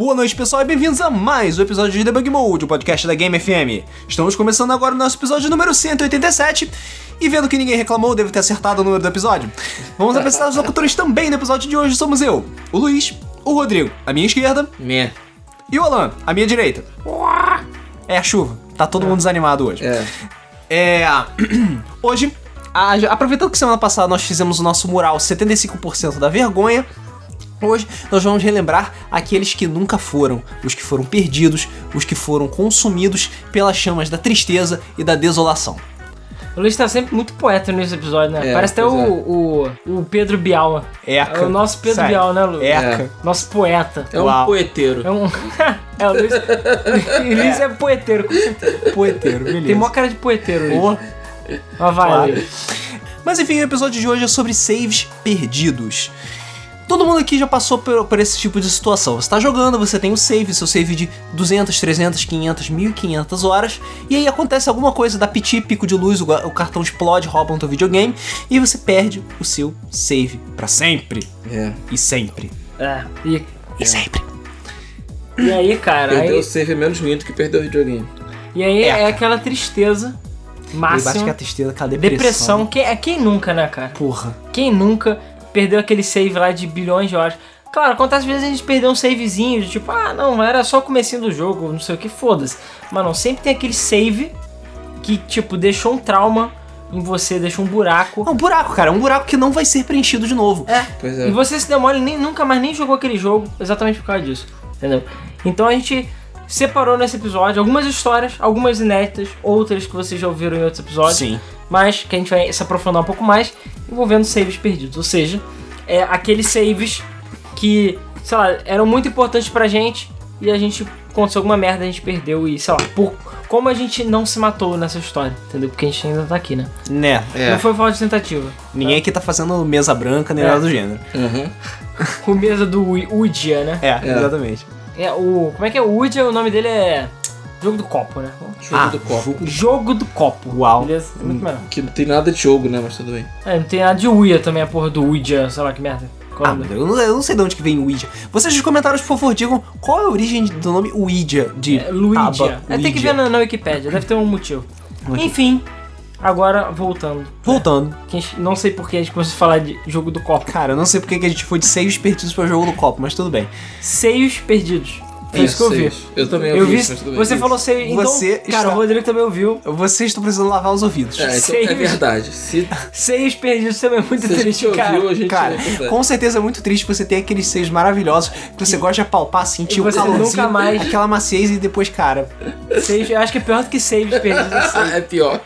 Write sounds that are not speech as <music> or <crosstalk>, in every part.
Boa noite, pessoal, e bem-vindos a mais um episódio de Debug Mode, o podcast da Game FM. Estamos começando agora o nosso episódio número 187, e vendo que ninguém reclamou, devo ter acertado o número do episódio. Vamos apresentar os <laughs> locutores também no episódio de hoje, somos eu, o Luiz, o Rodrigo, à minha esquerda, Meh. e o Alan, à minha direita. É a chuva, tá todo mundo desanimado hoje. É. É. <clears throat> Hoje, a- aproveitando que semana passada nós fizemos o nosso mural 75% da vergonha, hoje nós vamos relembrar aqueles que nunca foram, os que foram perdidos, os que foram consumidos pelas chamas da tristeza e da desolação. O Luiz tá sempre muito poeta nesse episódio, né? É, Parece até o, o, o Pedro Bial. Eca. É o nosso Pedro Sério. Bial, né, Lu? Eca. Nosso poeta. É um Uau. poeteiro. É um. <laughs> é, o Luiz. <laughs> o Luiz é poeteiro, com certeza. Poeteiro, beleza. Tem mó cara de poeteiro, Luiz. Boa. Mas vai, Claro. Luiz. Mas enfim, o episódio de hoje é sobre saves perdidos. Todo mundo aqui já passou por, por esse tipo de situação. Você tá jogando, você tem o save, seu save de 200, 300, 500, 1500 horas, e aí acontece alguma coisa, dá piti, pico de luz, o, o cartão explode, roubam teu videogame, e você perde o seu save pra sempre. É. E sempre. É. E, E sempre. e aí, cara, Perdeu aí, o save é menos ruim do que perdeu o videogame. e aí Eca. é aquela tristeza Aí bate máxima. com a tristeza, aquela depressão. Depressão. Quem, é quem nunca, né, cara? Porra. Quem nunca perdeu aquele save lá de bilhões de horas? Claro, quantas vezes a gente perdeu um savezinho, de tipo, ah, não, era só o comecinho do jogo, não sei o que, foda-se. Mas não, sempre tem aquele save que, tipo, deixou um trauma em você, deixou um buraco. É um buraco, cara. É um buraco que não vai ser preenchido de novo. É, Pois é. e você se demora e nem, nunca mais nem jogou aquele jogo exatamente por causa disso, entendeu? Então a gente separou nesse episódio algumas histórias, algumas inéditas, outras que vocês já ouviram em outros episódios Sim. mas que a gente vai se aprofundar um pouco mais envolvendo saves perdidos. Ou seja, é aqueles saves que, sei lá, eram muito importantes pra gente e a gente aconteceu alguma merda, a gente perdeu e, sei lá, por como a gente não se matou nessa história, entendeu? Porque a gente ainda tá aqui, né? Né. É. Não foi falta de tentativa. Ninguém aqui tá fazendo mesa branca nem É. nada do gênero. Uhum. O mesa do Ui- Udia, né? É, É. exatamente. É, o, como é que é? O Udia, o nome dele é Jogo do Copo, né? Jogo Ah, do copo. Jogo do Copo. Uau. Beleza? Muito melhor. Que não tem nada de jogo, né? Mas tudo bem. É, não tem nada de Uia também, a porra do Udia, sei lá que merda. Qual é Ah, o nome? eu não, eu não sei de onde que vem o Ouija. Vocês nos comentários, por favor, digam qual é a origem do nome Ouija de É, Luigia. Taba, É, tem que Ouija. ver na, na Wikipédia, deve ter um motivo. Motivo. Enfim, agora voltando. Voltando. Que a gente- não sei por que a gente começou a falar de jogo do copo. Cara, eu não sei porque que a gente foi de seios perdidos para o jogo do copo, mas tudo bem. Seios perdidos. Foi É, isso que eu vi. Eu também Eu ouvi vi. isso, mas tudo bem. Você falou seio. Então, Você cara, está- o Rodrigo também ouviu. Vocês estão precisando lavar os ouvidos. É, então Seis. é verdade. Se, Seios perdidos também é muito se a gente triste, cara. ouviu, a gente Cara, é com certeza é muito triste você ter aqueles seios maravilhosos que você gosta de apalpar, sentir E o calorzinho, nunca mais- aquela maciez e depois, cara, Seios, eu acho que é pior do que seios perdidos. é <laughs> é pior.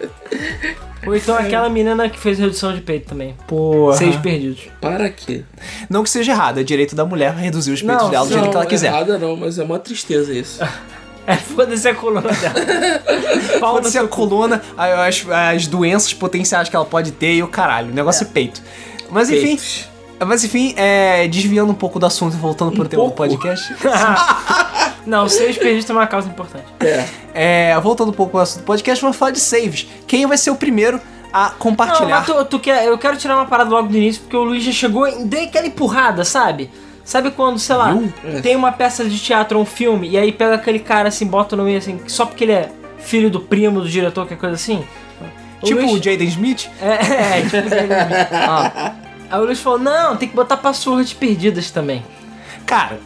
Ou então aquela menina que fez redução de peito também. porra. Seios perdidos. Para quê? Não que seja errado, é direito da mulher reduzir os peitos Não, dela do jeito não, que ela quiser. errada não, mas é uma tristeza isso. <laughs> É, foda-se a coluna dela. <laughs> Ser a coluna, as, as doenças potenciais que ela pode ter e o caralho. O negócio é, peito. Mas enfim, Peitos. mas enfim, é, desviando um pouco do assunto e voltando pro tema do podcast. <laughs> Não, seios perdidos tem uma causa importante. É. É, voltando um pouco pro assunto do podcast, vamos falar de saves. Quem vai ser o primeiro a Não, compartilhar? mas tu, tu quer, eu quero tirar uma parada logo do início, porque o Luiz já chegou e deu aquela empurrada, sabe? Sabe quando, sei lá, É. tem uma peça de teatro ou um filme, e aí pega aquele cara assim, bota no meio assim, só porque ele é filho do primo do diretor, que é coisa assim? O tipo o Luiz- Jaden Smith? É, é, tipo ah. <laughs> Aí o Luiz falou, não, tem que botar passwords perdidas também. Cara,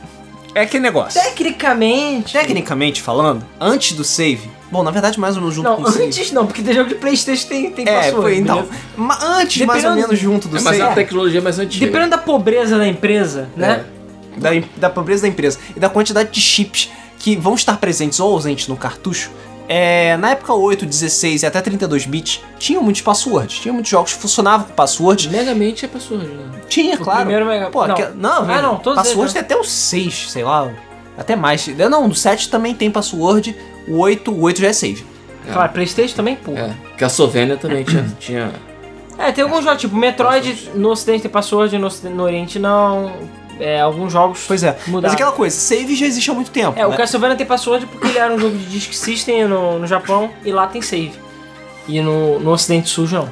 é aquele negócio. Tecnicamente... Tecnicamente falando, antes do save. Bom, na verdade, mais ou menos junto Não, com o save. antes não, porque tem jogo de Playstation tem, tem É, password, foi então. beleza? ma- antes, mais ou Dependendo- menos, junto do É, mas save. a tecnologia mais antiga. Dependendo da pobreza da empresa, né? da, da pobreza da empresa e da quantidade de chips que vão estar presentes ou ausentes no cartucho, é, na época 8, 16 e até 32 bits, tinham muitos passwords. Tinha muitos jogos que funcionavam com passwords. Megamente é password, né? Tinha, O claro. primeiro Mega- Pô, não. que- não, Ah, não, todos password eles, tem até o 6, sei lá. Até mais. Não, do 7 também tem password. O 8, o 8 já é save. Claro, Playstation também, pô. É. Que a Sovênia também tinha, <coughs> tinha. É, tem alguns jogos, tipo Metroid no ocidente tem password, no, Ocidente- no oriente não. É, alguns jogos Pois é. mudaram. Mas aquela coisa, save já existe há muito tempo. É, o né? Castlevania tem password porque ele era um jogo de Disk System no, no Japão e lá tem save. E no, no ocidente sul não.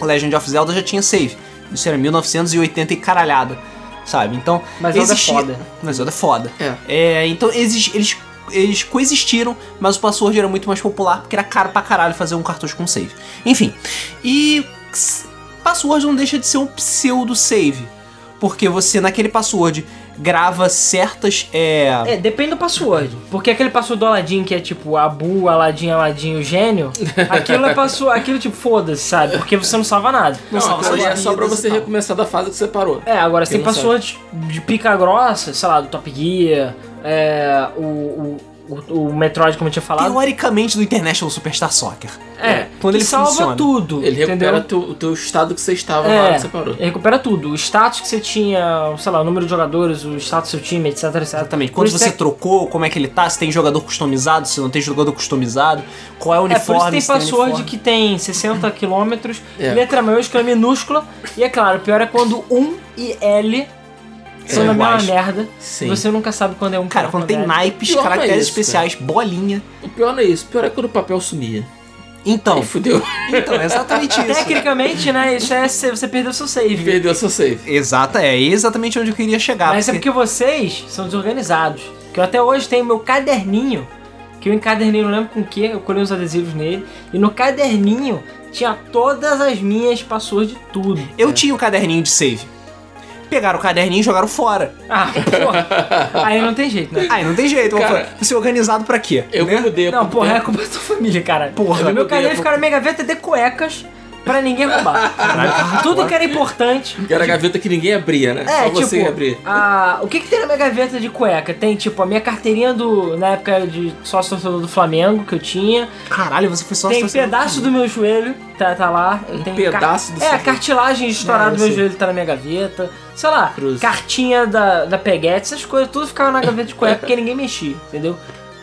Legend of Zelda já tinha save. Isso era 1980 e caralhada. sabe? Então, Mas Zelda é existia- foda. Mas Zelda é foda. É. É, então exis- eles, eles coexistiram, mas o Password era muito mais popular porque era caro pra caralho fazer um cartucho com save. Enfim, e Password não deixa de ser um pseudo save, porque você naquele Password grava certas é, É, depende do password. Porque aquele password do Aladdin que é tipo Abu, Aladdin, Aladdin, o gênio, <laughs> aquilo é password, aquilo tipo, foda-se, sabe? Porque você não salva nada. Não, salva ali suas é só pra você recomeçar da fase que você parou. É, agora você tem não password de pica grossa, sei lá, do Top Gear, é, o, o, o, o Metroid, como eu tinha falado. teoricamente do International Superstar Soccer. É, quando que ele salva funciona. tudo. Ele entendeu? recupera tu- o teu estado que você estava na hora É, que você parou. ele recupera tudo. O status que você tinha, sei lá, o número de jogadores, o status do seu time, etc, etc. Exatamente. Quando você é- trocou, como é que ele tá, se tem jogador customizado, se não tem jogador customizado, qual é o É, por isso uniforme, tem password uniforme. que tem 60 quilômetros, É. letra maiúscula, minúscula. E é claro, o pior é quando um e L são É, na mesma iguais. merda. Sim. Você nunca sabe quando é um Cara, quando tem L. naipes, é caracteres isso, especiais, bolinha. O pior não é isso. O pior é quando o papel sumia. Então, Aí fudeu. então, é exatamente <laughs> isso. Tecnicamente, né, isso é você perdeu seu save. Perdeu seu save. Exata, é exatamente onde eu queria chegar. Mas é porque vocês são desorganizados. Que eu até hoje tenho meu caderninho, que eu encadernei, não lembro com o que, eu colei uns adesivos nele. E no caderninho tinha todas as minhas passwords de tudo. Eu tinha o caderninho de save. Pegaram o caderninho e jogaram fora. Ah, porra. Aí não tem jeito, né? Aí não tem jeito. Cara, Você organizado pra quê? Eu né? mudei Não, por porra, é culpa da tua família, cara. Porra, no meu eu caderno ficaram na minha gaveta de cuecas pra ninguém roubar. Tudo que era importante. Que era a gaveta que ninguém abria, né? É, Só você tipo, ia abrir. a- o que, que tem na minha gaveta de cueca? Tem, tipo, a minha carteirinha do. Na época de sócio torcedor do Flamengo que eu tinha. Caralho, você foi só tem pedaço do meu joelho, tá, tá lá. Tenho pedaço do É, seu a cartilagem estourada É, do meu joelho tá na minha gaveta. Sei lá, Cruz. cartinha da, da Peguete, essas coisas, tudo ficava na gaveta de cueca porque ninguém mexia, entendeu?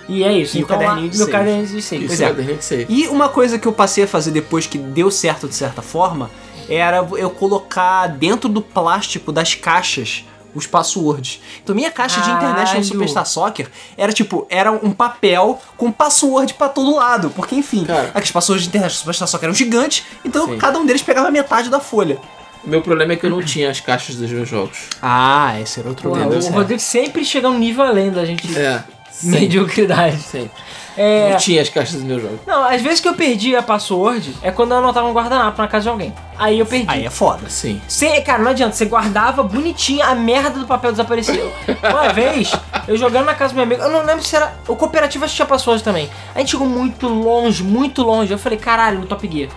E é isso. E o então, lá, caderninho de meu save. caderninho de save. Isso Pois é. caderninho de save. E uma coisa que eu passei a fazer depois que deu certo de certa forma era eu colocar dentro do plástico das caixas os passwords. Então minha caixa de Caralho. International Superstar Soccer era tipo, era um papel com password pra todo lado, porque enfim, Cara. aqueles passwords de International Superstar Soccer eram gigantes, então Sim. cada um deles pegava metade da folha. O meu problema é que eu não tinha as caixas dos meus jogos. Ah, esse era outro problema. o Rodrigo sempre chega um nível além da gente. É. Sempre. Mediocridade. Sempre. É. Não tinha as caixas dos meus jogos. Não, às vezes que eu perdi a password é quando eu anotava um guardanapo na casa de alguém. Aí eu perdi. Aí é foda. Sim. Você, cara, não adianta, você guardava bonitinho, a merda do papel desapareceu. Uma <laughs> vez, eu jogando na casa do meu amigo, eu não lembro se era. O cooperativo tinha password também. A gente chegou muito longe, muito longe. Eu falei, caralho, no Top Gear.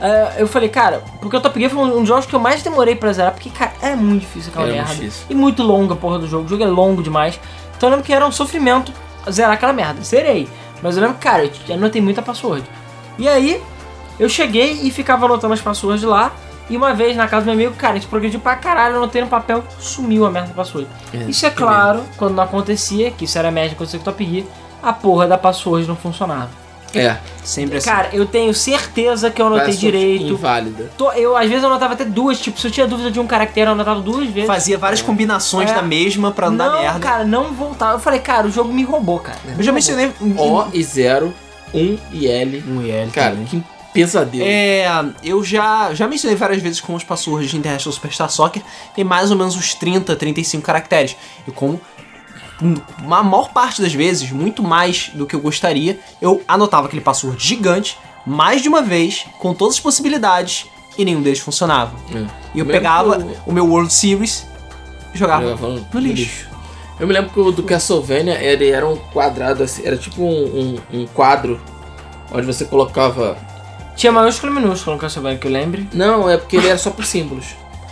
É, eu falei, cara, porque o Top Gear foi um dos jogos que eu mais demorei pra zerar, porque, cara, era muito difícil aquela Era muito merda. difícil. E muito longa a porra do jogo. O jogo é longo demais. Então eu lembro que era um sofrimento zerar aquela merda. Zerei. Mas eu lembro que, cara, eu anotei muita password. E aí, eu cheguei e ficava anotando as passwords lá. E uma vez na casa do meu amigo, cara, a gente progrediu pra caralho, anotei no papel, sumiu a merda da password. É, isso é claro, quando não acontecia, que isso era média quando você Top Gear, a porra da password não funcionava. É. Sempre assim. Cara, eu tenho certeza que eu anotei direito. Inválida. Tô- eu, às vezes, eu anotava até duas, tipo, se eu tinha dúvida de um caractere, eu anotava duas vezes. Fazia várias combinações É. da mesma pra não, dar não, merda. cara, não voltava. Eu falei, cara, o jogo me roubou, cara. Eu já mencionei. O e 0, 1 e L. um IL. Cara, também. que pesadelo. É, eu já, já mencionei várias vezes com os passwords de International Superstar Soccer, tem mais ou menos uns 30, 35 caracteres. E como a maior parte das vezes, muito mais do que eu gostaria, eu anotava aquele password gigante, mais de uma vez, com todas as possibilidades, e nenhum deles funcionava. É. E eu Mesmo pegava eu- o meu World Series e jogava Jogava no, no lixo. Eu me lembro que o do Castlevania ele era um quadrado assim, era tipo um, um, um quadro onde você colocava. Tinha maiúsculo e minúsculo no Castlevania que eu lembre. Não, é porque ele era só por símbolos.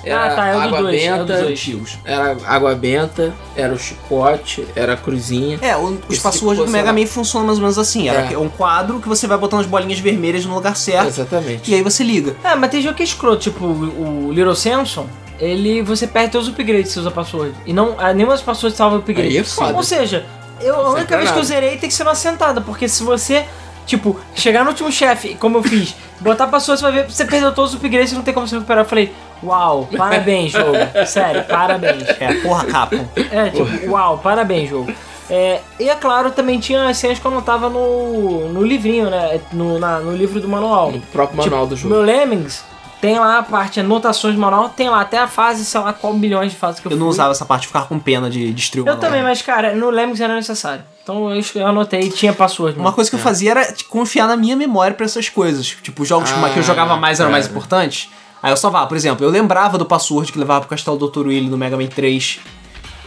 Era Ah, tá, é o do água dois, é o benta, dois. era água benta, era o chicote, era a cruzinha. É, o- passwords tipo, do Mega. Man funcionam mais ou menos assim. Era É. um quadro que você vai botando as bolinhas vermelhas no lugar certo, Exatamente. e aí você liga. É, mas tem jogo que é escroto, tipo o o Little Samson, ele você perde todos os upgrades se usa password. E não, ah, nenhuma das passwords salva o upgrade. Aí é foda. Ou seja, eu, a única vez que eu zerei tem que ser uma sentada, porque se você, tipo, chegar no último chefe, como eu fiz, botar password, você vai ver, você perdeu todos os upgrades e não tem como você recuperar. Eu falei, uau, parabéns, jogo. Sério, parabéns. É, porra, Capcom. É, tipo, uau, parabéns, jogo. É, e é claro, também tinha as cenas que eu anotava no, no livrinho, né? No, na- no livro do manual. No próprio Tipo, manual do jogo. Meu Lemmings, Tem lá a parte anotações do manual, tem lá até a fase, sei lá, qual milhões de fases que eu, Eu não fui. usava essa parte, ficava com pena de destruir o Eu manual. também, mas cara, no Lemmings era necessário. Então eu, anotei e tinha password. Uma coisa que eu fazia era tipo, confiar na minha memória pra essas coisas. Tipo, os jogos Ah, que eu jogava mais eram mais cara. importantes. Aí eu salvava, por exemplo, eu lembrava do password que levava pro Castelo do Dr. Willy no Mega Man 3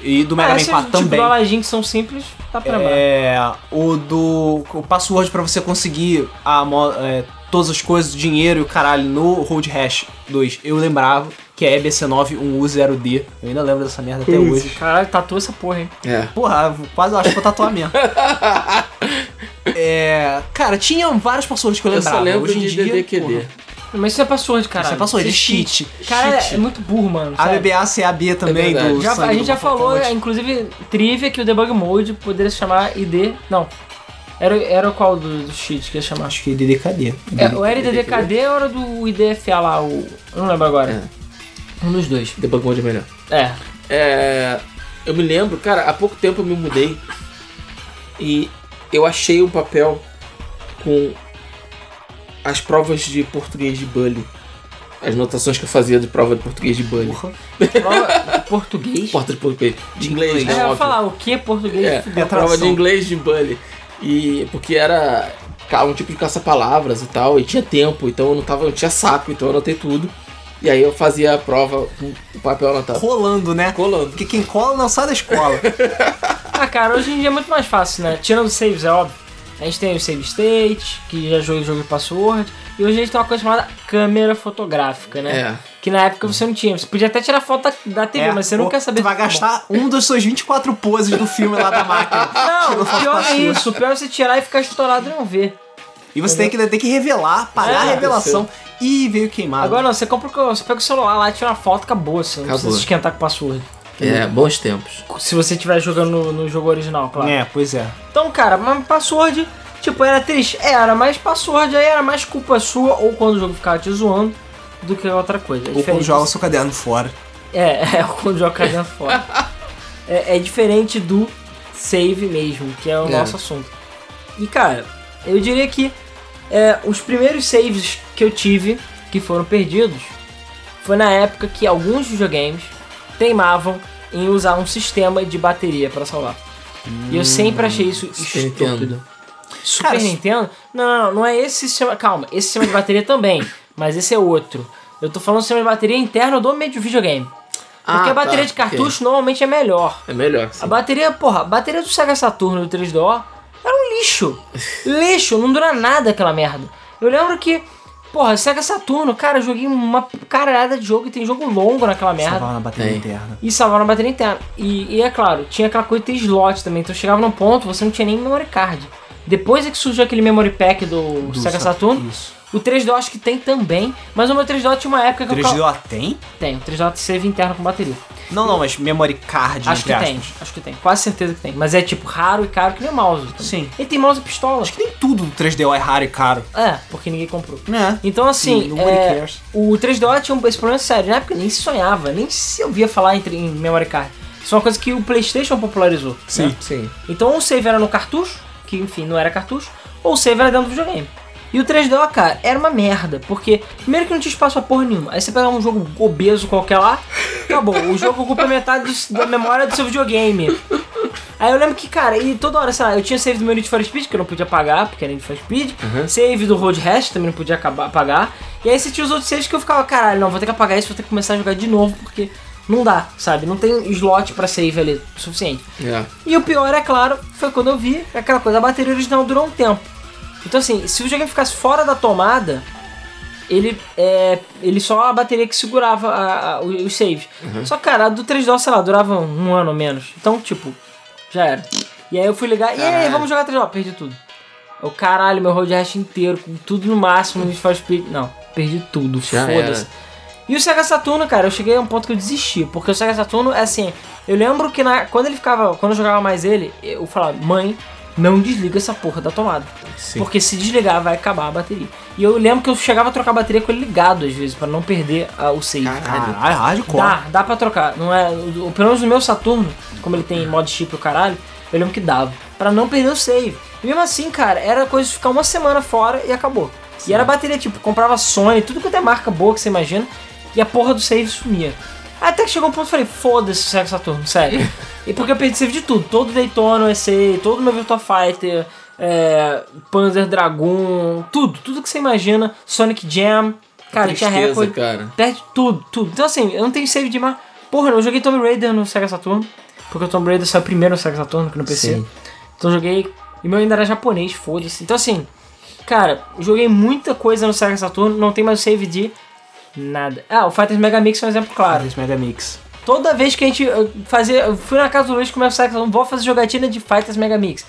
e do Mega Ah, Man esses 4 tipo também. do Aladdin que são simples, dá pra lembrar. É, o do o password pra você conseguir a, é, todas as coisas, o dinheiro e o caralho no Road Hash 2, eu lembrava que é EBC911D. Eu ainda lembro dessa merda até hoje. Caralho, tatua essa porra, hein? É. Porra, quase acho que vou tatuar mesmo. <laughs> é, cara, tinha vários passwords que eu Eu lembrava. só lembro Hoje em de dia, DDQD. porra, Mas isso é password, cara. Isso é password, é cheat. Cara, Cheat. é muito burro, mano. sério. ABBA-CAB também, verdade. do Já- a gente do já falou, Kombat. inclusive, trivia que o debug mode poderia se chamar ID. Não. Era, era qual do, do cheat que ia chamar? Acho que DDKD. É, o RDDKD era do IDFA lá, o. Eu não lembro agora. Um dos dois. Debug Mode é melhor. É. É, eu me lembro, cara, há pouco tempo eu me mudei e eu achei um papel com as provas de português de Bully. As notações que eu fazia de prova de português de Bully. Porra. Prova de português. <laughs> Porta de português. De inglês, inglês. né? É, eu ia falar o que português? É, Fudeu. a prova de inglês de Bully. E porque era um tipo de caça-palavras e tal, e tinha tempo, então eu não tava, eu tinha saco, então eu anotei tudo. E aí eu fazia a prova com o papel anotado. Colando, né? Colando. Porque quem cola não sai da escola. <laughs> Ah, cara, hoje em dia é muito mais fácil, né? Tirando os saves, é óbvio. A gente tem o save state, que já joga o jogo de password. E hoje a gente tem uma coisa chamada câmera fotográfica, né? É. Que na época você não tinha. Você podia até tirar foto da, TV, É, mas você não quer saber. Tu vai gastar um dos seus 24 poses do filme lá da máquina. <laughs> Não, o pior é isso. O pior é você tirar e ficar estourado e não ver. E você tem que, tem que revelar, pagar É, a revelação. E veio queimado. Agora não, você compra o- você pega o celular lá, tira uma foto, acabou. Você não Acabou. precisa se esquentar com o password. É, bons tempos. Se você estiver jogando no, no jogo original, claro. É, pois é. Então, cara, mas password, tipo, era triste? Era, mas password aí era mais culpa sua ou quando o jogo ficava te zoando do que outra coisa. É Ou quando joga o seu caderno fora. É, <laughs> é quando joga carinha fora. É, é diferente do save mesmo, que é o É. nosso assunto. E cara, eu diria que é, os primeiros saves que eu tive, que foram perdidos, foi na época que alguns videogames teimavam em usar um sistema de bateria para salvar. E eu sempre achei isso Super estúpido. Super Cara, Nintendo? Não, não, não, é esse sistema. Calma, esse sistema de bateria também, mas esse é outro. Eu tô falando do sistema de bateria interno do meio de videogame. Porque Ah, a bateria tá, de cartucho normalmente é melhor. É melhor, sim. A bateria, porra, a bateria do Sega Saturno do 3DO era um lixo. <laughs> lixo, não dura nada aquela merda. Eu lembro que, porra, Sega Saturno, cara, eu joguei uma caralhada de jogo e tem jogo longo naquela merda. Salvar na bateria Tem. interna. E salvar na bateria interna. E, e é claro, tinha aquela coisa de ter slot também. Então chegava num ponto, você não tinha nem memory card. Depois é que surgiu aquele memory pack do, Do Sega Sa- Saturno. Isso. O 3DO acho que tem também. Mas o meu 3DO tinha uma época que eu 3DO ficava... tem? Tem, o 3DO save interno com bateria. Não, não, mas memory card, Acho que entre tem, aspas. acho que tem. Quase certeza que tem. Mas é tipo raro e caro que nem o mouse. também. Sim. Ele tem mouse e pistola. Acho que nem tudo do 3DO é raro e caro. É, porque ninguém comprou. É. Então assim, Nobody é, cares. o 3DO tinha um- esse problema sério. Na época nem se sonhava, nem se ouvia falar em, em memory card. Isso é uma coisa que o Playstation popularizou. Sim. né? Sim. Então o save era no cartucho, que enfim não era cartucho, ou o save era dentro do videogame. E o 3DO, cara, era uma merda, porque primeiro que não tinha espaço pra porra nenhuma. Aí você pegava um jogo obeso qualquer lá, acabou. O jogo ocupa metade do- da memória do seu videogame. Aí eu lembro que, cara, e toda hora, sei lá, eu tinha save do meu Need for Speed, que eu não podia pagar, porque era Need for Speed. Save do Road Rash, também não podia acabar, pagar. E aí você tinha os outros saves que eu ficava, caralho, não, vou ter que apagar isso, vou ter que começar a jogar de novo, porque não dá, sabe? Não tem slot pra save ali o suficiente. É. E o pior, é claro, foi quando eu vi aquela coisa, a bateria original durou um tempo. Então assim, se o videogame ficasse fora da tomada, ele é. Ele só a bateria que segurava a- a- os saves. Só que, cara, a do 3DO, sei lá, durava um ano ou menos. Então, tipo, já era. E aí eu fui ligar, e aí, vamos jogar 3DO? Perdi tudo. Eu, caralho, meu road rash inteiro, com tudo no máximo, no Need Speed. Não, perdi tudo, foda-se. E o Sega Saturno, cara, eu cheguei a um ponto que eu desisti, porque o Sega Saturno é assim, eu lembro que na, quando ele ficava, quando eu jogava mais ele, eu falava, mãe, não desliga essa porra da tomada. Sim. Porque se desligar vai acabar a bateria. E eu lembro que eu chegava a trocar a bateria com ele ligado às vezes, pra não perder ah, o save. Caralho. Caralho, hardcore. Dá, dá pra trocar. Não é, o, pelo menos no meu Saturno, como ele tem mod chip e o caralho, eu lembro que dava. Pra não perder o save. E mesmo assim, cara, era coisa de ficar uma semana fora e acabou. E era bateria, tipo, comprava Sony, tudo quanto é marca boa que você imagina, e a porra do save sumia. Até que chegou um ponto que eu falei, foda-se o Sega Saturno, sério. <laughs> e porque eu perdi save de tudo, todo Daytona, EC, todo meu Virtua Fighter, é, Panzer Dragoon, tudo, tudo que você imagina, Sonic Jam, cara, tinha recorde, cara. perde tudo, tudo. Então assim, eu não tenho save de mais. Porra, eu joguei Tomb Raider no Sega Saturno, porque o Tomb Raider saiu primeiro no Sega Saturno que no PC. Sim. Então eu joguei. E meu ainda era japonês, foda-se. Então assim, cara, joguei muita coisa no Sega Saturno, não tem mais save de nada. Ah, o Fighters Mega Mix é um exemplo claro. Esse Mega Mix. Toda vez que a gente fazia. Eu fui na casa do Luiz o Sega Saturno, vou fazer jogatina de Fighters Mega Mix.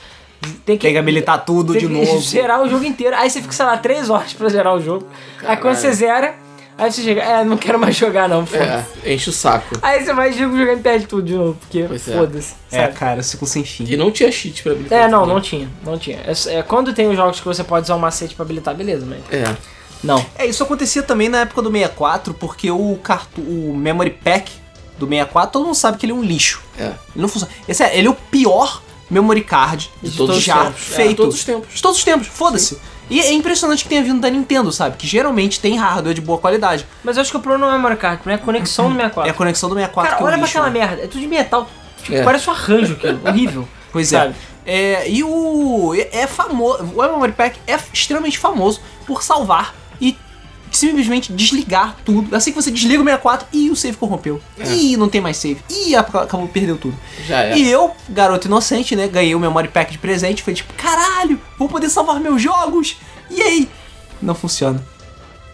Tem que, Tem que habilitar tudo tem de que novo. zerar o jogo inteiro. Aí você fica, sei lá, 3 horas pra zerar o jogo. Aí quando Caralho. você zera, aí você chega, é, não quero mais jogar não, foda-se. É, enche o saco. Aí você vai jogar jogar e perde tudo de novo, porque é. foda-se. É, sabe? cara, eu fico sem fim. E não tinha cheat pra habilitar. É, não, tudo, não né? tinha, não tinha. É, é, quando tem os jogos que você pode usar um macete pra habilitar, beleza, mas. É. Não. É, isso acontecia também na época do 64, porque o, cartu o Memory Pack do 64, todo mundo sabe que ele é um lixo. É. Ele não funciona. Esse é, ele é o pior memory card De todos os já tempos. feito. É, todos os tempos. De todos os tempos, foda-se. E é impressionante que tenha vindo da Nintendo, sabe? Que geralmente tem hardware de boa qualidade. Mas eu acho que o problema não é memory card, é a conexão do É a 64. conexão do 64 Cara, que é um olha pra lixo, aquela né? merda, é tudo de metal. Tipo, É. parece um arranjo aquilo, <laughs> horrível. Pois sabe? é. é. E o. É famoso. O Memory Pack é extremamente famoso por salvar simplesmente desligar tudo. Assim que você desliga o 64 e o save corrompeu. É. Ih, não tem mais save. Ih, acabou, perdeu tudo. Já é. E eu, garoto inocente, né? Ganhei o Memory Pack de presente. Foi tipo, caralho, vou poder salvar meus jogos. E aí? Não funciona.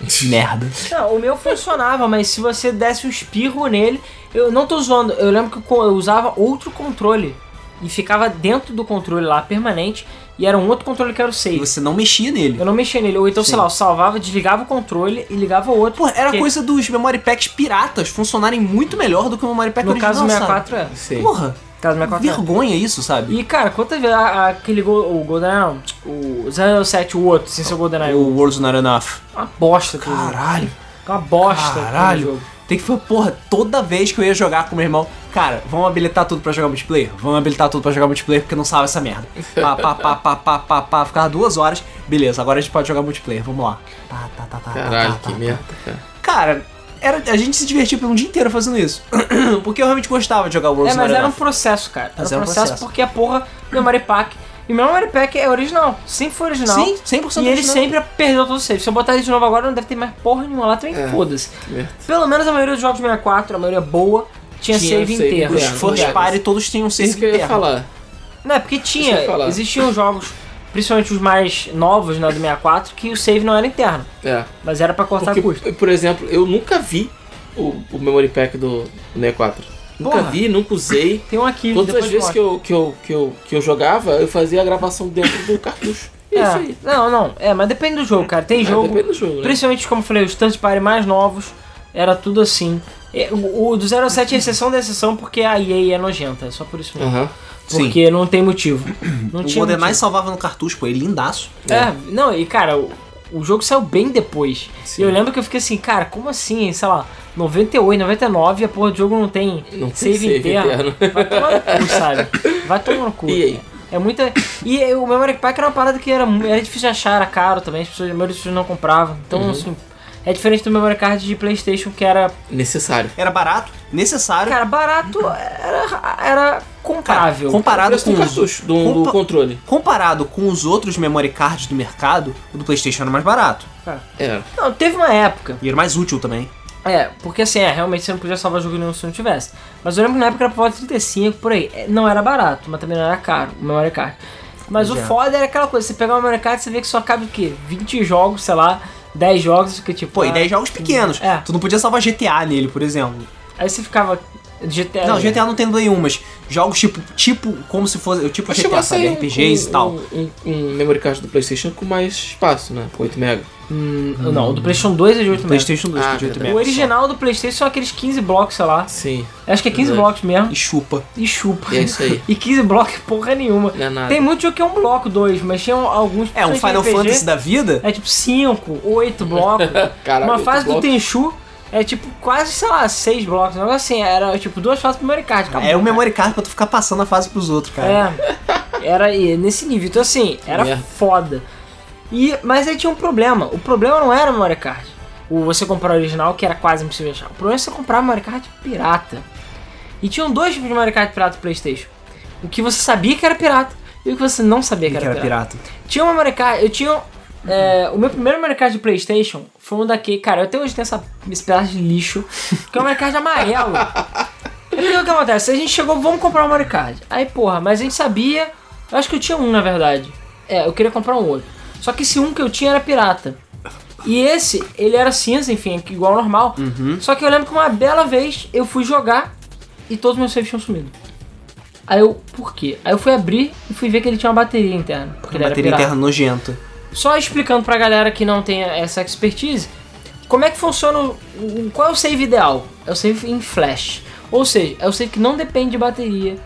<laughs> Merda. Não, o meu funcionava, mas se você desse um espirro nele, eu não tô zoando, eu lembro que eu usava outro controle. E ficava dentro do controle lá, permanente, e era um outro controle que era o E save. você não mexia nele. Eu não mexia nele, ou então, Sim. sei lá, eu salvava, desligava o controle e ligava o outro. Pô, era porque coisa dos Memory Packs piratas funcionarem muito melhor do que o Memory Pack No original, caso do sabe? 64 é. Sim. Porra, No caso do 64 é. vergonha isso, sabe? E cara, quantas vezes aquele gol, o GoldenEye o 007, o outro, sem ser o GoldenEye, O World's Not Enough. uma bosta jogo. Caralho. Uma bosta Caralho. Tem que falar, porra, toda vez que eu ia jogar com meu irmão, cara, vamos habilitar tudo pra jogar multiplayer? Vamos habilitar tudo pra jogar multiplayer porque não salva essa merda. Pá, pá, pá, pá, pá, pá, pá, ficava duas horas, beleza, agora a gente pode jogar multiplayer, vamos lá. Tá, tá, tá, tá, tá, Caralho, tá, que tá. merda, cara. Cara, era, a gente se divertia por um dia inteiro fazendo isso. <clears throat> porque eu realmente gostava de jogar World's É, mas era um processo, cara. Era Mas um era um processo, processo. porque a porra do Memory Pack. E meu Memory Pack é original. Sempre foi original. Sim, 100% E ele original. sempre perdeu todo o save. Se eu botar ele de novo agora, não deve ter mais porra nenhuma lá, também É. foda-se. Pelo menos a maioria dos jogos de 64, a maioria boa, tinha, Tinha save, save inteiro. Os É, first party todos tinham save Isso que eu ia interno. falar. Não, é porque tinha. Existiam jogos, principalmente os mais novos, né, do 64, que o save não era interno. É. Mas era pra cortar Porque, custo. por exemplo, eu nunca vi o, o Memory Pack do, do 64. Nunca Porra. vi, nunca usei. Tem um aqui, Todas depois as vezes que eu, que, eu, que, eu, que eu jogava, eu fazia a gravação dentro do cartucho. E é É, isso aí. Não, não. É, mas depende do jogo, cara. Tem É, jogo. depende do jogo, né? Principalmente, como eu falei, os Stunt Party mais novos, era tudo assim. É, O o do 07 é exceção da exceção porque a EA é nojenta, é só por isso mesmo. Aham. Porque não tem motivo. Não O tinha GoldenEye motivo. salvava no cartucho, pô, ele lindaço. É, não, e cara, o, jogo saiu bem depois. Sim. E eu lembro que eu fiquei assim, cara, como assim, sei lá, 98, 99 e a porra do jogo não tem Não tem save, interno. interno. Vai tomar no cu, sabe? Vai tomar no cu. E aí? É muita. E o Memory Pack era uma parada que era, era difícil de achar, era caro também, as pessoas, a maioria das pessoas não compravam. Então, Uhum. assim, é diferente do Memory Card de PlayStation, que era. Necessário. Era barato, necessário. Cara, barato, era, era comprável. comparado com do os, do, do compa- controle. comparado com os outros memory cards do mercado, o do PlayStation era mais barato. Cara, É. Não, teve uma época. E era mais útil também. É, porque assim, é, realmente você não podia salvar jogo nenhum se não tivesse. Mas eu lembro que na época era por volta de 35, por aí. É, Não era barato, mas também não era caro, o memory card. Mas o Já. foda era aquela coisa, você pegar o memory card e você vê que só cabe o quê? 20 jogos, sei lá, 10 jogos, que tipo... Pô, e ah, 10 jogos pequenos. É. Tu não podia salvar GTA nele, por exemplo. Aí você ficava... GTA... Não, GTA não tem no Play 1, mas jogos tipo, tipo como se fosse, tipo GTA, sabe? RPGs um, e tal. Um, um, um memory card do PlayStation com mais espaço, né? Com 8 MB. Hum, Não, o do PlayStation 2 é de 8 MB. PlayStation 2, Ah, é de 8 verdade. O original do PlayStation são aqueles 15 blocos, sei lá. Sim. Acho que é 15 Verdade. blocos mesmo. E chupa. E chupa. E é isso aí. <laughs> E 15 blocos é porra nenhuma. Não é nada. Tem muito jogo que é um bloco, dois, mas tinha alguns... É, um principalmente Final RPG, Fantasy da vida. É tipo 5, 8 blocos. <laughs> Caralho, Uma fase oito do blocos. Tenchu é tipo quase, sei lá, 6 blocos. Um negócio assim, era tipo duas fases pro memory card. acabou, É o memory card pra tu ficar passando a fase pros outros, cara. É. Era e nesse nível. Então assim, era foda. E, mas aí tinha um problema. O problema não era o memory card. O você comprar o original, que era quase impossível achar. O problema é você comprar memory card pirata. E tinham dois tipos de memory card pirata do Playstation. O que você sabia que era pirata e o que você não sabia que, Que era, era pirata. pirata. Tinha uma memory card, eu tinha... é, o meu primeiro memory card de Playstation foi um daquele... Cara, eu até hoje tenho essa, esse pedaço de lixo, que é um memory card amarelo. E o que acontece? A gente chegou, vamos comprar um memory card. Aí, porra, mas a gente sabia... Eu acho que eu tinha um, na verdade. É, eu queria comprar um outro. Só que esse um que eu tinha era pirata. E esse, ele era cinza, enfim, igual ao normal. Só que eu lembro que uma bela vez eu fui jogar e todos os meus saves tinham sumido. Aí eu, por quê? Aí eu fui abrir e fui ver que ele tinha uma bateria interna. Porque era Bateria interna nojenta. Só explicando pra galera que não tem essa expertise, como é que funciona o, qual é o save ideal? É o save em flash. Ou seja, é o save que não depende de bateria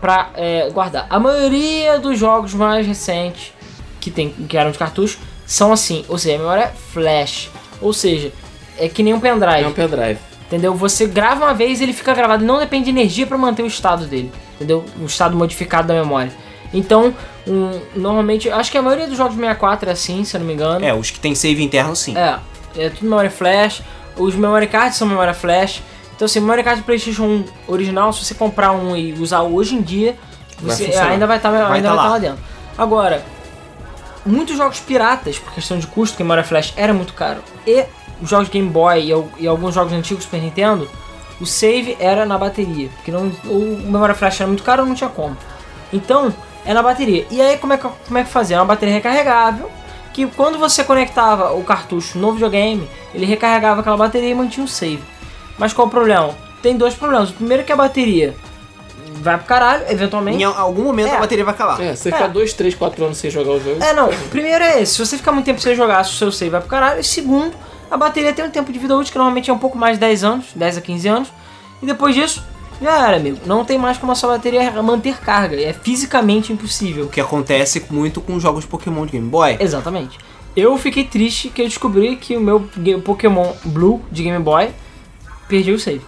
pra é, guardar. A maioria dos jogos mais recentes que, tem, que eram de cartucho são assim, ou seja, a memória é flash. Ou seja, é que nem um pendrive. É um pendrive. Entendeu? Você grava uma vez ele fica gravado. Não depende de energia para manter o estado dele. Entendeu? O estado modificado da memória. Então, um, normalmente, acho que a maioria dos jogos 64 é assim, se eu não me engano. É, os que tem save interno sim. É, é tudo memória flash. Os memory cards são memória flash. Então, assim, memory card do PlayStation 1 original, se você comprar um e usar hoje em dia, Vai você funcionar. ainda vai estar Vai ainda tá vai lá. tá lá dentro. Agora, muitos jogos piratas, por questão de custo, que memória flash era muito caro, e os jogos Game Boy e, e alguns jogos antigos Super Nintendo, o save era na bateria, porque não, o memória flash era muito caro, não tinha como. Então, é na bateria. E aí, como é que, como é que fazia? É uma bateria recarregável, que quando você conectava o cartucho no videogame, ele recarregava aquela bateria e mantinha o save. Mas qual o problema? Tem dois problemas. O primeiro é que a bateria vai pro caralho, eventualmente. Em algum momento É. a bateria vai acabar. É, você É. ficar 2, 3, 4 anos sem jogar o jogo. É, não. Primeiro é esse. Se você ficar muito tempo sem jogar, o seu save vai pro caralho. E segundo, a bateria tem um tempo de vida útil que normalmente é um pouco mais de 10 anos, 10 a 15 anos. E depois disso, já era, amigo. Não tem mais como a sua bateria manter carga. É fisicamente impossível. O que acontece muito com jogos de Pokémon de Game Boy. Exatamente. Eu fiquei triste que eu descobri que o meu Pokémon Blue de Game Boy perdi o save.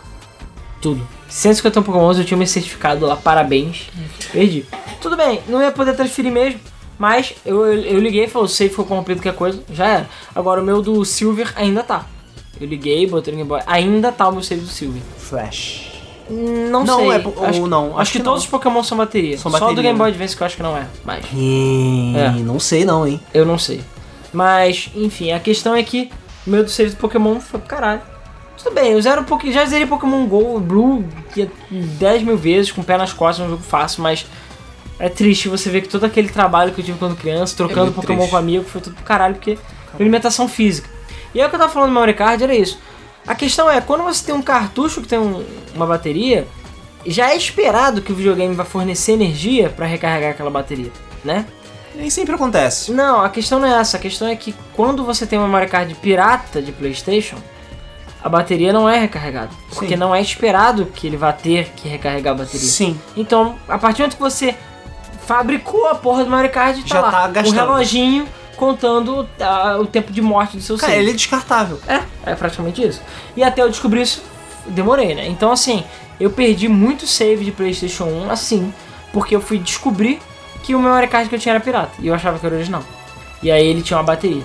Tudo. 151 Pokémons, eu tinha meu certificado lá, parabéns. Perdi. Tudo bem, não ia poder transferir mesmo, mas eu, eu, eu liguei e falou, o save ficou corrompido, qualquer coisa, já era. Agora o meu do Silver ainda tá. Eu liguei, botei no Game Boy, ainda tá o meu save do Silver. Flash. Não, Não, sei. é po- acho, ou não, Acho, acho que, que todos não. os Pokémon são bateria. São Só bateria, do Game Boy? Advance que eu acho que não é. Mas Hum, É. Não sei não, hein. eu não sei. Mas, enfim, a questão é que o meu do save do Pokémon foi pro caralho. Tudo bem, eu zero já zerei Pokémon GO Blue que é 10 mil vezes, com o pé nas costas, é um jogo fácil, mas é triste você ver que todo aquele trabalho que eu tive quando criança, trocando muito Pokémon triste. com amigo, foi tudo pro caralho, porque alimentação física. E aí o que eu tava falando do memory card era isso. A questão é, quando você tem um cartucho que tem um- uma bateria, já é esperado que o videogame vai fornecer energia para recarregar aquela bateria, né? Nem sempre acontece. Não, a questão não é essa. A questão é que quando você tem uma memory card pirata de PlayStation, a bateria não é recarregada. Porque Sim. não é esperado que ele vá ter que recarregar a bateria. Sim. Então, a partir do momento que você fabricou a porra do memory card, tá Já lá, tá um gastando. reloginho contando ah, o tempo de morte do seu Cara, ele é descartável. É, é praticamente isso. E até eu descobrir isso, demorei, né? Então, assim, eu perdi muito save de PlayStation 1 assim, porque eu fui descobrir que o memory card que eu tinha era pirata. E eu achava que era original. E aí ele tinha uma bateria.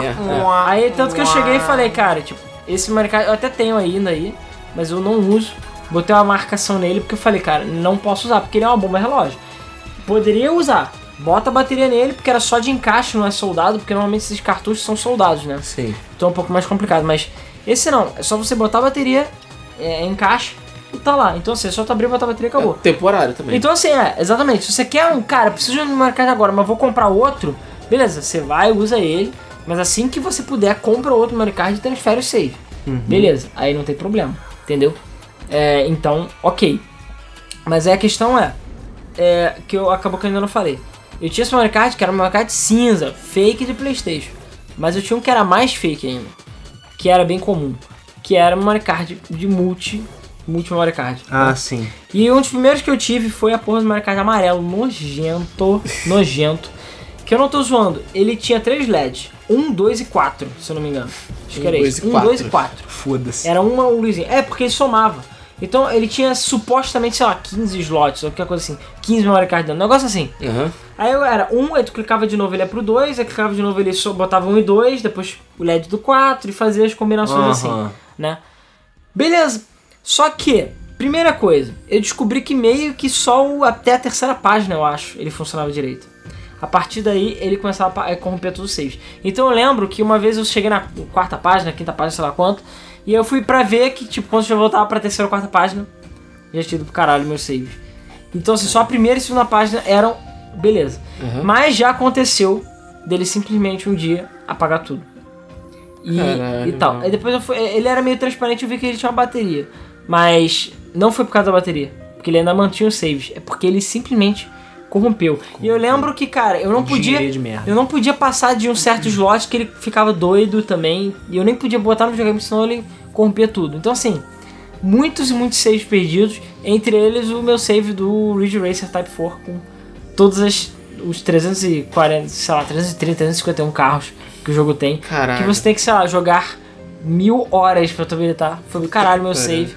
merda. Aí tanto que eu cheguei e falei, cara, tipo, esse memory card eu até tenho ainda aí, mas eu não uso. Botei uma marcação nele porque eu falei, cara, não posso usar, porque ele é uma bomba relógio. Poderia usar. Bota a bateria nele, porque era só de encaixe, não é soldado, porque normalmente esses cartuchos são soldados, né? Sim. Então é um pouco mais complicado, mas esse não, é só você botar a bateria, é, encaixe e tá lá. Então assim, é só tu abrir, botar a bateria e acabou. É, temporário também. Então assim, é, exatamente. Se você quer um, cara, preciso de um mercado agora, mas vou comprar outro, beleza, você vai, usa ele, mas assim que você puder, compra outro memory card e transfere o save. Beleza, aí não tem problema, entendeu? É, então, ok. Mas aí a questão é, é, que eu acabou que eu ainda não falei. Eu tinha esse memory card que era um memory card cinza, fake de Playstation. Mas eu tinha um que era mais fake ainda, que era bem comum, que era um memory card de multi, multi memory card. Ah, sim. E um dos primeiros que eu tive foi a porra do Mario Kart amarelo, nojento, <laughs> nojento. Que eu não tô zoando, ele tinha três LEDs. Um, dois e quatro, se eu não me engano. Acho que Um, era dois isso. e Um, quatro. dois e quatro. Foda-se. Era uma luzinha. É, porque ele somava. Então ele tinha supostamente, sei lá, 15 slots, ou qualquer coisa assim. 15 memory card dentro. Um negócio assim. Aham. Aí eu era um, aí tu clicava de novo ele ia pro 2, aí clicava de novo ele só botava um e dois, depois o LED do 4 e fazia as combinações assim, Aham. né? Beleza. Só que, primeira coisa, eu descobri que meio que só até a terceira página, eu acho, ele funcionava direito. A partir daí, ele começava a corromper todos os saves. Então eu lembro que uma vez eu cheguei na quarta página, quinta página, sei lá quanto, e eu fui pra ver que, tipo, quando eu voltava pra terceira ou quarta página, já tinha ido pro caralho meus saves. Então, assim, só a primeira e segunda página eram beleza. Uhum. Mas já aconteceu dele simplesmente um dia apagar tudo. E, Caralho, e tal. Aí depois eu fui, ele era meio transparente e eu vi que ele tinha uma bateria. Mas não foi por causa da bateria. Porque ele ainda mantinha os saves. É porque ele simplesmente corrompeu. E eu lembro que, cara, eu não podia. Eu não podia passar de um certo slot que ele ficava doido também. E eu nem podia botar no videogame, senão ele corrompia tudo. Então, assim, muitos e muitos saves perdidos. Entre eles, o meu save do Ridge Racer Type 4 com todos as, os 340, sei lá, 330, 351 carros que o jogo tem. Caralho. Que você tem que, sei lá, jogar mil horas pra tu habilitar. Foi do caralho meu Caralho. save.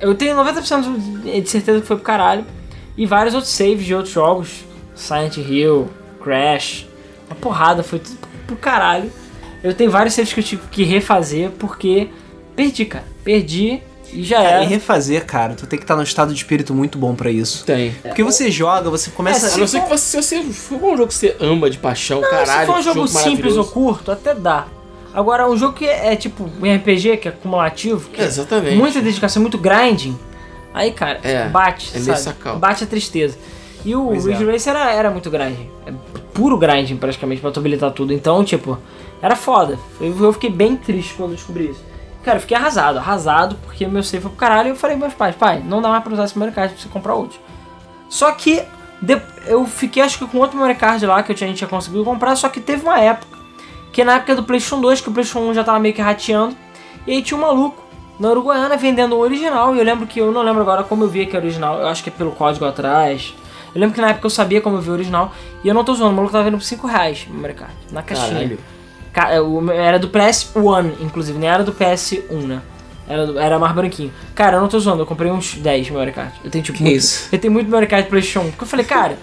Eu tenho 90% de certeza que foi pro caralho. E vários outros saves de outros jogos. Silent Hill, Crash. Uma porrada, foi tudo pro caralho. Eu tenho vários saves que eu tive que refazer porque perdi, cara. Perdi e já É, era. e refazer, cara, tu tem que estar num estado de espírito muito bom pra isso. Tem. Porque você joga, você começa É, A se não ser que você, se você for um jogo que você ama de paixão, caralho. Se for um que jogo simples ou curto, até dá. Agora, um jogo que é, é tipo um RPG, que é acumulativo, que É, exatamente. muita dedicação, muito grinding, aí, cara, É, bate, é sabe? sacal. Bate a tristeza. E o Pois é. Ridge Racer era, era muito grinding. É puro grinding, praticamente, pra tu habilitar tudo. Então, tipo, era foda. Eu, eu fiquei bem triste quando eu descobri isso. Cara, eu fiquei arrasado, arrasado, porque meu save foi pro caralho. E eu falei pros meus pais, pai, não dá mais pra usar esse memory card, precisa comprar outro. Só que de- eu fiquei, acho que com outro memory card lá que eu tinha, a gente tinha conseguido comprar, só que teve uma época, que na época do PlayStation 2, que o PlayStation 1 já tava meio que rateando, e aí tinha um maluco na Uruguaiana vendendo o original, e eu lembro que, eu não lembro agora como eu vi que era original, eu acho que é pelo código atrás. Eu lembro que na época eu sabia como eu vi o original, e eu não tô zoando, o maluco tava vendendo por 5 reais no memory card, na caixinha. Caralho. Ca- é, Era do PS1, inclusive, nem era do PS1, né? Era, era mais branquinho. Cara, eu não tô zoando, eu comprei uns 10 memory card. Eu tenho tipo. Que muito, isso? Eu tenho muito memory card PlayStation 1. Porque eu falei, cara,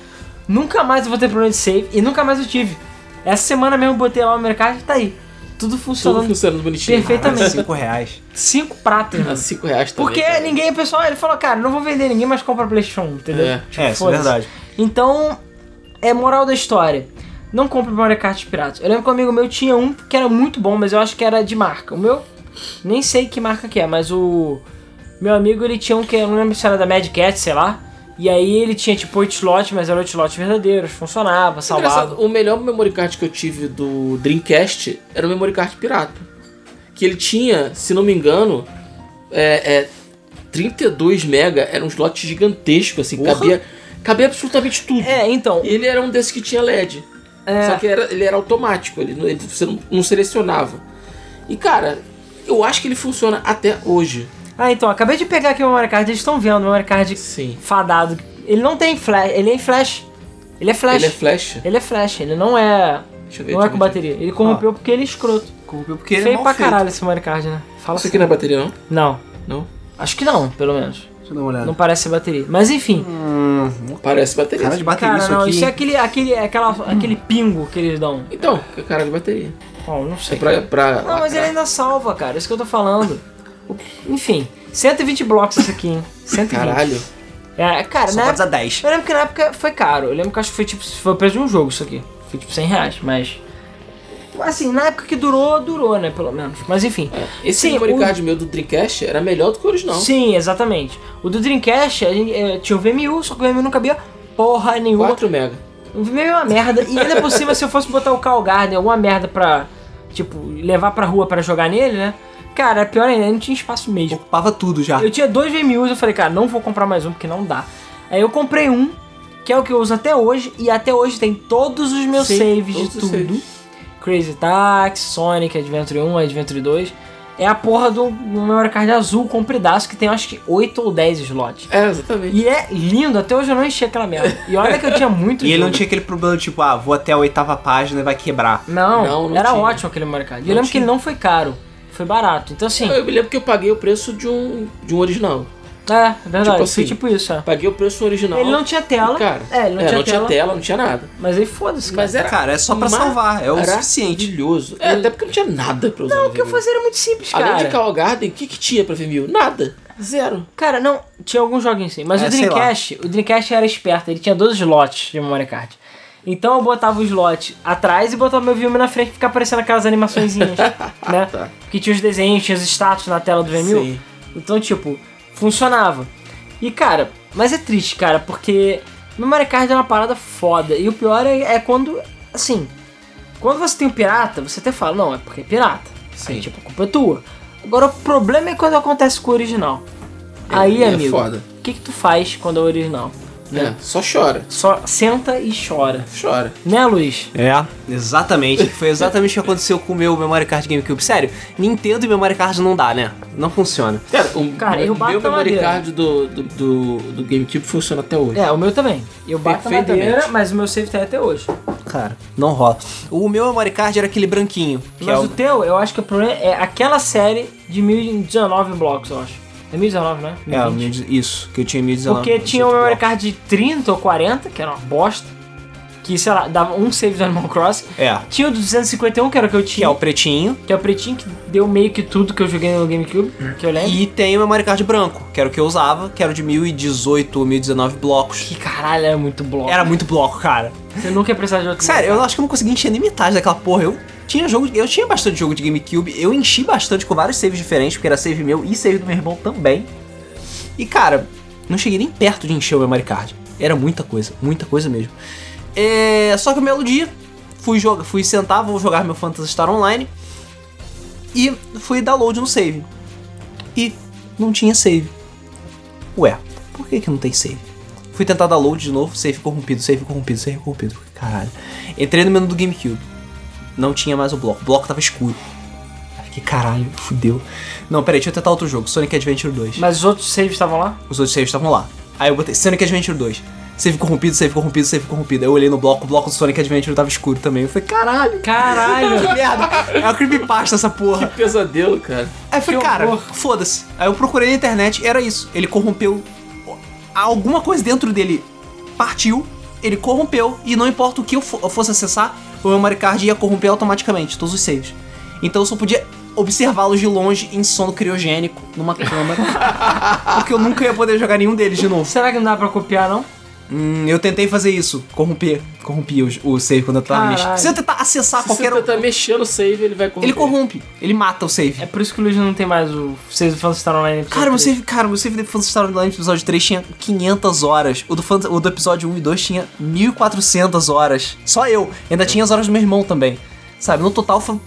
nunca mais eu vou ter problema de save e nunca mais eu tive. Essa semana mesmo eu botei lá o memory card e tá aí. Tudo Tudo funcionando. funcionando bonitinho. Perfeitamente. 5 reais. 5 pratas, A mano. 5 reais também. Porque cara. ninguém, pessoal, ele falou, cara, não vou vender ninguém, mas compra PlayStation 1, entendeu? É. Tipo, É, isso é verdade. Então, é moral da história. Não compre memory card piratas. Eu lembro que um amigo meu tinha um que era muito bom, mas eu acho que era de marca. O meu, nem sei que marca que é, mas o meu amigo ele tinha um que eu não lembro se era da Mad Cat, sei lá. E aí ele tinha tipo 8 slots, mas eram 8 slots verdadeiros, funcionava, salvava. O melhor memory card que eu tive do Dreamcast era o memory card pirata. Que ele tinha, se não me engano, é, é 32 mega, era um slot gigantesco, assim, Porra. cabia, cabia absolutamente tudo. É, então, E ele era um desses que tinha LED. É. Só que era, ele era automático, ele, ele- você não, não selecionava. E cara, eu acho que ele funciona até hoje. Ah, então, acabei de pegar aqui o memory card, eles estão vendo o memory card Sim. fadado. Ele não tem flash, ele é em flash. Ele é flash. Ele é flash. Ele é flash, ele não é. Deixa eu ver. Não é com bateria. Ele corrompeu porque ele é escroto. Corrompeu porque ele é Feio mal pra feito. caralho esse memory card, né? Fala Isso assim. aqui não é bateria, não? Não, Não? acho que não, pelo menos. Deixa eu dar uma olhada. Não parece bateria. Mas enfim. Hum, Parece bateria. cara de bateria Cara, isso não, aqui. isso é aquele, aquele, aquela, aquele pingo que eles dão. Então, que cara de bateria. Oh, não É sei. pra. pra Não, mas ele ainda salva, cara. Isso que eu tô falando. Enfim, 120 blocos isso aqui, hein? 120. Caralho. É, cara, Só na época, usar 10. eu lembro que na época foi caro. Eu lembro que acho que foi tipo, foi o preço de um jogo isso aqui. Foi tipo 100 reais, mas... Assim, na época que durou, durou, né, pelo menos. Mas enfim. Esse Sim, memory o- card meu do Dreamcast era melhor do que o original. Sim, exatamente. O do Dreamcast, a gente, eh, tinha o VMU, só que o VMU não cabia porra nenhuma. 4 mega. O VMU é uma merda. E ainda por cima, se eu fosse botar o Call Garden, alguma merda pra, tipo, levar pra rua pra jogar nele, né? Cara, pior ainda, não tinha espaço mesmo. Ocupava tudo já. Eu tinha dois VMUs, eu falei, cara, não vou comprar mais um porque não dá. Aí eu comprei um, que é o que eu uso até hoje, e até hoje tem todos os meus Sim, saves de tudo. saves. Crazy Taxi, Sonic, Adventure 1, Adventure 2. É a porra do, do memory card azul compridaço que tem acho que 8 ou 10 slots. É, exatamente. E é lindo, até hoje eu não enchi aquela merda. E olha que eu tinha muito <laughs> E ele não tinha aquele problema tipo, ah, vou até a oitava página e vai quebrar. Não, Não, não era tinha. ótimo aquele memory card. E eu lembro que tinha. ele não foi caro, foi barato. Então assim, Eu me lembro que eu paguei o preço de um, de um original. É, é verdade. Tipo foi assim, tipo isso, é. Paguei o preço original. Ele não tinha tela. Cara, é, ele não, é, tinha, não tela, tinha tela, não tinha nada. Mas aí foda-se, cara. Mas era Cara, é só pra salvar, é o suficiente. Maravilhoso. É, até porque não tinha nada pra usar. Não, o que eu fazia era muito simples, cara. Além de Call Garden, o que, que tinha pra VMU? Nada. Zero. Cara, não, tinha alguns joguinhos sim, mas É, o. Dreamcast, o Dreamcast era esperto, ele tinha 12 slots de memory card. Então eu botava o slot atrás e botava meu filme na frente e ficava aparecendo aquelas animaçõezinhas, <laughs> né? Tá. Que tinha os desenhos, tinha os status na tela do VMU. Sim. Então, tipo, funcionava. E, cara, mas é triste, cara, porque memory card é uma parada foda. E o pior é, é quando, assim, quando você tem um pirata, você até fala, não, é porque é pirata. Sim. Aí, tipo, a culpa é tua. Agora, o problema é quando acontece com o original. É, Aí, é amigo, o que que tu faz quando é o original? É, só chora. Só senta e chora. Chora. Né, Luiz? É, exatamente. Foi exatamente o que aconteceu com o meu Memory Card GameCube. Sério, Nintendo e Memory Card não dá, né? Não funciona. Cara, o Cara, eu o bato meu na memory madeira. card do, do, do, do GameCube funciona até hoje. É, o meu também. Eu bato na madeira, mas o meu save tá aí até hoje. Cara, não rola. O meu Memory Card era aquele branquinho. Mas é o o... teu, eu acho que o problema é aquela série de 1019 blocos, eu acho. É 1019, né? É, o 1020. meu- isso, que eu tinha 1019. Porque tinha um 18 memory card de 30 ou 40, que era uma bosta. Que, sei lá, dava um save do Animal Crossing. É, Tinha o do 251, que era o que eu que tinha. é o pretinho. Que é o pretinho que deu meio que tudo que eu joguei no GameCube, que eu lembro. E tem o Memory Card branco, que era o que eu usava, que era o de 1018 ou 1019 blocos. Que caralho, era muito bloco. Era muito bloco, cara. Você nunca ia precisar de outro Sério, eu acho que eu não consegui encher nem metade daquela porra. Eu tinha jogo, eu tinha bastante jogo de GameCube, eu enchi bastante com vários saves diferentes, porque era save meu e save do meu irmão também. E cara, não cheguei nem perto de encher o memory card. Era muita coisa, muita coisa mesmo. É, só que um belo dia, fui jogar, fui sentar, vou jogar meu Phantasy Star Online e fui dar load no save. E não tinha save. Ué, por que que não tem save? Fui tentar dar load de novo, save corrompido, save corrompido, save corrompido. Caralho. Entrei no menu do GameCube. Não tinha mais o bloco. O bloco tava escuro. Aí fiquei, caralho, fudeu. Não, peraí, deixa eu tentar outro jogo. Sonic Adventure 2. Mas os outros saves estavam lá? Os outros saves estavam lá. Aí eu botei Sonic Adventure 2. Save corrompido, save corrompido, save corrompido. Aí eu olhei no bloco, o bloco do Sonic Adventure tava escuro também. Eu falei, caralho. Caralho! <laughs> Que merda. É uma creepypasta essa porra. Pesadelo, cara. Aí eu falei, Que cara, foda-se. Aí eu procurei na internet, era isso. Ele corrompeu. Alguma coisa dentro dele partiu, ele corrompeu, e não importa o que eu fosse acessar, o memory card ia corromper automaticamente todos os saves. Então eu só podia observá-los de longe em sono criogênico, numa câmera. <laughs> porque eu nunca ia poder jogar nenhum deles de novo. Será que não dá pra copiar, não? Hum, eu tentei fazer isso, corromper. Corrompi o, o save quando eu tava mexendo. Se eu tentar acessar Se qualquer. você tentar mexer no save, ele vai corromper. Ele corrompe, ele mata o save. É por isso que o Luiz não tem mais o save do Phantasy Star Online. episódio Cara, meu três. save, cara, meu save do Phantasy Star Online episódio 3 tinha 500 horas. O do, Phant- o do episódio 1 e 2 tinha 1400 horas. Só eu. Ainda tinha as horas do meu irmão também. Sabe, no total foi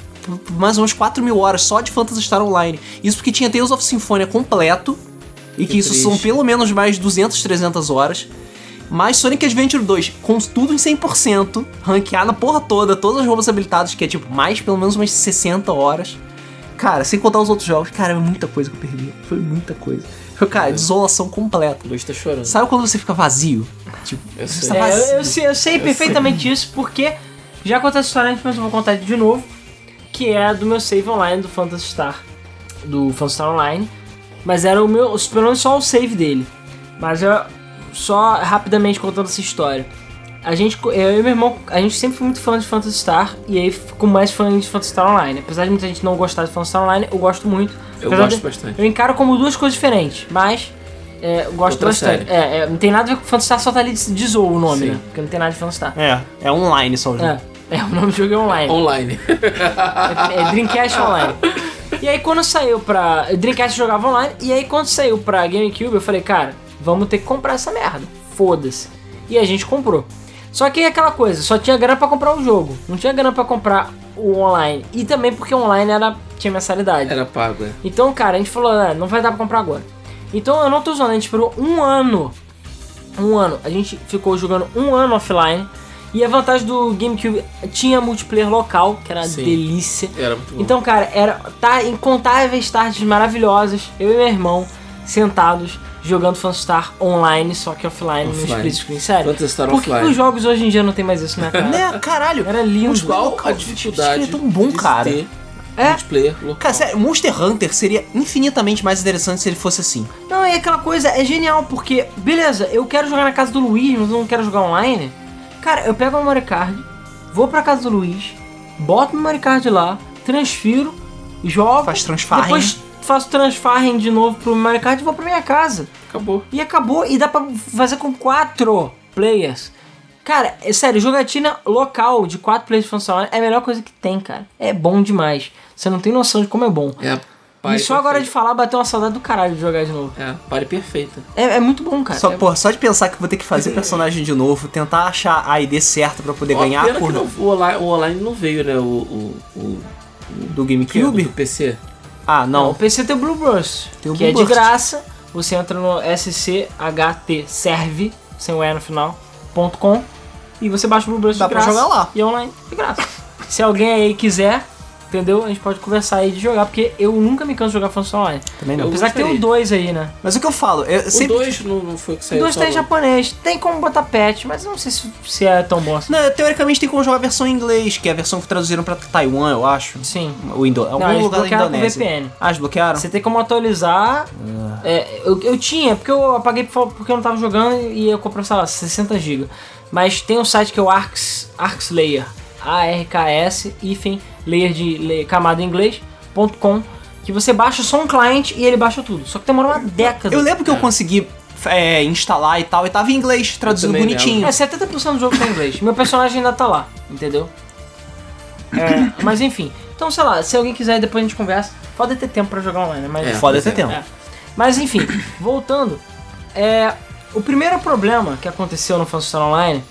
mais ou menos 4 mil horas só de Phantasy Star Online. Isso porque tinha Tales of Symphonia completo. E que, Que isso triste. são pelo menos mais 200, 300 horas. Mais Sonic Adventure 2, com tudo em 100%, ranqueado na porra toda, todas as roubos habilitados, que é tipo mais pelo menos umas 60 horas. Cara, sem contar os outros jogos, cara, é muita coisa que eu perdi. Foi muita coisa. Foi, cara, desolação completa. O Luiz tá chorando. Sabe quando você fica vazio? Tipo, Eu você sei. tá É, vazio. eu, eu sei, eu sei perfeitamente isso, porque já acontece história antes, mas eu vou contar de novo. Que é do meu save online do Phantasy Star. Do Phantasy Star Online. Mas era o meu. Pelo menos só o save dele. Mas eu. Só rapidamente contando essa história. A gente, eu e meu irmão, a gente sempre foi muito fã de Phantasy Star. E aí ficou mais fã de Phantasy Star Online. Apesar de muita gente não gostar de Phantasy Star Online, eu gosto muito. Eu gosto de- bastante. Eu encaro como duas coisas diferentes, mas é, eu gosto Outra bastante. É, é, não tem nada a ver com Phantasy Star, só tá ali de, de zoa o nome, Sim. né? Porque não tem nada de Phantasy Star. É, é online só o jogo. É, é, o nome do jogo é online. Online. É, é Dreamcast Online. <laughs> E aí quando saiu pra. Dreamcast jogava online, e aí quando saiu pra GameCube, eu falei, cara, vamos ter que comprar essa merda. Foda-se. E a gente comprou. Só que é aquela coisa, só tinha grana pra comprar o jogo. Não tinha grana pra comprar o online. E também porque o online era, tinha mensalidade. Era pago, é. Então, cara, a gente falou, ah, não vai dar pra comprar agora. Então eu não tô zoando, a gente esperou um ano. Um ano. A gente ficou jogando um ano offline. E a vantagem do GameCube tinha multiplayer local, que era uma Sim. delícia. Era muito bom. Então, cara, era tá incontáveis tardes maravilhosas, eu e meu irmão sentados jogando Fanstar online, só que offline, no Offline. split screen, sério. Phantasy Star Por que, offline. os jogos hoje em dia não tem mais isso, né, cara? Né, caralho. Era lindo. Qual a Cara, dificuldade é tão bom, de cara. É. multiplayer local. Cara, sério, Monster Hunter seria infinitamente mais interessante se ele fosse assim. Não, e aquela coisa é genial, porque, beleza, eu quero jogar na casa do Luiz, mas eu não quero jogar online. Cara, eu pego o memory card, vou pra casa do Luiz, boto o memory card lá, transfiro, jogo. Faz transfarring. Faço transfarring de novo pro memory card e vou pra minha casa. Acabou. E acabou, e dá pra fazer com quatro players. Cara, é sério, jogatina local de quatro players funcionando é a melhor coisa que tem, cara. É bom demais. Você não tem noção de como é bom. É. E pare só agora de perfeito. falar, bateu uma saudade do caralho de jogar de novo. É, pare perfeita. É, é muito bom, cara. Só, É- porra, só de pensar que vou ter que fazer personagem de novo, tentar achar a ID certa pra poder Ó, ganhar pena a que cor não- o, online, o online não veio, né? O, o, o do que GameCube. do PC. Ah, Não, não. o PC tem o Blue Burst, Tem o que Blue é de Burst. graça. Você entra no scht serve, sem o E no final, ponto .com, e você baixa o Blue Burst Dá de pra graça. jogar lá. E é online, de graça. <laughs> Se alguém aí quiser, entendeu? A gente pode conversar aí de jogar, porque eu nunca me canso de jogar função online. Também não. Eu Apesar que tem o gostaria. 2 aí, né? Mas o que eu falo, eu O sempre. 2 não, não foi o que O saiu 2 só tá em japonês, tem como botar patch, mas eu não sei se, se é tão bom assim. Não, teoricamente tem como jogar a versão em inglês, que é a versão que traduziram pra Taiwan, eu acho. Sim. O Indo... Algum Não, lugar da Indonésia. VPN. Ah, eles bloquearam? Você tem como atualizar. É, eu, eu tinha, porque eu apaguei por- porque eu não tava jogando e eu comprei, sei lá, 60 GB. Mas tem um site que é o Arx, Arx Layer. A-R-K-S, hífen, layer de layer, camada em inglês, ponto .com, que você baixa só um cliente e ele baixa tudo. Só que demora uma década. Eu lembro que eu consegui é, instalar e tal, e tava em inglês, traduzido bonitinho. É, 70% do jogo tá em inglês. Meu personagem ainda tá lá, entendeu? É, <coughs> mas enfim. Então, sei lá, se alguém quiser, depois a gente conversa. Pode ter tempo pra jogar online, né? Mas É, Foda ter é. tempo. É. Mas enfim, <coughs> voltando, é, o primeiro problema que aconteceu no Função Online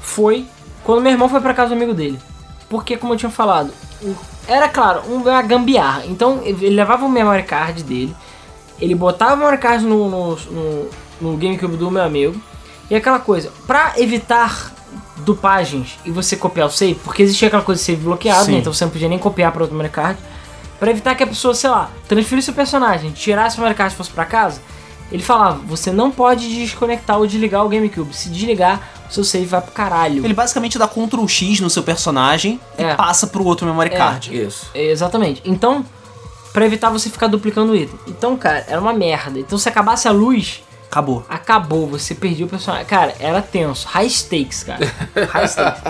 foi quando meu irmão foi pra casa do amigo dele. Porque, como eu tinha falado, era claro, um- uma gambiarra. Então ele levava o memory card dele, ele botava o memory card no, no, no, no GameCube do meu amigo, e aquela coisa, pra evitar dupagens e você copiar o save, porque existia aquela coisa de save bloqueado, né? então você não podia nem copiar para outro memory card. Pra evitar que a pessoa, sei lá, transferisse o personagem, tirasse o memory card e fosse pra casa, ele falava: você não pode desconectar ou desligar o GameCube. Se desligar, o seu save vai pro caralho. Ele basicamente dá Ctrl X no seu personagem É. e passa pro outro memory É. card. Isso. Exatamente. Então, pra evitar você ficar duplicando o item. Então, cara, era uma merda. Então, se acabasse a luz, Acabou. acabou, você perdia o personagem. Cara, era tenso. High stakes, cara. <laughs> High stakes.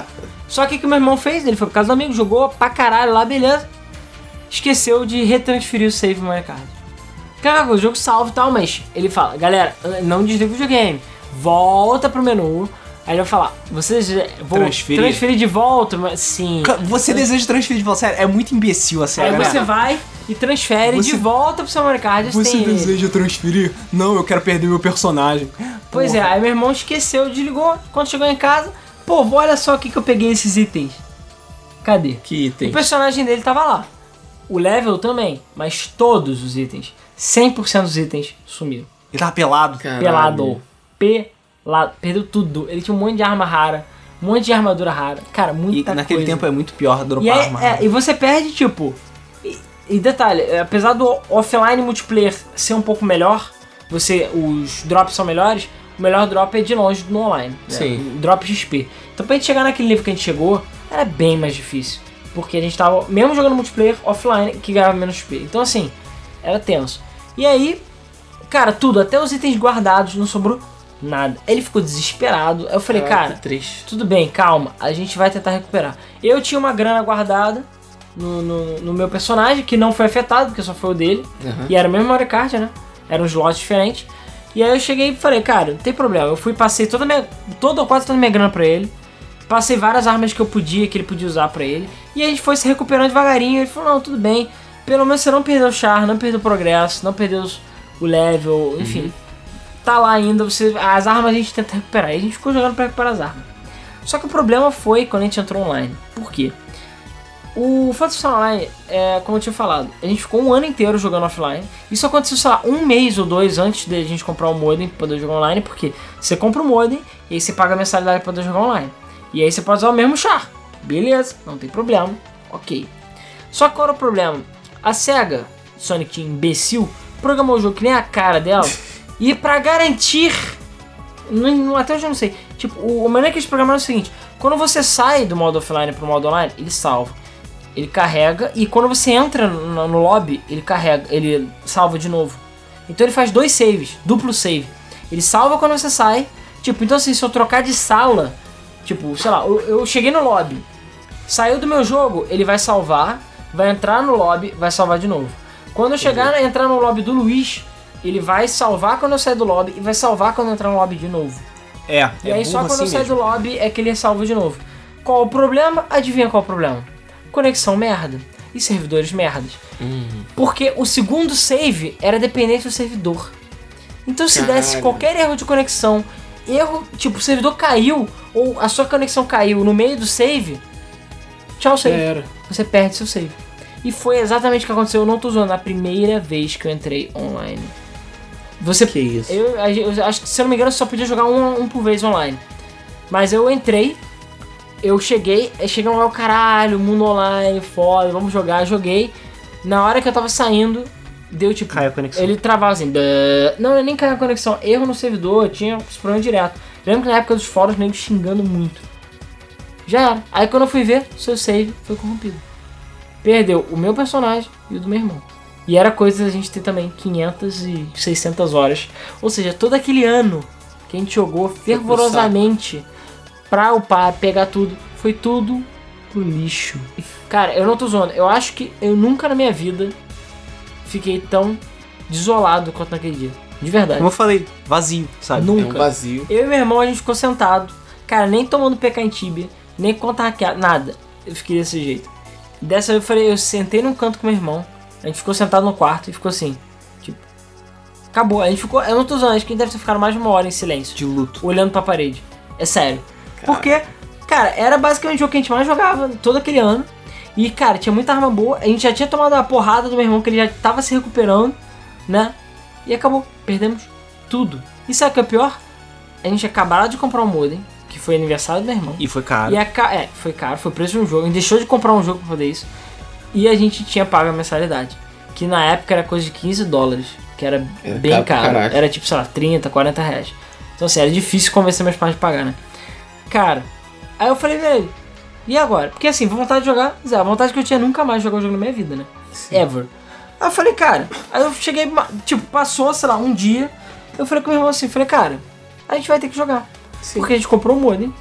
Só que o que o meu irmão fez? Ele foi pro casa do amigo, jogou pra caralho lá, beleza. Esqueceu de retransferir o save Mario Kart. Cara, o jogo salva e tal, mas ele fala, galera, não desliga o videogame. Volta pro menu. Aí ele vai falar, vocês vão Transferir. transferir de volta? Mas, sim. Você deseja transferir de volta? Sério, é muito imbecil a Aí sério. você vai e transfere Você- de volta pro seu Mario Kart. Você tem ele. deseja transferir? Não, eu quero perder meu personagem. Pois é, Porra. aí meu irmão esqueceu, desligou. Quando chegou em casa, pô, olha só aqui que eu peguei esses itens. Cadê? Que item. O personagem dele tava lá. O level também, mas todos os itens, 100% dos itens sumiram. Ele tava pelado. Caralho. Pelado. Pelado. Perdeu tudo. Ele tinha um monte de arma rara, um monte de armadura rara. Cara, E muita naquele coisa. tempo é muito pior E, dropar aí, arma. é, e você perde, tipo. E, e detalhe, é, apesar do offline multiplayer ser um pouco melhor, você os drops são melhores, o melhor drop é de longe no online. né? Sim. O Drop XP. Então pra gente chegar naquele nível que a gente chegou, era bem mais difícil. Porque a gente tava, mesmo jogando multiplayer offline, que ganhava menos XP. Então assim, era tenso. E aí, cara, tudo, até os itens guardados, não sobrou nada. Ele ficou desesperado. Aí eu falei, Caraca, cara, tudo bem, calma, a gente vai tentar recuperar. Eu tinha uma grana guardada no, no, no meu personagem, que não foi afetado, porque só foi o dele. Aham. E era o mesmo Mario Kart, né? Eram uns lotes diferentes. E aí eu cheguei e falei, cara, não tem problema. Eu fui, passei toda a minha. Toda, quase toda a minha grana pra ele. Passei várias armas que eu podia, que ele podia usar pra ele. E a gente foi se recuperando devagarinho. Ele falou, não, tudo bem. Pelo menos você não perdeu o char, não perdeu o progresso, não perdeu o level, enfim. Tá lá ainda, você. As armas a gente tenta recuperar. E a gente ficou jogando pra recuperar as armas. Só que o problema foi quando a gente entrou online. Por quê? O Phantasy Online, é, como eu tinha falado, a gente ficou um ano inteiro jogando offline. Isso aconteceu, sei lá, um mês ou dois antes de a gente comprar o modem pra poder jogar online, porque você compra o modem e aí você paga a mensalidade pra poder jogar online. E aí você pode usar o mesmo char. Beleza, não tem problema. Ok. Só que qual era o problema? A SEGA, Sonic imbecil, programou o jogo que nem a cara dela. <laughs> e pra garantir não, não- até hoje eu não sei. Tipo, o, a maneira que eles programaram é o seguinte: quando você sai do modo offline pro modo online, ele salva. ele carrega e quando você entra no, no lobby, ele carrega, ele salva de novo. Então ele faz dois saves, duplo save. Ele salva quando você sai. Tipo, então assim, se eu trocar de sala, tipo, sei lá, eu, eu cheguei no lobby, saiu do meu jogo, ele vai salvar, vai entrar no lobby, vai salvar de novo. Quando eu chegar a entrar no lobby do Luiz, ele vai salvar quando eu sair do lobby e vai salvar quando eu entrar no lobby de novo. É, E é aí só quando eu assim sair do lobby é que ele é salvo de novo. Qual o problema? Adivinha qual o problema? Conexão merda. E servidores merdas. Porque o segundo save era dependente do servidor. Então se desse Caralho. qualquer erro de conexão, erro, tipo, o servidor caiu, ou a sua conexão caiu no meio do save, tchau save. Era. Você perde seu save. E foi exatamente o que aconteceu, eu não tô zoando, a primeira vez que eu entrei online. Você Que isso. eu, eu acho que, se eu não me engano, você só podia jogar um, um por vez online. Mas eu entrei, eu cheguei, cheguei lá, o caralho, mundo online, foda, vamos jogar, joguei. Na hora que eu tava saindo, deu tipo. Caiu a conexão. Ele travava assim. "Duh". Não, nem caiu a conexão, erro no servidor, tinha esse problema direto. Lembro que na época dos fóruns, nego xingando muito. Já era. Aí quando eu fui ver, seu save foi corrompido. Perdeu o meu personagem e o do meu irmão. E era coisa da gente ter também 500 e 600 horas. Ou seja, todo aquele ano que a gente jogou fervorosamente pra upar, pegar tudo, foi tudo pro lixo. Cara, eu não tô zoando. Eu acho que eu nunca na minha vida fiquei tão desolado quanto naquele dia. De verdade. Como eu falei, vazio, sabe? É um Nunca. vazio. Eu e meu irmão, a gente ficou sentado. Cara, nem tomando PK em Tibia, nem conta hackeado, nada. Eu fiquei desse jeito. Dessa vez eu falei, eu sentei num canto com meu irmão. A gente ficou sentado no quarto e ficou assim. Tipo. Acabou. A gente ficou. Eu não tô zoando, acho que a gente deve ter ficado mais de uma hora em silêncio. De luto. Olhando pra parede. É sério. Porque, cara, era basicamente o jogo que a gente mais jogava todo aquele ano. E, cara, tinha muita arma boa. A gente já tinha tomado a porrada do meu irmão, que ele já tava se recuperando, né? E acabou. Perdemos tudo. E sabe o que é pior? A gente acabou de comprar um modem, que foi aniversário do meu irmão. E foi caro. E a ca... É, foi caro, foi preço de um jogo. A gente deixou de comprar um jogo pra fazer isso. E a gente tinha pago a mensalidade. Que na época era coisa de 15 dólares. Que era, Era bem caro caro. Era tipo, sei lá, 30, 40 reais. Então assim, era difícil convencer meus pais de pagar, né? Cara, aí eu falei, velho, e agora? Porque assim, vontade de jogar, Zé, a vontade que eu tinha nunca mais jogar um jogo na minha vida, né? Ever. Aí eu falei, cara, aí eu cheguei, tipo, passou, sei lá, um dia. Eu falei com o meu irmão assim, falei, cara, a gente vai ter que jogar. Porque a gente comprou o modem.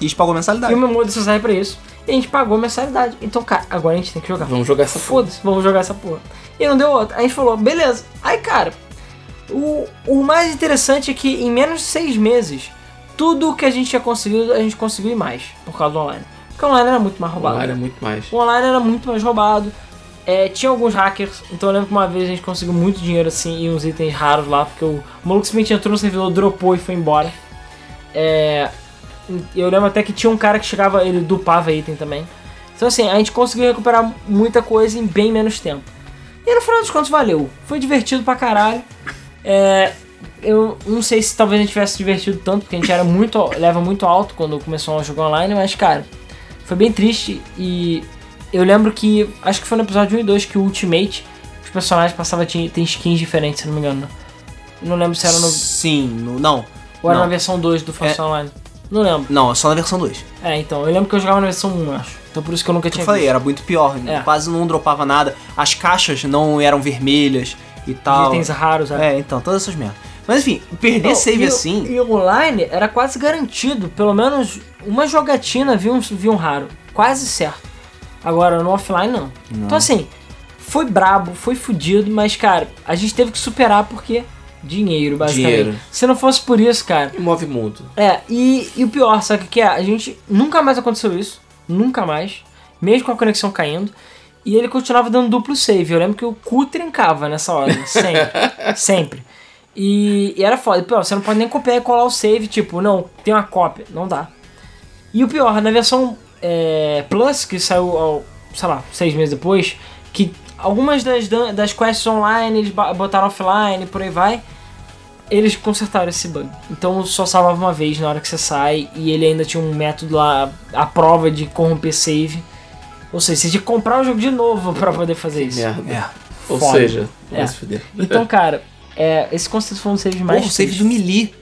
E a gente pagou mensalidade. E o meu modem só serve pra isso. E a gente pagou a mensalidade. Então, cara, agora a gente tem que jogar. Vamos jogar essa porra. Foda-se, vamos jogar essa porra. E não deu outra. A gente falou, beleza. Aí, cara, o, o mais interessante é que em menos de seis meses, tudo que a gente tinha conseguido, a gente conseguiu e mais. Por causa do online. Porque o online era muito mais roubado. Online é muito mais. O online era muito mais roubado. É, tinha alguns hackers, então eu lembro que uma vez a gente conseguiu muito dinheiro assim e uns itens raros lá, porque o maluco simplesmente entrou no servidor, dropou e foi embora. É, eu lembro até que tinha um cara que chegava, ele dupava item também. Então assim, a gente conseguiu recuperar muita coisa em bem menos tempo. E no final dos contos valeu. Foi divertido pra caralho. É, eu não sei se talvez a gente tivesse divertido tanto, porque a gente era muito, <coughs> leva muito alto quando começou a jogar online, mas cara, foi bem triste e eu lembro que, acho que foi no episódio 1 e 2 que o Ultimate, os personagens passavam, tem skins diferentes, se não me engano. Não lembro se era no, Sim, no, não. Ou era não. na versão 2 do Força É. Online. Não lembro. Não, só na versão 2. É, então, eu lembro que eu jogava na versão 1, acho. Então por isso que eu nunca Eu tinha falei, visto. era muito pior. É. Quase não dropava nada. As caixas não eram vermelhas e tal. Itens raros, é. É, então, todas essas merdas. Mas enfim, perder Não, save e assim. E o online era quase garantido, pelo menos uma jogatina viu um, um raro. Quase certo. Agora no offline não. Então assim, foi brabo, foi fudido, mas cara, a gente teve que superar porque dinheiro, basicamente. Dinheiro. Se não fosse por isso, cara. E move mundo. É, e, e o pior, sabe o que é? A gente nunca mais aconteceu isso. Nunca mais. Mesmo com a conexão caindo. E ele continuava dando duplo save. Eu lembro que o cu trincava nessa hora. Sempre. <laughs> sempre. E, e era foda. E, pior, você não pode nem copiar e colar o save. Tipo, não, tem uma cópia. Não dá. E o pior, na versão é, Plus, que saiu, ao, sei lá, seis meses depois, que algumas das, das quests online eles botaram offline, por aí vai, eles consertaram esse bug. Então só salvava uma vez na hora que você sai, e ele ainda tinha um método lá, a prova de corromper save. Ou seja, você tinha que comprar o jogo de novo pra poder fazer isso. Merda. É. Ou Foda. seja, vai É. se fuder. Então, <laughs> cara, é, esse conceito foi um save mais. Porra, o save do Melee.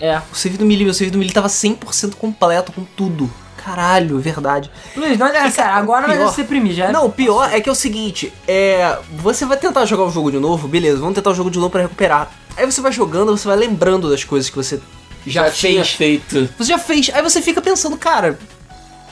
É. O save do Melee, meu save do Melee tava 100% completo com tudo. Caralho, verdade. Luiz, não adianta, cara, agora não pior- adianta se deprimir, já. Não, o pior é que é o seguinte, é. Você vai tentar jogar o jogo de novo, beleza, vamos tentar o jogo de novo pra recuperar. Aí você vai jogando, você vai lembrando das coisas que você já, Já, tinha fez. feito. Você já fez. Aí você fica pensando, cara.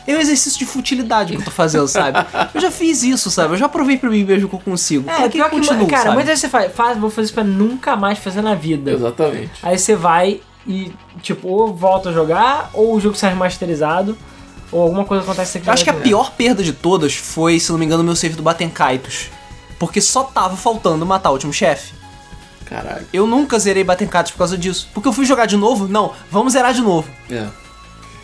É um exercício de futilidade que eu tô fazendo, sabe? Eu já fiz isso, sabe? Eu já provei pra mim mesmo que eu consigo. É, Por que que, continuo, cara, sabe? muitas vezes você faz, faz, vou fazer isso pra nunca mais fazer na vida. Exatamente. Aí você vai e, tipo, ou volta a jogar, ou o jogo sai remasterizado, ou alguma coisa acontece que acho que a pior perda de todas foi, se não me engano, o meu save do Batenkaitos. Porque só tava faltando matar o último chefe. Caralho. Eu nunca zerei Batenkaitos por causa disso. Porque eu fui jogar de novo, não, vamos zerar de novo. É.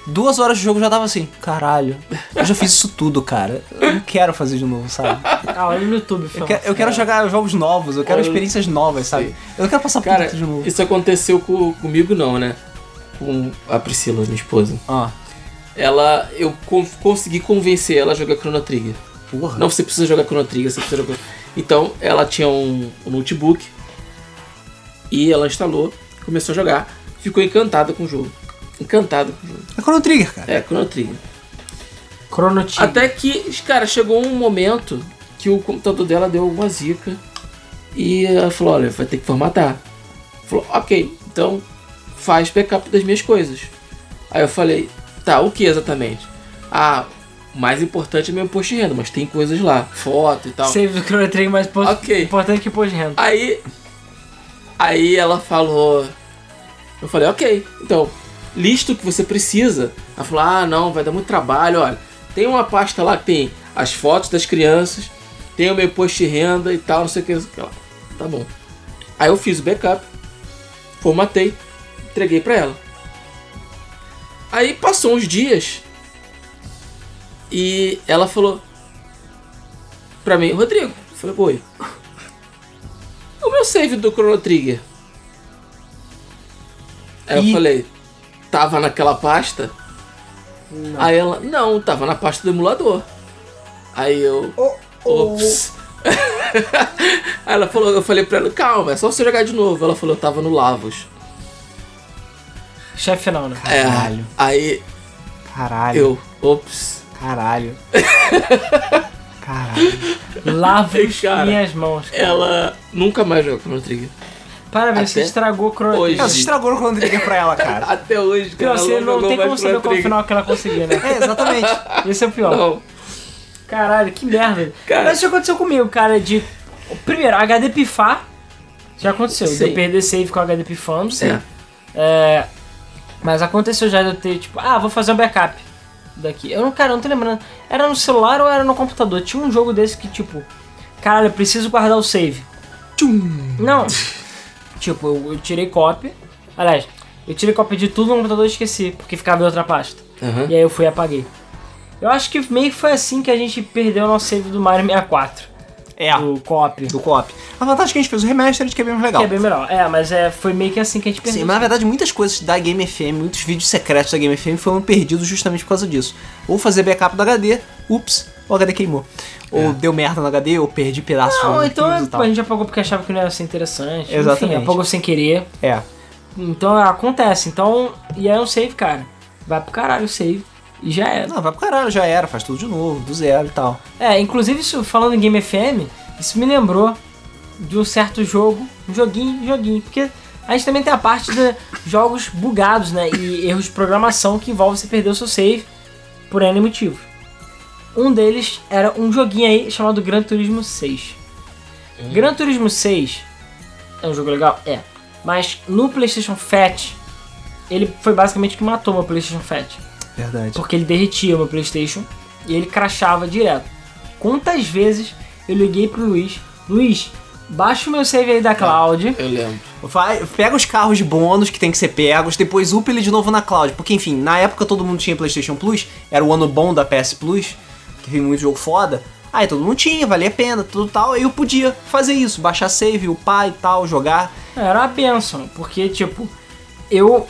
Duas horas de jogo eu já tava assim, caralho, eu já fiz isso tudo, cara. Eu não quero fazer de novo, sabe? Ah, olha no YouTube, Eu filho. quero, eu quero jogar jogos novos, eu quero Olha, experiências novas, sabe? sei. Eu não quero passar por Cara, tudo de novo. isso aconteceu com, comigo não, né? Com a Priscila, minha esposa. Ah, Ela, eu con- consegui convencer ela a jogar Chrono Trigger. porra. Não, você precisa jogar Chrono Trigger, você precisa jogar... Então, ela tinha um, um notebook e ela instalou, começou a jogar, ficou encantada com o jogo. Encantada com o jogo. É Chrono Trigger, cara. É, Chrono Trigger. Chrono Trigger. Até que, cara, chegou um momento que o computador dela deu uma zica e ela falou, olha, vai ter que formatar. Falou, ok, então faz backup das minhas coisas. Aí eu falei, tá, o que exatamente? Ah, o mais importante é meu imposto de renda, mas tem coisas lá, foto e tal. Save do Chrono Trigger mais po- Ok. importante que pôs de renda. Aí, aí ela falou, eu falei, ok, então, lista o que você precisa. Ela falou, ah, não, vai dar muito trabalho, olha, tem uma pasta lá que tem as fotos das crianças, tem o meu imposto de renda e tal, não sei o que, lá. Tá bom. Aí eu fiz o backup, formatei, entreguei pra ela. Aí passou uns dias e ela falou pra mim, Rodrigo, eu falei, oi. O meu save do Chrono Trigger. Aí E- eu falei, tava naquela pasta? Não. Aí ela, não, tava na pasta do emulador. Aí eu, ops. <laughs> Aí ela falou, eu falei pra ela, calma, é só você jogar de novo. Ela falou, eu tava no Lavos. Chefe final, né? É, Caralho. aí Caralho. eu, ops. Caralho. <laughs> Caralho. Lavo Ei, <laughs> cara, minhas mãos. cara. Ela nunca mais jogou Chrono Trigger. Parabéns, você até estragou o Chrono hoje. Não, você estragou o Chrono Trigger pra ela, cara. <laughs> Até hoje, cara. Pior, você não tem como saber qual Trigger. final que ela conseguia, né? <laughs> É, exatamente. Esse é o pior. Não, Caralho, que merda. Cara. Mas isso aconteceu comigo, cara, de... Primeiro, HD pifar. Já aconteceu. De Sim. eu perder save com HD pifando. é. É, Mas aconteceu já de eu ter, tipo, ah, vou fazer um backup daqui. Eu não, cara, eu não tô lembrando. Era no celular ou era no computador? Tinha um jogo desse que, tipo, caralho, eu preciso guardar o save. Tchum. Não. <laughs> tipo, eu, eu tirei cópia. Aliás, eu tirei cópia de tudo no computador e esqueci, porque ficava em outra pasta. Aham. E aí eu fui e apaguei. Eu acho que meio que foi assim que a gente perdeu o nosso save do Mario 64. É, Do cópia. do co-op. A vantagem é que a gente fez o remastered, que é bem mais legal. Que é bem melhor. É, mas é, foi meio que assim que a gente perdeu. Sim, mas na verdade muitas coisas da Game FM, muitos vídeos secretos da Game FM foram perdidos justamente por causa disso. Ou fazer backup do HD, ups, o HD queimou. Ou deu merda no HD, ou perdi pedaços Não, então é, a gente apagou porque achava que não ia ser interessante. Exatamente. Enfim, apagou sem querer. É. Então acontece. Então, e aí é um save, cara. Vai pro caralho o save. E já era. Não, vai pro caralho, já era, faz tudo de novo, do zero e tal. É, inclusive isso, falando em Game FM, isso me lembrou de um certo jogo, um joguinho, joguinho, porque a gente também tem a parte de jogos bugados, né, e erros de programação que envolve você perder o seu save por N motivo. Um deles era um joguinho aí chamado Gran Turismo 6. Gran Turismo 6 é um jogo legal? É. Mas no PlayStation Fat, ele foi basicamente o que matou meu PlayStation Fat. Verdade. Porque ele derretia o meu Playstation e ele crashava direto. Quantas vezes eu liguei pro Luiz, Luiz, baixa o meu save aí da cloud. Eu lembro. Vai, pega os carros de bônus que tem que ser pegos, depois upa ele de novo na cloud. Porque, enfim, na época todo mundo tinha PlayStation Plus, era o ano bom da PS Plus, que veio muito jogo foda. Aí todo mundo tinha, valia a pena, tudo tal. Aí eu podia fazer isso, baixar save, upar e tal, jogar. Era uma benção, porque tipo, eu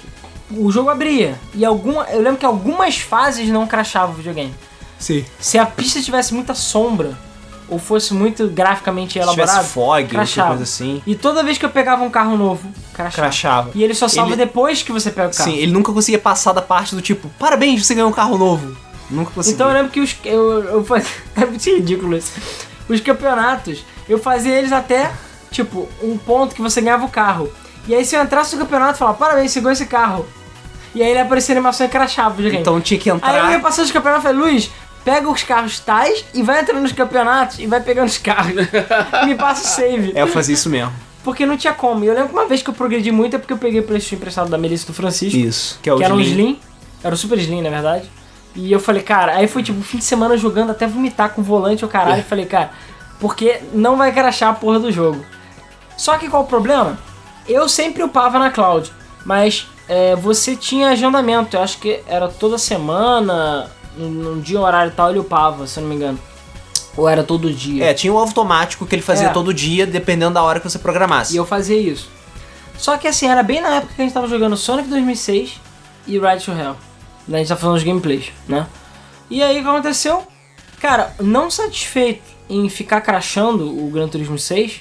o jogo abria e alguma, eu lembro que algumas fases não crashavam o videogame. Sim. Se a pista tivesse muita sombra ou fosse muito graficamente Se elaborado, fog, qualquer crashava. coisa assim, E toda vez que eu pegava um carro novo, crashava. crashava. E ele só salva Ele- depois que você pega o carro. Sim, ele nunca conseguia passar da parte do tipo, parabéns, você ganhou um carro novo. Nunca consegui. Então eu lembro que os. Eu, eu fazia. <laughs> É muito ridículo isso. Os campeonatos, eu fazia eles até, tipo, um ponto que você ganhava o carro. E aí se eu entrasse no campeonato, eu falava, parabéns, você ganhou esse carro. E aí ele aparecia animação e crachava o. Então tinha que Aí eu ia entrar. passando os campeonatos e falei, Luiz, pega os carros tais e vai entrando nos campeonatos e vai pegando os carros. <laughs> Me passa o save. É, eu fazia isso mesmo. Porque não tinha como. E eu lembro que uma vez que eu progredi muito é porque eu peguei o PlayStation emprestado da Melissa do Francisco. Isso. Que é o que era um Slim. Slim. Era o Super Slim, na verdade. E eu falei, cara, aí foi tipo fim de semana jogando até vomitar com o volante o caralho. E falei, cara, porque não vai crachar a porra do jogo. Só que qual o problema? Eu sempre upava na cloud, mas é, você tinha agendamento. Eu acho que era toda semana, num, dia, horário e tal, ele upava, se eu não me engano. Ou era todo dia. É, tinha o automático que ele fazia É. todo dia, dependendo da hora que você programasse. E eu fazia isso. Só que assim, era bem na época que a gente tava jogando Sonic 2006 e Ride to Hell. A gente tá falando os gameplays, né? E aí o que aconteceu? Cara, não satisfeito em ficar crashando o Gran Turismo 6,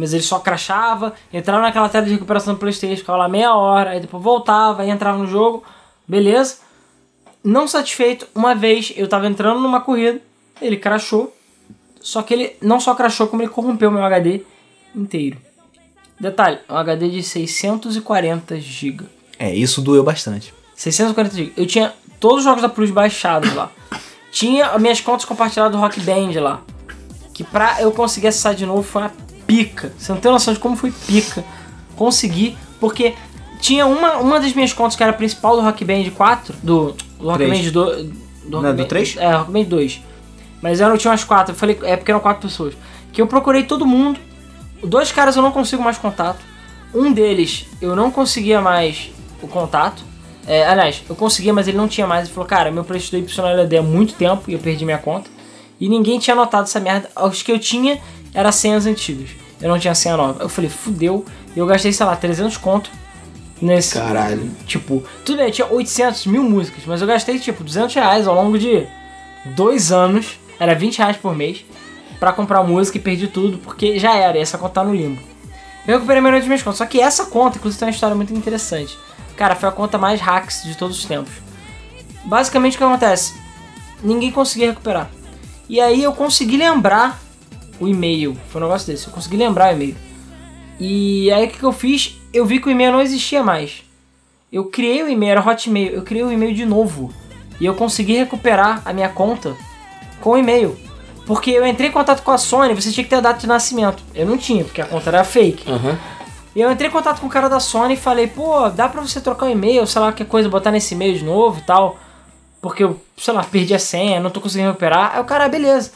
mas ele só crashava, entrava naquela tela de recuperação do Playstation, ficava lá meia hora, aí depois voltava, aí entrava no jogo, beleza. Não satisfeito, uma vez eu tava entrando numa corrida, ele crashou, só que ele não só crashou, como ele corrompeu meu HD inteiro. Detalhe, um HD de 640 GB. É, isso doeu bastante. 640 GB. Eu tinha todos os jogos da Plus baixados lá. Tinha as minhas contas compartilhadas do Rock Band lá. Que pra eu conseguir acessar de novo foi uma pica. Você não tem noção de como foi pica. Consegui, porque tinha uma, uma das minhas contas que era a principal do Rock Band 4, do, do Rock. Band 2. Do Não Rock é do Band- três? É, Rock Band 2. Mas eu não tinha umas quatro. Eu falei, é porque eram quatro pessoas. Que eu procurei todo mundo. Dois caras eu não consigo mais contato. Um deles eu não conseguia mais o contato. É, aliás, eu conseguia, mas ele não tinha mais. Ele falou, cara, meu PlayStation YLD há muito tempo e eu perdi minha conta. E ninguém tinha notado essa merda. Os que eu tinha eram senhas antigas. Eu não tinha senha nova. Eu falei, fudeu. E eu gastei, sei lá, 300 conto nesse. Caralho. Tipo, tudo bem, tinha 800 mil músicas, mas eu gastei tipo 200 reais ao longo de dois anos. Era 20 reais por mês pra comprar música e perdi tudo porque já era. E essa conta tá no limbo. Eu recuperei a maioria das minhas contas. Só que essa conta, inclusive, tem uma história muito interessante. Cara, foi a conta mais hacks de todos os tempos. Basicamente o que acontece? Ninguém conseguia recuperar. E aí eu consegui lembrar o e-mail. Foi um negócio desse. Eu consegui lembrar o e-mail. E aí o que, que eu fiz? Eu vi que o e-mail não existia mais. Eu criei o e-mail, era Hotmail. Eu criei o e-mail de novo. E eu consegui recuperar a minha conta com o e-mail. Porque eu entrei em contato com a Sony, você tinha que ter a data de nascimento. Eu não tinha, porque a conta era fake. Aham. E eu entrei em contato com o cara da Sony e falei, pô, dá pra você trocar o e-mail, sei lá, qualquer coisa, botar nesse e-mail de novo e tal. Porque eu, sei lá, perdi a senha, não tô conseguindo recuperar. Aí o cara, "Ah, beleza.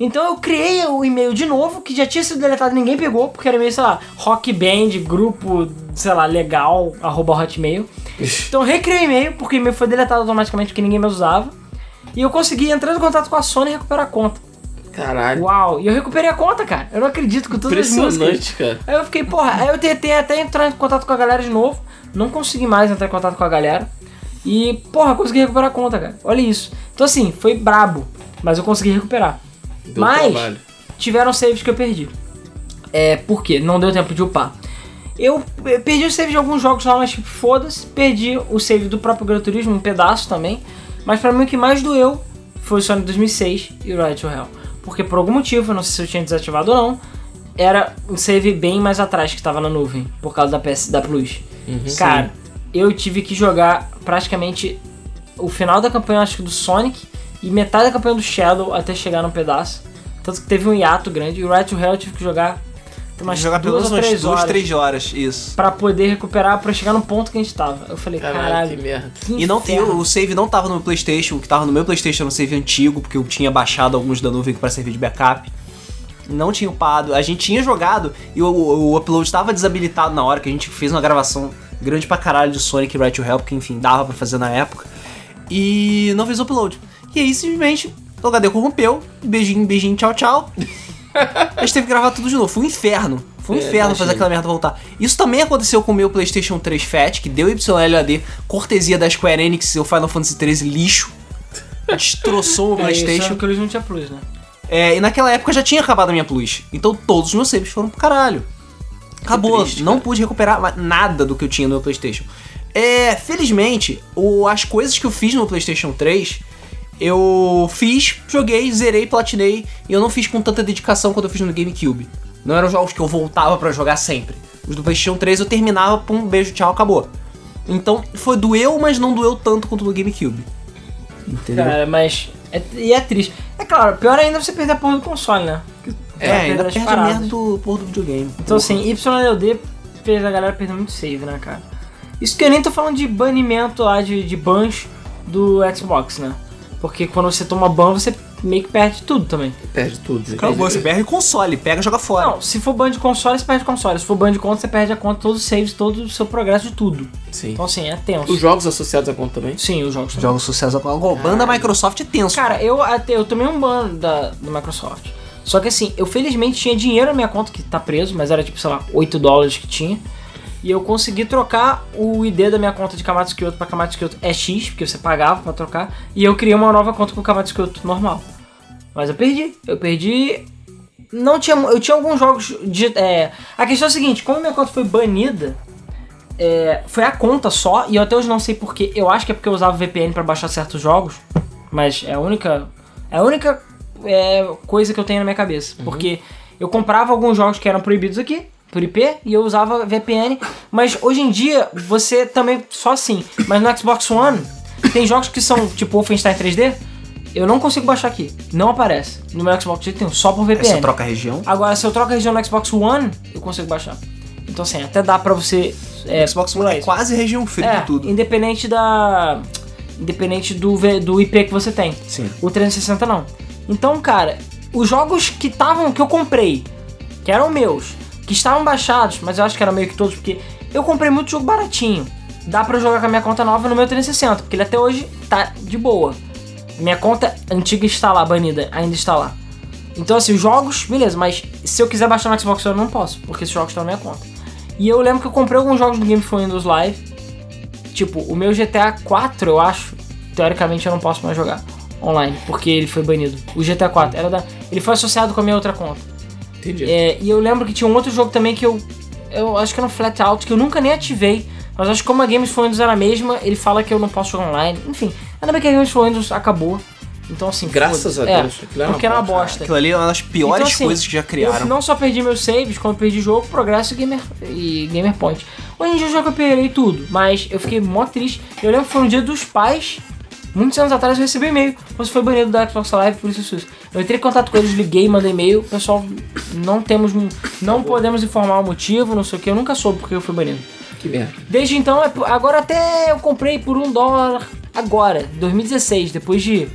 Então eu criei o e-mail de novo, que já tinha sido deletado e ninguém pegou, porque era e-mail, sei lá, rock band, grupo, sei lá, legal, arroba hotmail. Então eu recriei o e-mail, porque o e-mail foi deletado automaticamente porque ninguém mais usava. E eu consegui entrar em contato com a Sony e recuperar a conta. Caralho. Uau! E eu recuperei a conta, cara. Eu não acredito com todas as músicas. Impressionante, cara. Aí eu fiquei, porra, aí eu tentei até entrar em contato com a galera de novo. Não consegui mais entrar em contato com a galera. E, porra, consegui recuperar a conta, cara. Olha isso. Então assim, foi brabo. Mas eu consegui recuperar. Deu mas trabalho. tiveram saves que eu perdi. É, por quê? Não deu tempo de upar. Eu perdi o save de alguns jogos lá, mas tipo, foda-se. Perdi o save do próprio Gran Turismo, um pedaço também. Mas pra mim o que mais doeu foi o Sonic 2006 e o Ride to Hell. Porque por algum motivo, não sei se eu tinha desativado ou não, era um save bem mais atrás que tava na nuvem, por causa da, PS, da Plus. Cara, eu tive que jogar praticamente o final da campanha, acho que do Sonic, e metade da campanha do Shadow até chegar num pedaço. Tanto que teve um hiato grande, e o Ride to Hell eu tive que jogar umas jogar pelo duas menos ou umas três duas, horas três horas, isso. pra poder recuperar, pra chegar no ponto que a gente tava. Eu falei, Caralho, caralho, que merda. que E não tem, inferno. o save não tava no meu Playstation, o que tava no meu Playstation era um save antigo, porque eu tinha baixado alguns da nuvem para servir de backup. Não tinha upado. A gente tinha jogado e o, o, o upload estava desabilitado na hora que a gente fez uma gravação grande pra caralho de Sonic Right to Help, que enfim, dava pra fazer na época. E não fez o upload. E aí simplesmente o HD corrompeu. Beijinho, beijinho, tchau, tchau. <laughs> A gente teve que gravar tudo de novo. Foi um inferno. Foi um É, inferno fazer aquela merda voltar. Isso também aconteceu com o meu PlayStation 3 Fat, que deu YLAD, cortesia da Square Enix, seu Final Fantasy 13 lixo. Destroçou o <laughs> É, isso PlayStation. era que eles não tinha plus, né? É, e naquela época já tinha acabado a minha Plus. Então todos os meus saves foram pro caralho. Acabou. triste, não cara. pude recuperar nada do que eu tinha no meu PlayStation. É, felizmente, o- as coisas que eu fiz no PlayStation 3 eu fiz, joguei, zerei, platinei, e eu não fiz com tanta dedicação quanto eu fiz no GameCube. Não eram jogos que eu voltava pra jogar sempre. Os do PlayStation 3 eu terminava, pum, beijo, tchau, acabou. Então foi doeu, mas não doeu tanto quanto no GameCube. Entendeu? Cara, mas. É, e é triste. É claro, pior ainda é você perder a porra do console, né? É, vai ainda perde a merda do porra do videogame. Então assim, YLD fez a galera perder muito save, né, cara? Isso que eu nem tô falando de banimento lá de, de bans do Xbox, né? Porque quando você toma ban, você meio que perde tudo também. Perde tudo. Acabou, você perde console, pega e joga fora. Não, se for ban de console, você perde console. Se for ban de conta, você perde a conta, todos os saves, todo o seu progresso de tudo. Sim. Então assim, é tenso. Os jogos associados à conta também? Sim, os jogos também. Jogos sucesso com o ban da Microsoft é tenso. Cara, eu até eu tomei um ban da, do Microsoft. Só que assim, eu felizmente tinha dinheiro na minha conta que tá preso, mas era tipo, sei lá, 8 dólares que tinha. E eu consegui trocar o ID da minha conta de Kamatsu Kyoto pra Kamatsu Kyoto é X, porque você pagava pra trocar. E eu criei uma nova conta com Kamatsu Kyoto normal. Mas eu perdi. Eu perdi. Não tinha. Eu tinha alguns jogos de. É, a questão é a seguinte, como minha conta foi banida, é, foi a conta só, e eu até hoje não sei porquê. Eu acho que é porque eu usava VPN pra baixar certos jogos, mas é a única. É a única é, coisa que eu tenho na minha cabeça. Porque eu comprava alguns jogos que eram proibidos aqui, por IP, e eu usava VPN. Mas hoje em dia, você também. Só assim. Mas no Xbox One, tem jogos que são tipo Wolfenstein 3D. Eu não consigo baixar aqui. Não aparece. No meu Xbox eu tenho só por VPN. você troca região. Agora, se eu troco a região no Xbox One, eu consigo baixar. Então, assim, até dá pra você. É, Xbox One é isso. quase região fria É, de tudo. independente da. Independente do, do IP que você tem. Sim. O 360 não. Então, cara, os jogos que estavam, que eu comprei, que eram meus, que estavam baixados, mas eu acho que era meio que todos, porque eu comprei muito jogo baratinho. Dá pra jogar com a minha conta nova no meu 360, porque ele até hoje tá de boa. Minha conta antiga está lá, banida, ainda está lá. Então, assim, os jogos, beleza, mas se eu quiser baixar no Xbox eu não posso, porque esses jogos estão na minha conta. E eu lembro que eu comprei alguns jogos do Game for Windows Live. Tipo, o meu GTA 4, eu acho, teoricamente eu não posso mais jogar online, porque ele foi banido. O GTA 4 era da. Ele foi associado com a minha outra conta. Entendi. É, e eu lembro que tinha um outro jogo também que eu. Eu acho que era um Flat Out, que eu nunca nem ativei. Mas acho que como a Games for Windows era a mesma, ele fala que eu não posso jogar online. Enfim, ainda bem que a Games for Windows acabou. Então assim, Graças a Deus, É, aquilo era uma porque era uma bosta. bosta. Aquilo ali é uma das piores Então, assim, coisas que já Eu criaram. não só perdi meus saves, como eu perdi jogo, progresso e gamer, e gamer point. Hoje em dia eu já recuperei tudo, mas eu fiquei mó triste. Eu lembro que foi no dia dos pais, muitos anos atrás eu recebi e-mail. Você foi banido da Xbox Live, por isso, isso. Eu entrei em contato com eles, liguei, mandei e-mail. Pessoal, não temos, não podemos informar o motivo, não sei o que. Eu nunca soube porque eu fui banido. Que merda. Desde então, é agora até eu comprei por um dólar agora, 2016, depois de,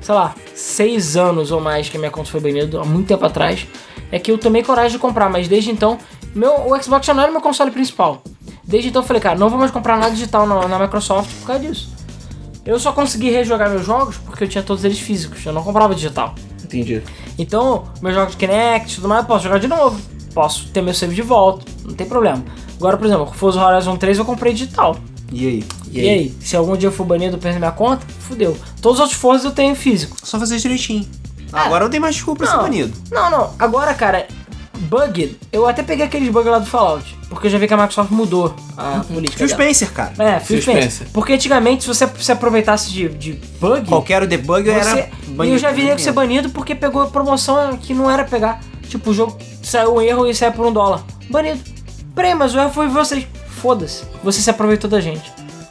sei lá, seis anos ou mais que a minha conta foi banida, há muito tempo atrás, é que eu tomei coragem de comprar, mas desde então, meu, o Xbox já não era meu console principal. Desde então eu falei, cara, não vou mais comprar nada digital na, na Microsoft por causa disso. Eu só consegui rejogar meus jogos porque eu tinha todos eles físicos, eu não comprava digital. Entendi. Então, meus jogos de Kinect e tudo mais, eu posso jogar de novo. Posso ter meu save de volta, não tem problema. Agora, por exemplo, o Forza Horizon 3 eu comprei digital. E aí? E, aí? se algum dia eu for banido e perder minha conta, fudeu. Todos os outros Forzas eu tenho físico. Só fazer direitinho. Agora não tem mais desculpa pra ser banido. Não, não. Agora, cara, bug, eu até peguei aqueles bugs lá do Fallout. Porque eu já vi que a Microsoft mudou a política Phil dela. Spencer, cara. É, Phil Phil Spencer. Spencer. Porque antigamente, se você se aproveitasse de, de bug, Qualquer debug você... era E eu já vi nego ser banido porque pegou promoção que não era pegar. Tipo, o jogo saiu um erro e saiu por um dólar. Banido. Peraí, mas o erro foi vocês. Foda-se. Você se aproveitou da gente.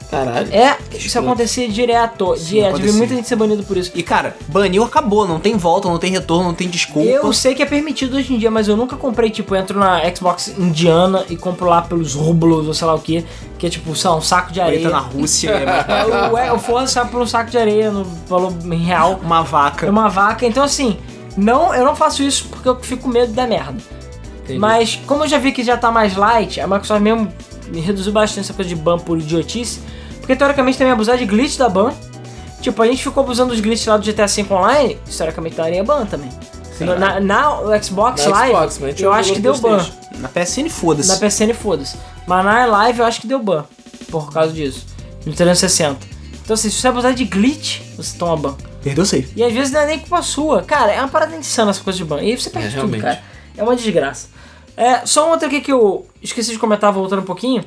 Caralho. É, isso acontecia direto. direto. Vi muita gente ser banido por isso. E cara, baniu, acabou. Não tem volta, não tem retorno, não tem desculpa. Eu sei que é permitido hoje em dia, mas eu nunca comprei, tipo, entro na Xbox indiana e compro lá pelos rublos ou sei lá o que, que é tipo, sei lá, um saco de areia. Entra na Rússia, é mais- É, <laughs> o, é, o Forza sai por um saco de areia no valor em real. uma vaca. É uma vaca. Então, assim, não, eu não faço isso porque eu fico com medo da merda. Entendi. Mas, como eu já vi que já tá mais light, a Microsoft mesmo me reduziu bastante essa coisa de ban por idiotice. Porque, teoricamente, também abusar de glitch da ban. Tipo, a gente ficou abusando dos glitches lá do GTA V Online, historicamente daria ban também. Na, na o Xbox Na Live, Xbox, eu jogou acho que deu ban. Na PSN, foda-se. Na PSN, foda-se. Mas na Live, eu acho que deu ban. Por causa disso. No 360. Então, assim, se você abusar de glitch, você toma ban. Perdeu o save. E às vezes não é nem culpa sua. Cara, é uma parada insana essa coisa de ban. E aí você perde É, tudo, realmente. cara. É uma desgraça. É, só outra aqui que eu esqueci de comentar, voltando um pouquinho.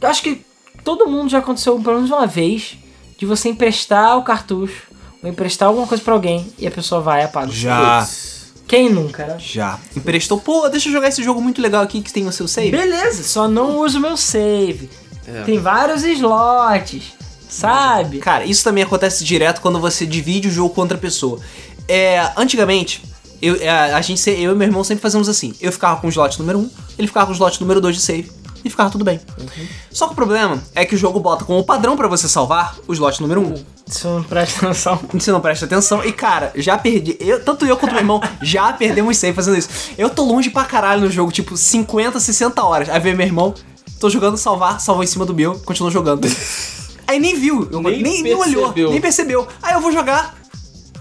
Eu acho que todo mundo já aconteceu pelo menos uma vez de você emprestar o cartucho ou emprestar alguma coisa pra alguém e a pessoa vai e apaga. Já. Quem nunca, né? já. Emprestou, pô, deixa eu jogar esse jogo muito legal aqui que tem o seu save. Beleza, só não uso meu save. É. Tem vários slots, sabe? Cara, isso também acontece direto quando você divide o jogo com outra pessoa. É, antigamente, eu, é, a gente, se- eu e meu irmão sempre fazíamos assim. Eu ficava com o slot número 1, ele ficava com o slot número 2 de save. E ficava tudo bem. Só que o problema é que o jogo bota como padrão pra você salvar o slot número 1. Se não presta atenção. Você não presta atenção. E cara, já perdi. Eu, tanto eu quanto meu irmão já perdemos save fazendo isso. Eu tô longe pra caralho no jogo, tipo 50, 60 horas. Aí vem meu irmão, tô jogando salvar, salvou em cima do meu, continuou jogando. Aí nem viu, eu- Nem nem, nem olhou, nem percebeu. Aí eu vou jogar.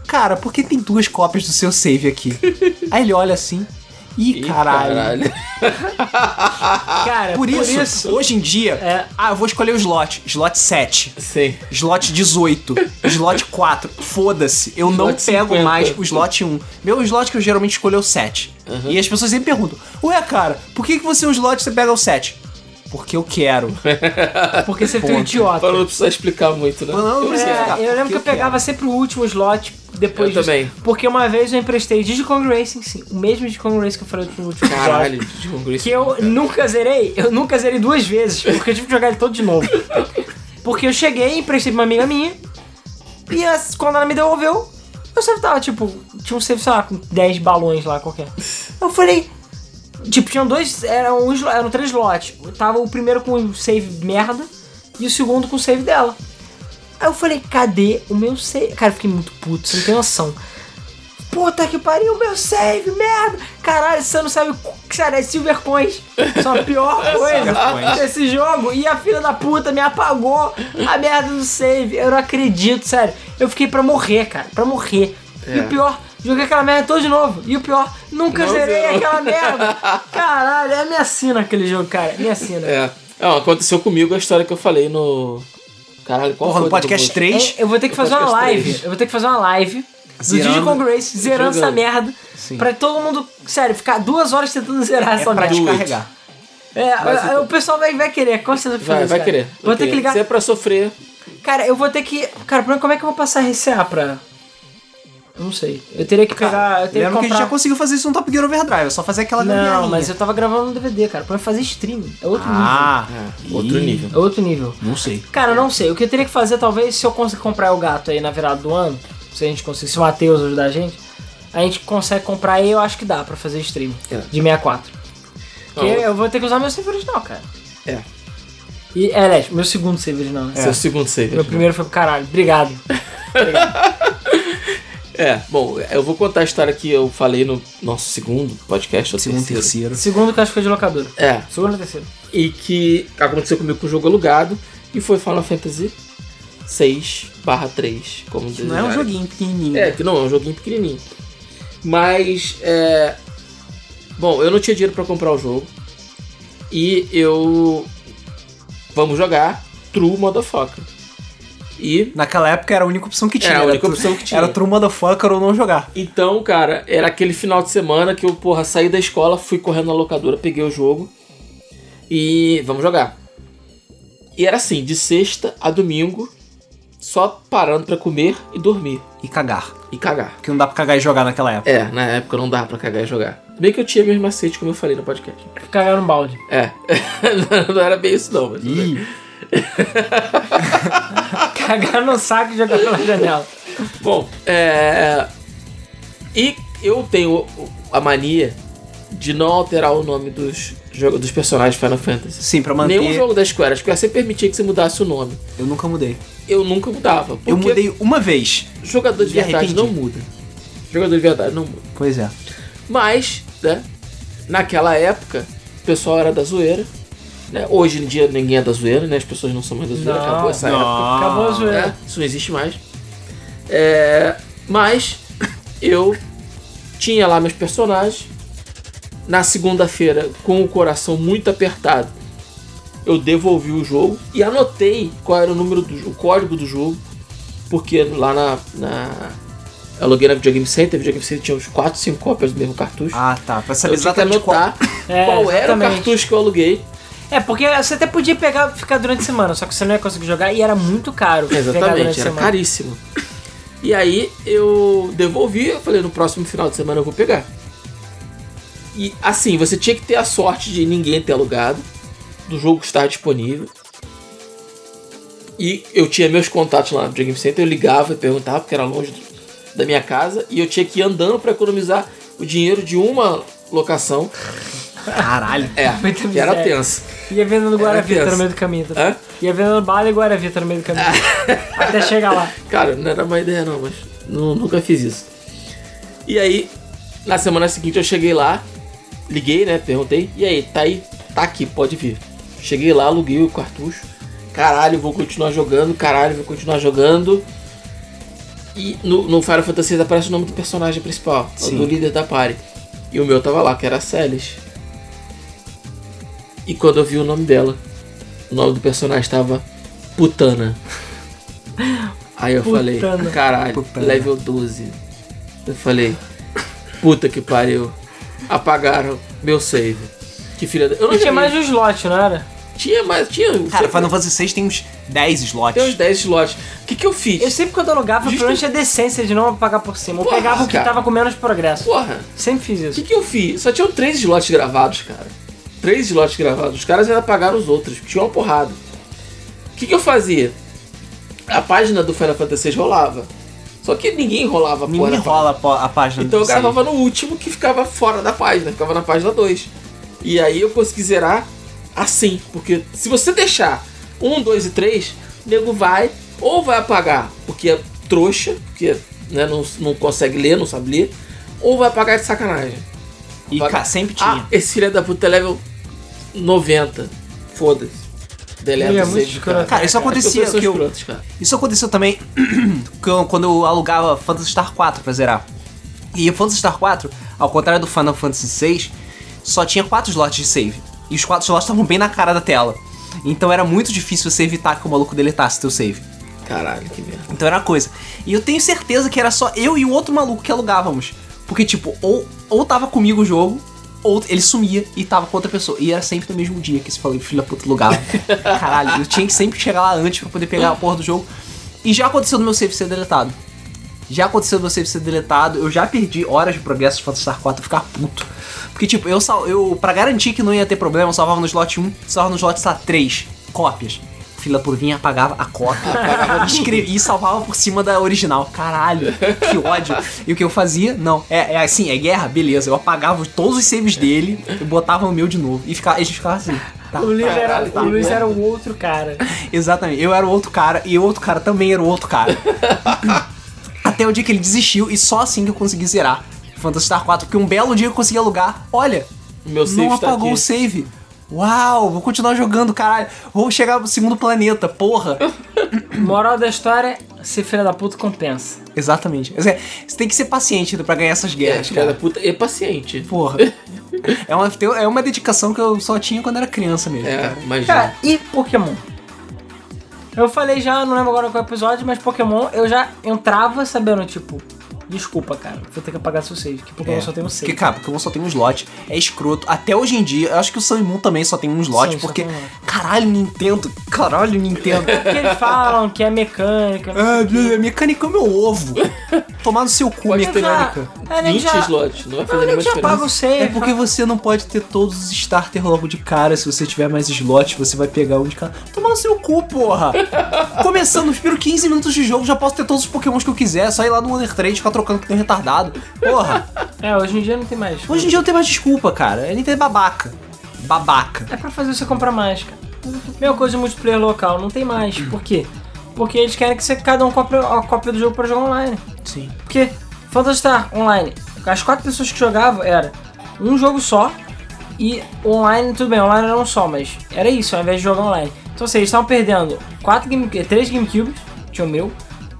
Cara, por que tem duas cópias do seu save aqui? Aí ele olha assim. Ih, Ih, caralho. <laughs> Cara, Por, isso, hoje em dia, É. ah, eu vou escolher o slot. Slot 7. Sim. Slot 18, slot 4, foda-se, eu não Slot pego 50. mais o slot 1. Meu slot que eu geralmente escolho é o 7. E as pessoas sempre perguntam: Ué, cara, por que, que você é um slot e você pega o 7? Porque eu quero. <laughs> Porque você tem um idiota. Pra não precisar explicar muito, né? Não, não, não precisa É, eu lembro que eu Porque pegava sempre o último slot depois Eu disso. também. Porque uma vez eu emprestei Digicong Racing, sim. O mesmo Digicong Racing que eu falei no último. Caralho, de Congress. Que eu nunca zerei. Eu nunca zerei duas vezes. Porque eu tive que jogar ele todo de novo. Porque eu cheguei, emprestei pra uma amiga minha. E as- quando ela me devolveu, eu sempre tava, tipo, tinha um save, sei lá, com 10 balões lá qualquer. Eu falei. Tipo, tinham dois. Eram, um, eram três lotes. Tava o primeiro com o save merda e o segundo com o save dela. Aí eu falei, cadê o meu save? Cara, eu fiquei muito puto, você não tem noção. Puta que pariu, meu save, merda! Caralho, você não sabe. Sério, é Silver Coins. São a pior <laughs> coisa Coins. desse jogo. E a filha da puta me apagou a merda do save. Eu não acredito, sério. Eu fiquei pra morrer, cara. Pra morrer. E É. o pior, joguei aquela merda todo de novo. E o pior, nunca Não zerei aquela merda. <laughs> Caralho, é minha sina aquele jogo, cara. Minha sina. É. Não, aconteceu comigo a história que eu falei no. Caralho, qual Porra, foi no podcast do- 3. É, eu vou ter que fazer uma live. três. Eu vou ter que fazer uma live do Zerando. Digicon Grace, zerando essa merda. Sim. Pra todo mundo, sério, ficar duas horas tentando zerar É essa pra merda. descarregar. É, Mas é, o pessoal vai, vai querer, com certeza Vai, fazer vai querer. cara. Vou vai ter que ligar. Se é pra sofrer. Cara, eu vou ter que. Cara, problema, como é que eu vou passar RCA pra. Eu não sei. Eu teria que pegar. Eu teria que que a gente já comprar. conseguiu fazer isso no Top Gear Overdrive, é só fazer aquela Não, mas eu tava gravando no DVD, cara. Pra fazer streaming. É outro Ah, É, outro nível. nível. É outro nível. não sei. Cara, eu não sei. O que eu teria que fazer, talvez, se eu conseguir comprar o gato aí na virada do ano, se a gente conseguir, se o Matheus ajudar a gente, a gente consegue comprar aí, eu acho que dá pra fazer stream É. de 64. Porque Não. eu vou ter que usar meu save original, cara. É. E, é, aliás, meu segundo save original. né? Seu segundo save. Meu primeiro foi pro caralho. Obrigado. <laughs> É, bom, eu vou contar a história que eu falei no nosso segundo podcast, ou Segundo, terceiro. terceiro. Segundo que eu acho que foi de locadora. É, Segundo ou terceiro? e que aconteceu comigo com o jogo alugado, e foi Final Fantasy 6 barra 3, como Não é um joguinho pequenininho. É, que não, é um joguinho pequenininho. Mas, é... Bom, eu não tinha dinheiro pra comprar o jogo. E eu... Vamos jogar True Motherfucker. E... Naquela época era a única opção que tinha. Era a única tu- opção que tinha. Era True Motherfucker ou não jogar. Então, cara, era aquele final de semana que eu, porra, saí da escola, fui correndo na locadora, peguei o jogo. E vamos jogar. E era assim, de sexta a domingo, só parando pra comer e dormir. E cagar. E cagar. Porque não dá pra cagar e jogar naquela época. É, na época não dava pra cagar e jogar. Bem que eu tinha meus macetes, como eu falei no podcast. Cagar no balde. É, <laughs> não era bem isso não, mas tudo bem. Ih, <laughs> Cagar no saco e jogar pela janela. Bom, é... E eu tenho a mania de não alterar o nome dos, dos personagens de Final Fantasy. sim, pra manter. Nenhum jogo da Square. A Square sempre permitia que você mudasse o nome. Eu nunca mudei. Eu nunca mudava. Eu mudei uma vez. jogador de Me verdade arrependi. não muda. Jogador de verdade não muda. Pois é. Mas, né, naquela época, o pessoal era da zoeira. Né? Hoje em dia ninguém é da zoeira, né? As pessoas não são mais da zoeira, Não, acabou essa não. época. Acabou a zoeira. né? Isso não existe mais. É, mas eu tinha lá meus personagens. Na segunda-feira, com o coração muito apertado, eu devolvi o jogo e anotei qual era o número do o código do jogo, porque lá na, na eu aluguei na Videogame Center, a Videogame Center tinha uns 4, 5 cópias do mesmo cartucho. Ah, tá. Pra eu saber que exatamente qual. anotar <laughs> É, qual era o cartucho que eu aluguei É, porque você até podia pegar ficar durante a semana, só que você não ia conseguir jogar e era muito caro. Exatamente, era semana. caríssimo. E aí eu devolvi, eu falei, no próximo final de semana eu vou pegar. E assim, você tinha que ter a sorte de ninguém ter alugado, do jogo estar disponível. E eu tinha meus contatos lá no Game Center, eu ligava e perguntava, porque era longe da minha casa, e eu tinha que ir andando para economizar o dinheiro de uma locação. Caralho. É, <laughs> que era tenso. Ia vendendo Guaravita no meio do caminho. Tá? Hã? Ia vendendo bala e Guaravita no meio do caminho. <laughs> até chegar lá. Cara, não era uma ideia não, mas nu- nunca fiz isso. E aí, na semana seguinte eu cheguei lá, liguei, né? Perguntei, e aí, tá aí? Tá aqui, pode vir. Cheguei lá, aluguei o cartucho. Caralho, vou continuar jogando, caralho, vou continuar jogando. E no, no Final Fantasy aparece o nome do personagem principal, Sim. do líder da party. E o meu tava lá, que era a Celis. E quando eu vi o nome dela, o nome do personagem tava Putana. Aí eu Putana. falei, caralho, Putana. level 12. Eu falei, puta que pariu. Apagaram meu save. Que filha da... Eu não E tinha mais um slot, não era? Tinha mais, tinha. Cara, sempre- Final Fantasy VI tem uns 10 slots. tem uns 10 slots. O que que eu fiz? Eu sempre quando eu alugava, Justo- pelo menos tinha decência de não pagar por cima. Eu Porra, pegava o que cara. tava com menos progresso. Porra, Sempre fiz o isso. que que eu fiz? Só tinham 3 slots gravados, cara. 3 slots gravados. Os caras ainda pagaram os outros. Tinha uma porrada. O que que eu fazia? A página do Final Fantasy VI rolava. Só que ninguém rolava a Ninguém da página. rola a página Então eu gravava no último que ficava fora da página, ficava na página 2. E aí eu consegui zerar assim, porque se você deixar 1, 2 e 3, o nego vai ou vai apagar porque é trouxa, porque né, não, não consegue ler, não sabe ler, ou vai apagar de sacanagem. E cara, sempre tinha. Ah, esse filho da puta é level 90. Foda-se. Deleta Ele é o muito save, escroto. Cara, isso acontecia, As pessoas que eu- cara. Isso aconteceu também <clears throat> quando eu alugava Phantasy Star 4 pra zerar. E o Phantasy Star 4, ao contrário do Final Fantasy 6, só tinha 4 slots de save. E os 4 slots estavam bem na cara da tela. Então era muito difícil você evitar que o maluco deletasse teu save. Caralho, que merda. Então era uma coisa. E eu tenho certeza que era só eu e o outro maluco que alugávamos. Porque, tipo, ou, ou tava comigo o jogo, ou ele sumia e tava com outra pessoa. E era sempre no mesmo dia que esse falou, filho da puta, alugava. <laughs> Caralho, eu tinha que sempre chegar lá antes pra poder pegar a porra do jogo. E já aconteceu do meu save ser deletado. Já aconteceu do meu save ser deletado, eu já perdi horas de progresso de Phantasy Star 4 eu ficar puto. Porque, tipo, eu, eu pra garantir que não ia ter problema, eu salvava no slot 1, salvava no slot, sei lá, 3 cópias. Fila por vinha, apagava a cópia. escrevia e salvava por cima da original. Caralho, que ódio. E o que eu fazia? Não, é, é assim, é guerra, beleza. Eu apagava todos os saves dele, eu botava o meu de novo. E ficava, a gente ficava assim. Tá, O Luiz, tá, era, tá, o Luiz tá. era o outro cara. Exatamente, eu era o outro cara e o outro cara também era o outro cara. <laughs> Até o dia que ele desistiu e só assim que eu consegui zerar Phantasy Star 4, porque um belo dia eu consegui alugar. Olha, O meu save não está apagou aqui. o save. Uau, vou continuar jogando, caralho. Vou chegar no segundo planeta, porra. <laughs> Moral da história, ser filha da puta compensa. Exatamente. Quer dizer, Você tem que ser paciente pra ganhar essas É, guerras, filha da cara. puta e paciente. Porra. <laughs> É uma, é uma dedicação que eu só tinha quando era criança mesmo, É, cara. imagina. Cara, e Pokémon? Eu falei já, não lembro agora qual episódio, mas Pokémon eu já entrava sabendo, tipo, desculpa, cara, vou ter que apagar seu save, que Pokémon É, só tem um Porque, save. cara, Pokémon só tem um slot. É escroto. Até hoje em dia, eu acho que o Sun Moon também só tem um slot. Sim, porque, um caralho, Nintendo. Caralho, Nintendo. <laughs> Porque eles falam que é mecânica. Ah, quê. mecânica é meu ovo. <laughs> Tomar no seu cu, mecânica. É, nem 20 já, slots, não vai fazer nenhuma já apaga o diferença. save. É porque você não pode ter todos os starter logo de cara. Se você tiver mais slots, você vai pegar um de cada. Tomar no seu cu, porra. <laughs> Começando nos primeiros 15 minutos de jogo, já posso ter todos os pokémons que eu quiser. É só ir lá no 3 ficar trocando que tem retardado. Porra. <laughs> É, hoje em dia não tem mais. Hoje em dia não tem mais desculpa, cara. É Nintendo babaca. Babaca. É pra fazer você comprar mais, cara. Mesma coisa de multiplayer local, não tem mais. Por quê? Porque eles querem que você cada um compre a cópia do jogo pra jogar online. Sim. Porque Phantasy Star Online, as quatro pessoas que jogavam era um jogo só e online, tudo bem, online era um só, mas era isso, ao invés de jogar online. Então assim, eles estavam perdendo quatro game, três GameCubes, tinha o meu,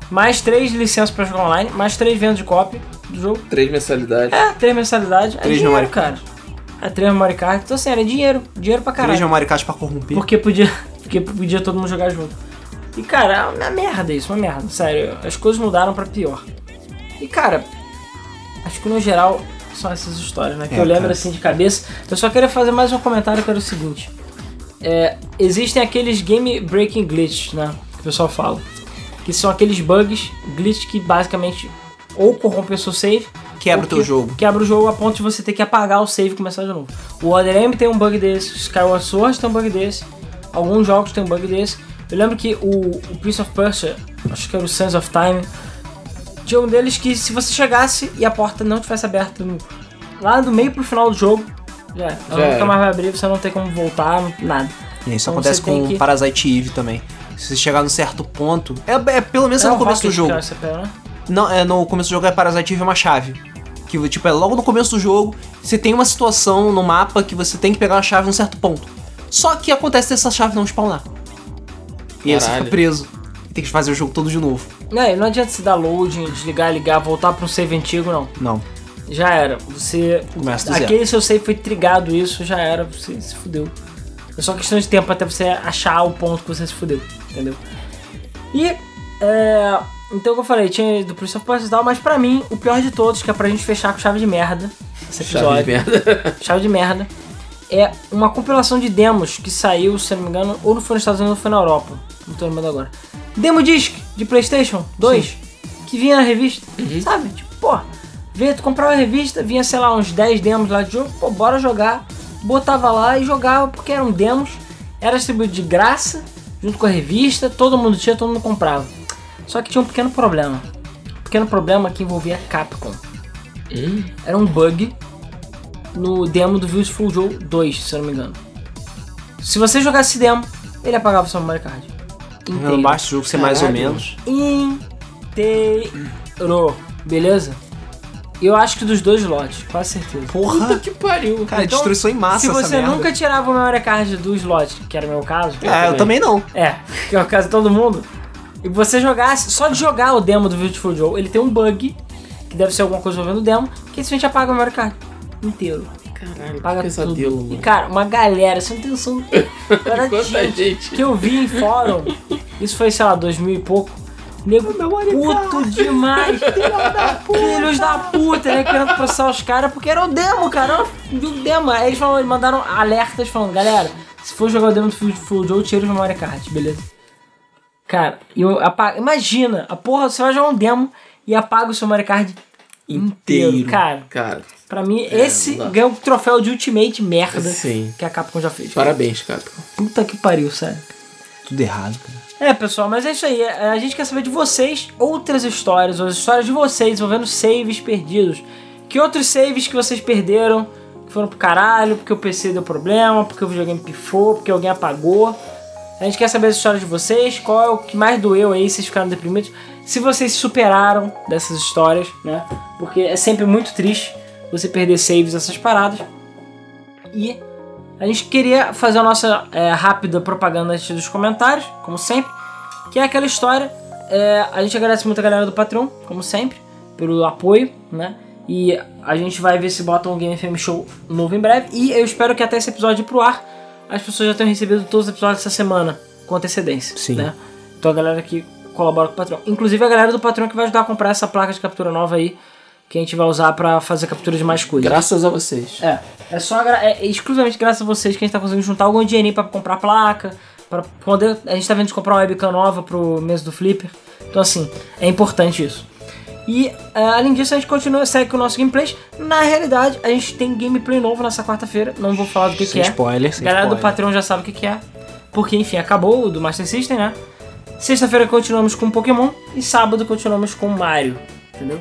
mais três licenças pra jogar online, mais três vendas de cópia do jogo. Três mensalidades. É, três mensalidades, é Três dinheiro, memory cara. É, três memory card, então assim, era dinheiro, dinheiro pra caralho. Três Mario Kart pra corromper. Porque podia, <laughs> porque podia todo mundo jogar junto. E cara, é uma merda isso, uma merda, sério. As coisas mudaram pra pior. E cara, acho que no geral são essas histórias, né? Que É, eu lembro cara. assim de cabeça. Eu só queria fazer mais um comentário que era o seguinte. é, existem aqueles game breaking glitches, né? Que o pessoal fala. Que são aqueles bugs, glitches que basicamente ou corrompem o seu save. Quebra o teu que- jogo. Quebra o jogo a ponto de você ter que apagar o save e começar de novo. O Other M tem um bug desse, o Skyward Sword tem um bug desse, alguns jogos tem um bug desse. Eu lembro que o, o Prince of Persia, acho que era o Sands of Time, tinha um deles que se você chegasse e a porta não tivesse aberta no, lá do meio pro final do jogo, já, ela Já nunca mais vai abrir, você não tem como voltar, nada. E isso Então acontece com que- Parasite Eve também. Se você chegar num certo ponto. É, é pelo menos é É no o começo do jogo. né? Não, é no começo do jogo é Parasite é uma chave. Que tipo, é logo no começo do jogo, você tem uma situação no mapa que você tem que pegar uma chave num certo ponto. Só que acontece dessa chave não spawnar. E aí você fica preso. E tem que fazer o jogo todo de novo. Não, e não adianta se dar loading, desligar, ligar, voltar para um save antigo, não. Não. Já era. Você. Começa do zero. Aquele seu save foi trigado, isso já era, você se fudeu. É só questão de tempo até você achar o ponto que você se fudeu, entendeu? E. É, então, como eu falei, tinha do Prince of Persia e tal, mas pra mim, o pior de todos, que é pra gente fechar com chave de merda esse episódio. Chave de merda. <laughs> chave de merda. É uma compilação de demos que saiu, se não me engano, ou não foi nos Estados Unidos ou foi na Europa. Não tô lembrando agora. Demo Disc de PlayStation 2, que vinha na revista, sabe? Tipo, pô, vê, tu comprava a revista, vinha, sei lá, uns 10 demos lá de jogo, pô, bora jogar. Botava lá e jogava porque eram demos, era distribuído de graça, junto com a revista, todo mundo tinha, todo mundo comprava. Só que tinha um pequeno problema. Um pequeno problema que envolvia a Capcom. Hum, Era um bug no demo do Beautiful Joe 2, se eu não me engano. Se você jogasse esse demo, ele apagava o seu memory card. Não basta o jogo ser mais ou menos. Inteiro. Beleza? Eu acho que dos dois lotes, quase certeza. puta Porra! que pariu. Cara, Então, destruição em massa Se essa você merda. nunca tirava o memory card do slot, que era o meu caso, É, eu também não. é, que é o caso de todo mundo, e você jogasse, só de jogar o demo do Beautiful Joe, ele tem um bug, que deve ser alguma coisa envolvendo o demo, que simplesmente apaga o memory card inteiro. Caralho, Paga que pesadelo, tudo. E mano. cara, uma galera, você não tem noção. <laughs> Quanta gente gente. que eu vi em fórum. Isso foi, sei lá, 2000 e pouco. Nego puto demais. <laughs> Filhos da puta, né? Querendo processar os caras porque era o demo, cara. Era o demo. Aí eles, falaram, eles mandaram alertas falando, galera, se for jogar o demo do Full- Full Joe, tira os memory card, beleza? Cara, eu apago. Imagina, a porra, você vai jogar um demo e apaga o seu memory card inteiro. Inteiro. Cara, Cara, Pra mim, É, esse ganhou o troféu de Ultimate merda Sim. que a Capcom já fez. parabéns, Capcom. Puta que pariu, sério. Tudo errado, cara. É, pessoal, mas é isso aí. É, A gente quer saber de vocês outras histórias, ou as histórias de vocês envolvendo saves perdidos. Que outros saves que vocês perderam, que foram pro caralho, porque o PC deu problema, porque o videogame pifou, porque alguém apagou. A gente quer saber as histórias de vocês, qual é o que mais doeu aí, vocês ficaram deprimidos. Se vocês superaram dessas histórias, né? Porque é sempre muito triste você perder saves, essas paradas. E a gente queria fazer a nossa é, rápida propaganda antes dos comentários, como sempre. Que é aquela história. é, a gente agradece muito a galera do Patreon, como sempre, pelo apoio, né? E a gente vai ver se bota um Game FM Show novo em breve. E eu espero que até esse episódio ir pro ar, as pessoas já tenham recebido todos os episódios dessa semana, com antecedência. Sim. Né? Então a galera que colabora com o Patreon. Inclusive a galera do Patreon que vai ajudar a comprar essa placa de captura nova aí, que a gente vai usar pra fazer captura de mais coisas. Graças a vocês. É, é só é exclusivamente graças a vocês que a gente tá conseguindo juntar algum dinheirinho pra comprar placa, pra poder. A gente tá vendo de comprar uma webcam nova pro mês do Flipper. Então assim, é importante isso. E é, além disso, a gente continua, segue com o nosso gameplay. Na realidade, a gente tem gameplay novo nessa quarta-feira. Não vou falar do que, Sem que é. spoiler, A sem galera do spoiler. Patreon já sabe o que, que é. Porque, enfim, acabou o do Master System, né? Sexta-feira continuamos com Pokémon e sábado continuamos com Mario, entendeu?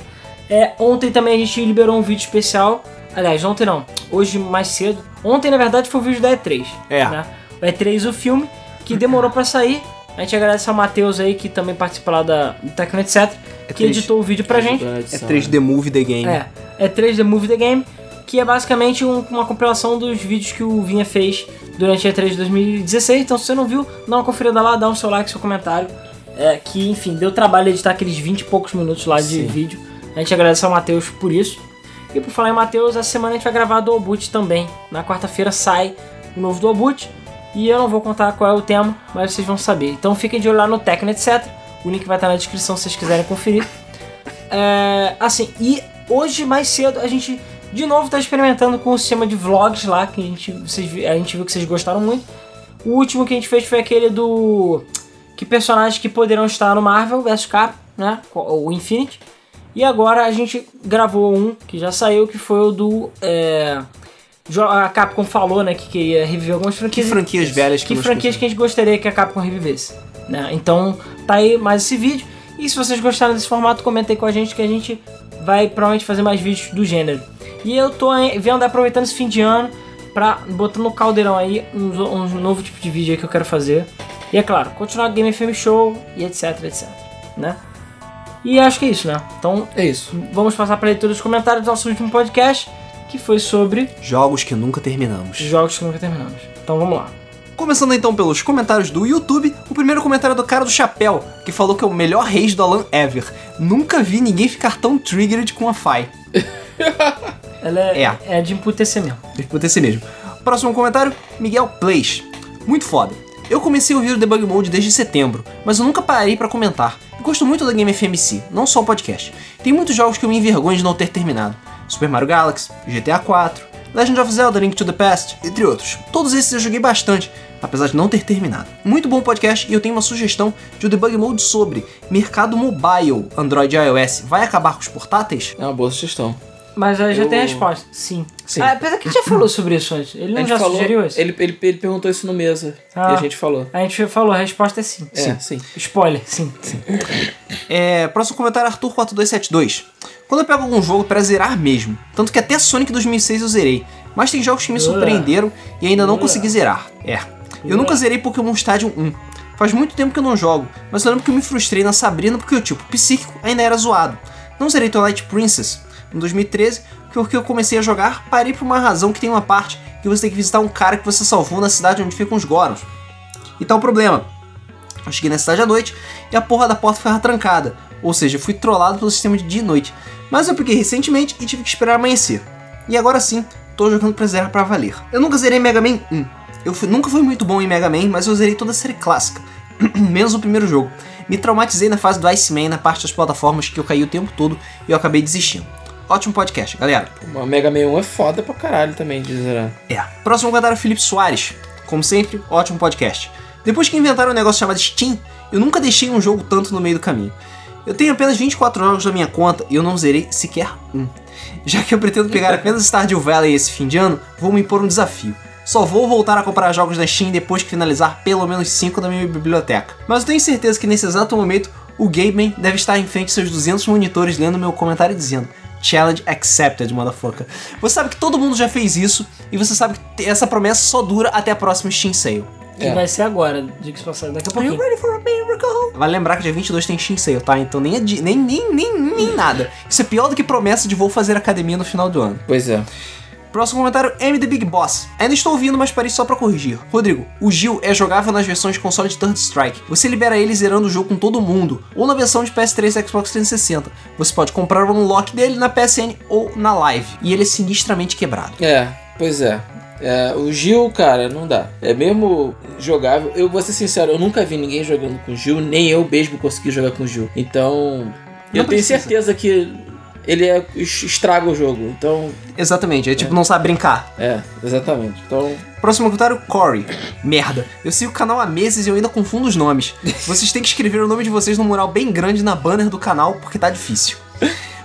É, ontem também a gente liberou um vídeo especial. Aliás, ontem não, hoje mais cedo. Ontem, na verdade, foi o vídeo da E3. É. Né? O E3, o filme, que demorou pra sair. A gente agradece ao Matheus aí, que também participa lá da, do Tecno Etc., que E3. editou o vídeo pra gente. É 3D Movie The Game. É, é 3D Movie The Game, que é basicamente um- uma compilação dos vídeos que o Vinha fez durante a E3 de 2016. Então, se você não viu, dá uma conferida lá, dá um seu like, seu comentário. É, que, enfim, deu trabalho editar aqueles 20 e poucos minutos lá de Sim. vídeo. A gente agradece ao Matheus por isso. E por falar em Matheus, essa semana a gente vai gravar do Boot também. Na quarta-feira sai o novo do Boot. E eu não vou contar qual é o tema, mas vocês vão saber. Então fiquem de olho lá no Tecno, etc. O link vai estar na descrição se vocês quiserem conferir. <laughs> É, assim, e hoje mais cedo a gente de novo tá experimentando com o sistema de vlogs lá, que a gente, vocês, a gente viu que vocês gostaram muito. O último que a gente fez foi aquele do. Que personagens que poderão estar no Marvel vs Cap, né? O Infinity. E agora a gente gravou um que já saiu, que foi o do. É, a Capcom falou, né, que queria reviver algumas Que franquias. franquias velhas que nós franquias que a gente gostaria que a Capcom revivesse. Né? Então tá aí mais esse vídeo. E se vocês gostaram desse formato, comentem com a gente que a gente vai provavelmente fazer mais vídeos do gênero. E eu tô vendo aproveitando esse fim de ano pra botar no caldeirão aí um, um novo tipo de vídeo aí que eu quero fazer. E é claro, continuar Game FM Show e etc, etc. Né? E acho que é isso, né? Então É isso. vamos passar para leitura dos comentários do nosso último podcast, que foi sobre Jogos que nunca terminamos. jogos que nunca terminamos. Então vamos lá. Começando então pelos comentários do YouTube, o primeiro comentário é do cara do chapéu, que falou que é o melhor rage do Alan ever. Nunca vi ninguém ficar tão triggered com a Fai. <laughs> Ela é, É. é de emputecer mesmo. Por ser mesmo. Próximo comentário, Miguel Plays. Muito foda. Eu comecei a ouvir o Debug Mode desde setembro, mas eu nunca parei pra comentar. Gosto muito da Game FMC, não só o podcast. Tem muitos jogos que eu me envergonho de não ter terminado. Super Mario Galaxy, GTA 4, Legend of Zelda Link to the Past, entre outros. Todos esses eu joguei bastante, apesar de não ter terminado. Muito bom podcast e eu tenho uma sugestão de um Debug Mode sobre mercado mobile, Android e iOS. Vai acabar com os portáteis? É uma boa sugestão. Mas aí já Eu- tem a resposta. Sim. Sim. Ah, apesar que a gente já falou sobre isso antes. Ele não já falou, sugeriu isso? Ele, ele, ele perguntou isso no mesa Ah. e a gente falou. A gente falou, a resposta é sim. É, sim. Spoiler, sim. É, próximo comentário, Arthur4272. Quando eu pego algum jogo pra zerar mesmo, tanto que até Sonic 2006 eu zerei, mas tem jogos que me surpreenderam e ainda não consegui zerar. É. Eu nunca zerei Pokémon Stadium 1. Faz muito tempo que eu não jogo, mas eu lembro que eu me frustrei na Sabrina porque o tipo psíquico ainda era zoado. Não zerei Twilight Princess em 2013, porque eu comecei a jogar, parei por uma razão que tem uma parte que você tem que visitar um cara que você salvou na cidade onde ficam os Gorons. E tá o problema. Eu cheguei na cidade à noite e a porra da porta ficava trancada. Ou seja, fui trollado pelo sistema de dia e noite. Mas eu peguei recentemente e tive que esperar amanhecer. E agora sim, tô jogando pra zerar pra valer. Eu nunca zerei Mega Man 1. Eu fui- nunca fui muito bom em Mega Man, mas eu zerei toda a série clássica. <clears throat> Menos o primeiro jogo. Me traumatizei na fase do Iceman, na parte das plataformas que eu caí o tempo todo e eu acabei desistindo. Ótimo podcast, galera. O Mega Man 1 é foda pra caralho também de zerar. É. Próximo comentário é Felipe Soares. Como sempre, ótimo podcast. Depois que inventaram um negócio chamado Steam, eu nunca deixei um jogo tanto no meio do caminho. Eu tenho apenas 24 jogos na minha conta e eu não zerei sequer um. Já que eu pretendo pegar apenas Stardew Valley esse fim de ano, vou me impor um desafio. Só vou voltar a comprar jogos da Steam depois que finalizar pelo menos 5 da minha biblioteca. Mas eu tenho certeza que nesse exato momento o Gameman deve estar em frente aos seus 200 monitores lendo meu comentário dizendo Challenge accepted, motherfucker. Você sabe que todo mundo já fez isso e você sabe que essa promessa só dura até a próxima Steam Sale. Que É. vai ser agora, diga-se passagem, daqui a Are you pouquinho. ready for a miracle? Vale lembrar que dia 22 tem Steam Sale, tá? Então nem, nem, nem, nem, nem nada. Isso é pior do que promessa de vou fazer academia no final do ano. Pois é. Próximo comentário, M The Big Boss. Ainda estou ouvindo, mas parei só pra corrigir. Rodrigo, o Gil é jogável nas versões de console de Third Strike. Você libera ele zerando o jogo com todo mundo, ou na versão de PS3 e Xbox 360. Você pode comprar o unlock dele na PSN ou na Live, e ele é sinistramente quebrado. É, pois é. É, o Gil, cara, não dá. É mesmo jogável. Eu vou ser sincero, eu nunca vi ninguém jogando com o Gil, nem eu mesmo consegui jogar com o Gil. Então, eu tenho precisa. certeza que ele é, estraga o jogo. Então, Exatamente, é tipo não sabe brincar. é, exatamente. Então, Próximo comentário, Corey. Merda, eu sigo o canal há meses e eu ainda confundo os nomes. Vocês têm que escrever o nome de vocês num mural bem grande na banner do canal, porque tá difícil.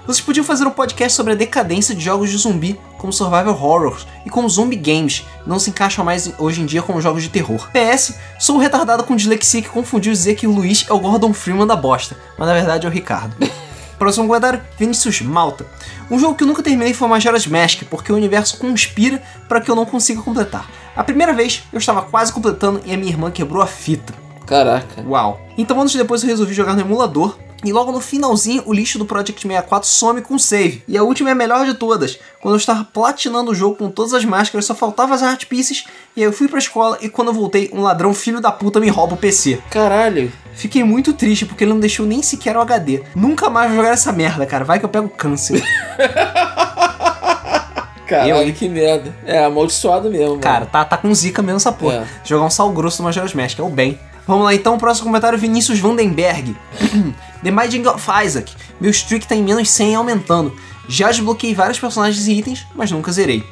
Vocês podiam fazer um podcast sobre a decadência de jogos de zumbi, como survival horrors e como zombie games, não se encaixam mais hoje em dia como jogos de terror. PS, sou retardado com dislexia que confundiu dizer que o Luiz é o Gordon Freeman da bosta, mas na verdade é o Ricardo. Próximo comentário, Vinícius Malta. Um jogo que eu nunca terminei foi Majora's Mask, porque o universo conspira para que eu não consiga completar. A primeira vez, eu estava quase completando e a minha irmã quebrou a fita. caraca. Uau. Então anos depois eu resolvi jogar no emulador. E logo no finalzinho, o lixo do Project 64 some com o save. E a última é a melhor de todas. Quando eu estava platinando o jogo com todas as máscaras, só faltavam as art pieces. E aí eu fui pra escola e quando eu voltei, um ladrão filho da puta me rouba o PC. Caralho. Fiquei muito triste porque ele não deixou nem sequer o HD. Nunca mais vou jogar essa merda, cara. Vai que eu pego câncer. <laughs> Caralho, Eu- que merda. É, amaldiçoado mesmo. mano. Cara, tá, tá com zica mesmo essa porra. É. Jogar um sal grosso do Majora's Mask, é o bem. Vamos lá então, próximo comentário, Vinícius Vandenberg. <clears throat> The Binding of Isaac. Meu streak tá em menos 100 e aumentando. Já desbloqueei vários personagens e itens, mas nunca zerei.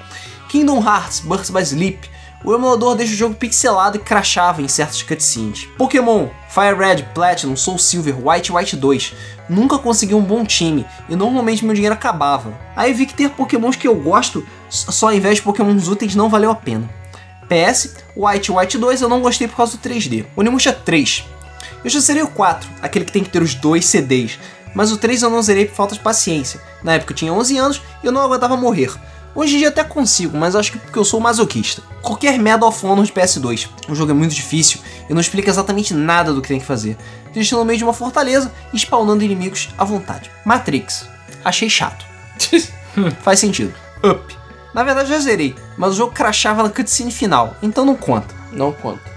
Kingdom Hearts, Birth by Sleep. O emulador deixa o jogo pixelado e crachava em certas cutscenes. Pokémon, Fire Red, Platinum, Soul Silver, White White 2. Nunca consegui um bom time e normalmente meu dinheiro acabava. Aí vi que ter Pokémons que eu gosto só ao invés de Pokémons úteis não valeu a pena. PS, White White 2 eu não gostei por causa do 3D. Onimusha 3. Eu já zerei o 4, aquele que tem que ter os dois CDs, mas o 3 eu não zerei por falta de paciência. Na época eu tinha 11 anos e eu não aguentava morrer. Hoje em dia até consigo, mas acho que porque eu sou masoquista. Qualquer Medal of Honor de PS2. O jogo é muito difícil e não explica exatamente nada do que tem que fazer. Deixando no meio de uma fortaleza e spawnando inimigos à vontade. Matrix. Achei chato. <laughs> Faz sentido. Up. Na verdade já zerei, mas o jogo crashava na cutscene final, então não conta. Não conta.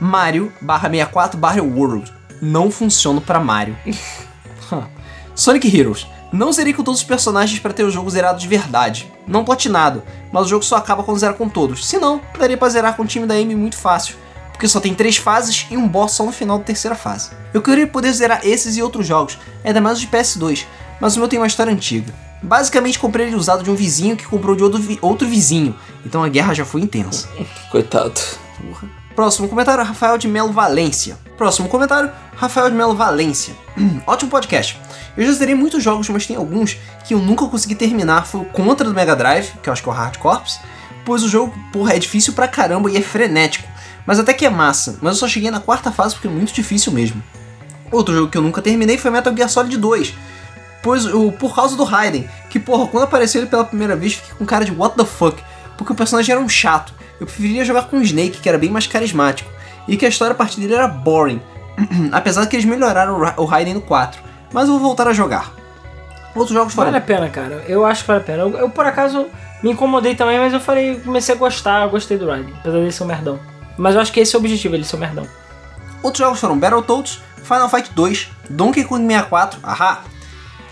Mario barra 64 barra World. Não funciona pra Mario. <laughs> Sonic Heroes. Não zerei com todos os personagens para ter o jogo zerado de verdade. Não platinado, mas o jogo só acaba quando zera com todos. Se não, daria pra zerar com o time da Amy muito fácil. Porque só tem três fases e um boss só no final da terceira fase. Eu queria poder zerar esses e outros jogos, ainda mais os de PS2, mas o meu tem uma história antiga. Basicamente comprei ele usado de um vizinho que comprou de outro, vi outro vizinho, então a guerra já foi intensa. <laughs> Coitado. Porra. Próximo comentário, Rafael de Melo Valência. Próximo comentário, Rafael de Melo Valência. <clears throat> Ótimo podcast. Eu já zerei muitos jogos, mas tem alguns que eu nunca consegui terminar. Foi o Contra do Mega Drive, que eu acho que é o Hard Corps, pois o jogo, porra, é difícil pra caramba e é frenético. Mas até que é massa, mas eu só cheguei na quarta fase porque é muito difícil mesmo. Outro jogo que eu nunca terminei foi Metal Gear Solid 2, pois o, por causa do Raiden, que porra, quando apareceu ele pela primeira vez, fiquei com cara de what the fuck, porque o personagem era um chato. Eu preferia jogar com o Snake, que era bem mais carismático, e que a história a partir dele era boring, <clears throat> apesar de que eles melhoraram o Raiden no 4, mas eu vou voltar a jogar. Outros jogos foram. Vale a pena, cara. Eu acho que vale a pena. Eu, eu, por acaso me incomodei também, mas eu falei, comecei a gostar, eu gostei do Raiden, apesar dele ser um merdão. Mas eu acho que esse é o objetivo, ele ser um merdão. Outros jogos foram Battletoads, Final Fight 2, Donkey Kong 64, ahá,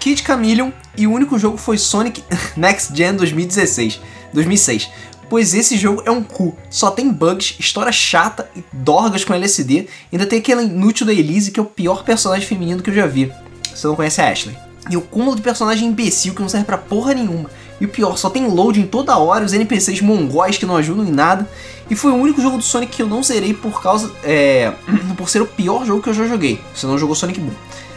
Kid Chameleon e o único jogo foi Sonic <laughs> Next Gen 2016, 2006. Pois esse jogo é um cu, só tem bugs, história chata e dorgas com LSD, ainda tem aquela inútil da Elise que é o pior personagem feminino que eu já vi. Você não conhece a Ashley. E o cúmulo de personagem imbecil que não serve pra porra nenhuma. E o pior, só tem loading toda hora, os NPCs mongóis que não ajudam em nada. E foi o único jogo do Sonic que eu não zerei por causa. É. <clears throat> por ser o pior jogo que eu já joguei. Você não jogou Sonic Boom.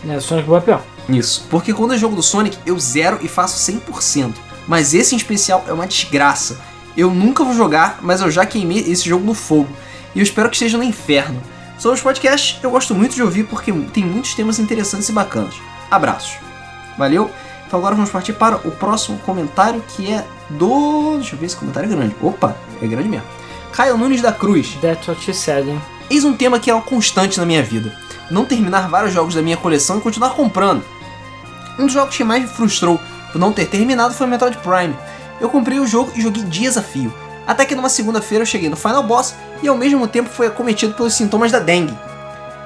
É, Sonic Boom é pior. Isso. Porque quando é jogo do Sonic, eu zero e faço 100%. Mas esse em especial é uma desgraça. Eu nunca vou jogar, mas eu já queimei esse jogo no fogo. E eu espero que esteja no inferno. Sobre os podcasts, eu gosto muito de ouvir porque tem muitos temas interessantes e bacanas. Abraços. Valeu? Então agora vamos partir para o próximo comentário que é do. Deixa eu ver esse comentário é grande. Opa, é grande mesmo. Caio Nunes da Cruz. That's what she said, hein? Eis um tema que é uma constante na minha vida. Não terminar vários jogos da minha coleção e continuar comprando. Um dos jogos que mais me frustrou por não ter terminado foi Metroid Prime. Eu comprei o jogo e joguei dias a fio. Até que numa segunda-feira eu cheguei no Final Boss e ao mesmo tempo fui acometido pelos sintomas da dengue.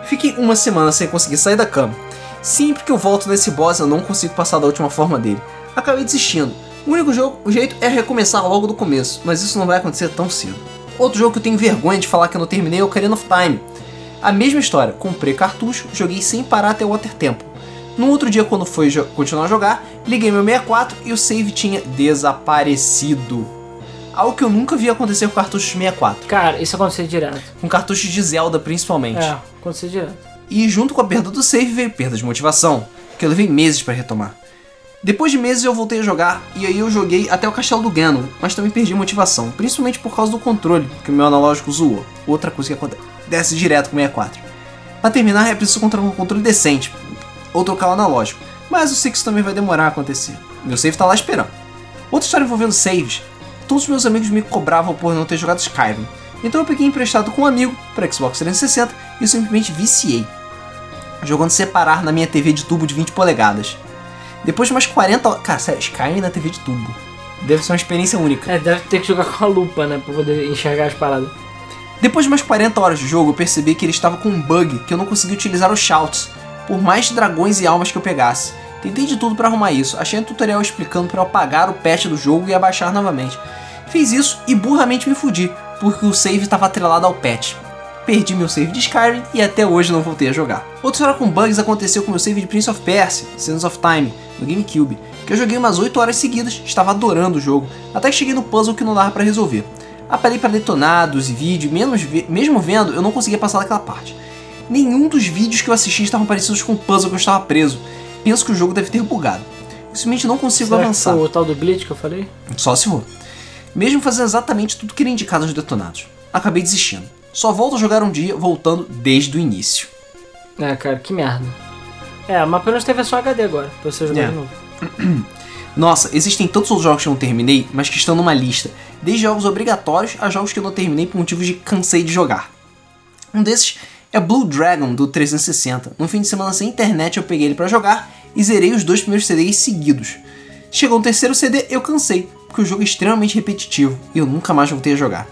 Fiquei uma semana sem conseguir sair da cama. Sempre que eu volto nesse boss eu não consigo passar da última forma dele. Acabei desistindo. O único jogo, o jeito é recomeçar logo do começo, mas isso não vai acontecer tão cedo. Outro jogo que eu tenho vergonha de falar que eu não terminei é o Ocarina of Time. A mesma história, comprei cartucho, joguei sem parar até o Water Temple. No outro dia, quando foi continuar a jogar, liguei meu 64 e o save tinha desaparecido. Algo que eu nunca vi acontecer com cartuchos 64. Cara, isso aconteceu direto. Com cartuchos de Zelda, principalmente. É, aconteceu direto. E junto com a perda do save veio perda de motivação, que eu levei meses para retomar. Depois de meses eu voltei a jogar, e aí eu joguei até o Castelo do Ganon, mas também perdi motivação, principalmente por causa do controle, que o meu analógico zoou. Outra coisa que acontece direto com o 64. Pra terminar, é preciso encontrar um controle decente, ou trocar o analógico, mas eu sei que isso também vai demorar a acontecer. Meu save tá lá esperando. Outra história envolvendo saves. Todos os meus amigos me cobravam por não ter jogado Skyrim, então eu peguei emprestado com um amigo para Xbox 360 e simplesmente viciei, jogando separar na minha TV de tubo de 20 polegadas. Depois de umas 40 horas. Cara, sério, Skyrim na TV de tubo. Deve ser uma experiência única. É, deve ter que jogar com a lupa, né? Pra poder enxergar as paradas. Depois de umas 40 horas de jogo, eu percebi que ele estava com um bug que eu não conseguia utilizar os shouts, por mais dragões e almas que eu pegasse. Tentei de tudo para arrumar isso, achei um tutorial explicando para eu apagar o patch do jogo e abaixar novamente. Fiz isso e burramente me fudi, porque o save estava atrelado ao patch. Perdi meu save de Skyrim e até hoje não voltei a jogar. Outra história com bugs aconteceu com meu save de Prince of Persia, Sands of Time, no GameCube, que eu joguei umas 8 horas seguidas, estava adorando o jogo, até que cheguei no puzzle que não dava para resolver. Apelei para detonados e vídeo, menos mesmo vendo, eu não conseguia passar daquela parte. Nenhum dos vídeos que eu assisti estavam parecidos com o puzzle que eu estava preso. Penso que o jogo deve ter bugado. Simplesmente não consigo Será que avançar. foi o tal do glitch que eu falei? Só se for. Mesmo fazendo exatamente tudo que era indicado nos detonados. Acabei desistindo. Só volto a jogar um dia, voltando desde o início. É, cara, que merda. É, mas pelo menos teve só HD agora, pra você jogar É. de novo. <clears throat> Nossa, existem tantos outros jogos que eu não terminei, mas que estão numa lista. Desde jogos obrigatórios a jogos que eu não terminei por motivos de cansei de jogar. Um desses é Blue Dragon do 360. No fim de semana sem internet eu peguei ele pra jogar e zerei os dois primeiros CDs seguidos. Chegou no terceiro CD eu cansei, porque o jogo é extremamente repetitivo e eu nunca mais voltei a jogar.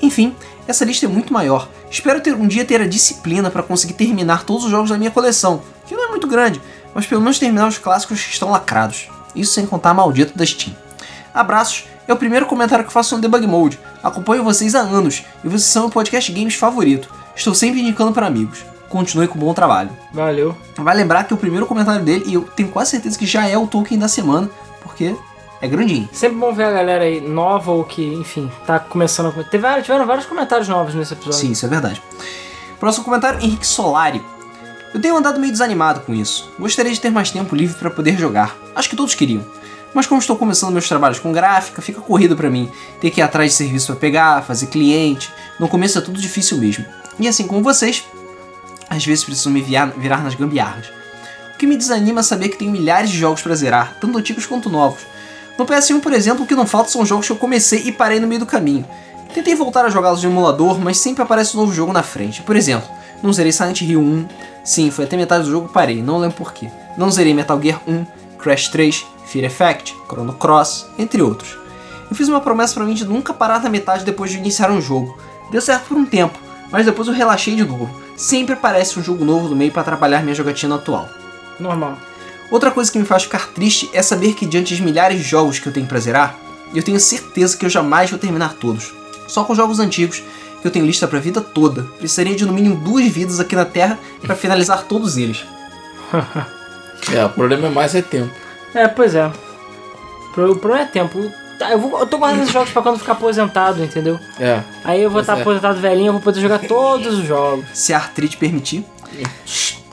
Enfim, essa lista é muito maior. Espero ter um dia ter a disciplina para conseguir terminar todos os jogos da minha coleção, que não é muito grande, mas pelo menos terminar os clássicos que estão lacrados. Isso sem contar a maldita da Steam. Abraços, é o primeiro comentário que faço no Debug Mode. Acompanho vocês há anos e vocês são o podcast games favorito. Estou sempre indicando para amigos. Continue com o bom trabalho. Valeu. Vai lembrar que o primeiro comentário dele, e eu tenho quase certeza que já é o Tolkien da semana, porque é grandinho. Sempre bom ver a galera aí nova ou que, enfim, tá começando a. Teve, tiveram vários comentários novos nesse episódio. Sim, isso é verdade. Próximo comentário, Henrique Solari. Eu tenho andado meio desanimado com isso. Gostaria de ter mais tempo livre para poder jogar. Acho que todos queriam. Mas como estou começando meus trabalhos com gráfica, fica corrido para mim. Ter que ir atrás de serviço para pegar, fazer cliente. No começo é tudo difícil mesmo. E assim como vocês, às vezes preciso me virar, virar nas gambiarras. O que me desanima é saber que tenho milhares de jogos para zerar, tanto antigos quanto novos. No PS1, por exemplo, o que não falta são jogos que eu comecei e parei no meio do caminho. Tentei voltar a jogá-los no emulador, mas sempre aparece um novo jogo na frente. Por exemplo, não zerei Silent Hill 1. Sim, foi até metade do jogo parei, não lembro porquê. Não zerei Metal Gear 1, Crash 3, Fear Effect, Chrono Cross, entre outros. Eu fiz uma promessa pra mim de nunca parar na metade depois de iniciar um jogo. Deu certo por um tempo, mas depois eu relaxei de novo. Sempre aparece um jogo novo no meio para atrapalhar minha jogatina atual. Normal. Outra coisa que me faz ficar triste é saber que diante de milhares de jogos que eu tenho pra zerar, eu tenho certeza que eu jamais vou terminar todos. Só com jogos antigos, que eu tenho lista pra vida toda, precisaria de no mínimo duas vidas aqui na Terra pra finalizar todos eles. <laughs> É, o problema é mais é tempo. É, pois é. O problema é tempo. Tá, eu, vou, eu tô guardando <laughs> esses jogos pra quando ficar aposentado, entendeu? É. Aí eu vou estar é. aposentado velhinho, eu vou poder jogar todos os jogos. Se a artrite permitir.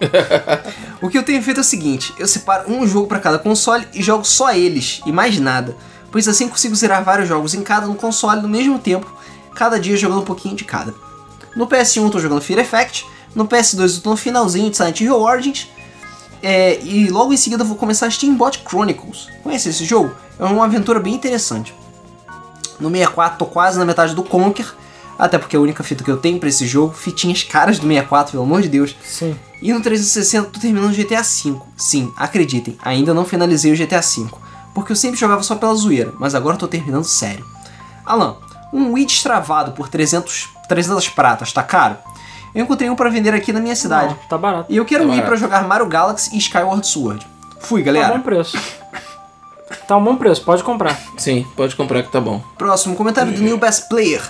<laughs> o que eu tenho feito é o seguinte: eu separo um jogo pra cada console e jogo só eles e mais nada, pois assim consigo zerar vários jogos em cada no console no mesmo tempo, cada dia jogando um pouquinho de cada. No PS1 eu tô jogando Fear Effect, no PS2 eu tô no finalzinho de Silent Hill Origins, é, e logo em seguida eu vou começar Steambot Chronicles. Conhece esse jogo? É uma aventura bem interessante. No 64 tô quase na metade do Conquer, até porque é a única fita que eu tenho pra esse jogo, fitinhas caras do 64, pelo amor de Deus. Sim. E no 360 tô terminando o GTA V. Sim, acreditem, ainda não finalizei o GTA V, porque eu sempre jogava só pela zoeira, mas agora tô terminando sério. Alan, um Wii destravado por 300, 300 pratas, tá caro? Eu encontrei um pra vender aqui na minha cidade. Não, tá barato. E eu quero Tá um barato. pra jogar Mario Galaxy e Skyward Sword. Fui, Tá galera. bom preço. Tá um bom preço, pode comprar. Sim, pode comprar que tá bom. Próximo comentário do New Best Player.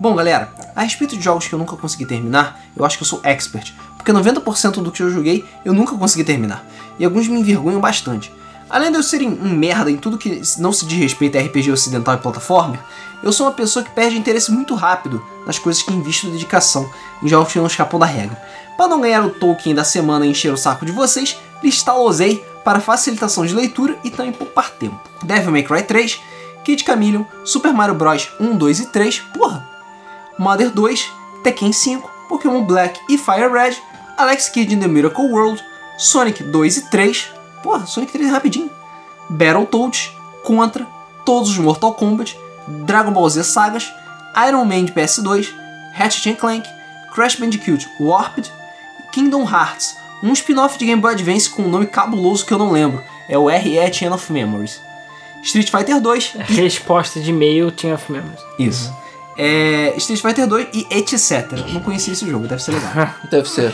Bom, galera, a respeito de jogos que eu nunca consegui terminar, eu acho que eu sou expert, porque 90% do que eu joguei eu nunca consegui terminar, e alguns me envergonham bastante. Além de eu ser um merda em tudo que não se diz respeito a RPG ocidental e plataforma, eu sou uma pessoa que perde interesse muito rápido nas coisas que invisto dedicação, em jogos que não escapam da regra. Para não ganhar o Tolkien da semana e encher o saco de vocês, listalosei para facilitação de leitura e também poupar tempo. Devil May Cry 3, Kid Chameleon, Super Mario Bros 1, 2 e 3, porra, Mother 2, Tekken 5, Pokémon Black e Fire Red, Alex Kidd in the Miracle World, Sonic 2 e 3, porra, Sonic 3 é rapidinho, Battletoads, Contra, todos os Mortal Kombat, Dragon Ball Z Sagas, Iron Man de PS2, Ratchet Clank, Crash Bandicoot Warped, Kingdom Hearts, um spin-off de Game Boy Advance com um nome cabuloso que eu não lembro, é o RE Chain of Memories, Street Fighter 2 e Resposta de e-mail tinha of memories. isso. É, Street Fighter 2 e etc. Não conhecia esse jogo, deve ser legal. Deve ser.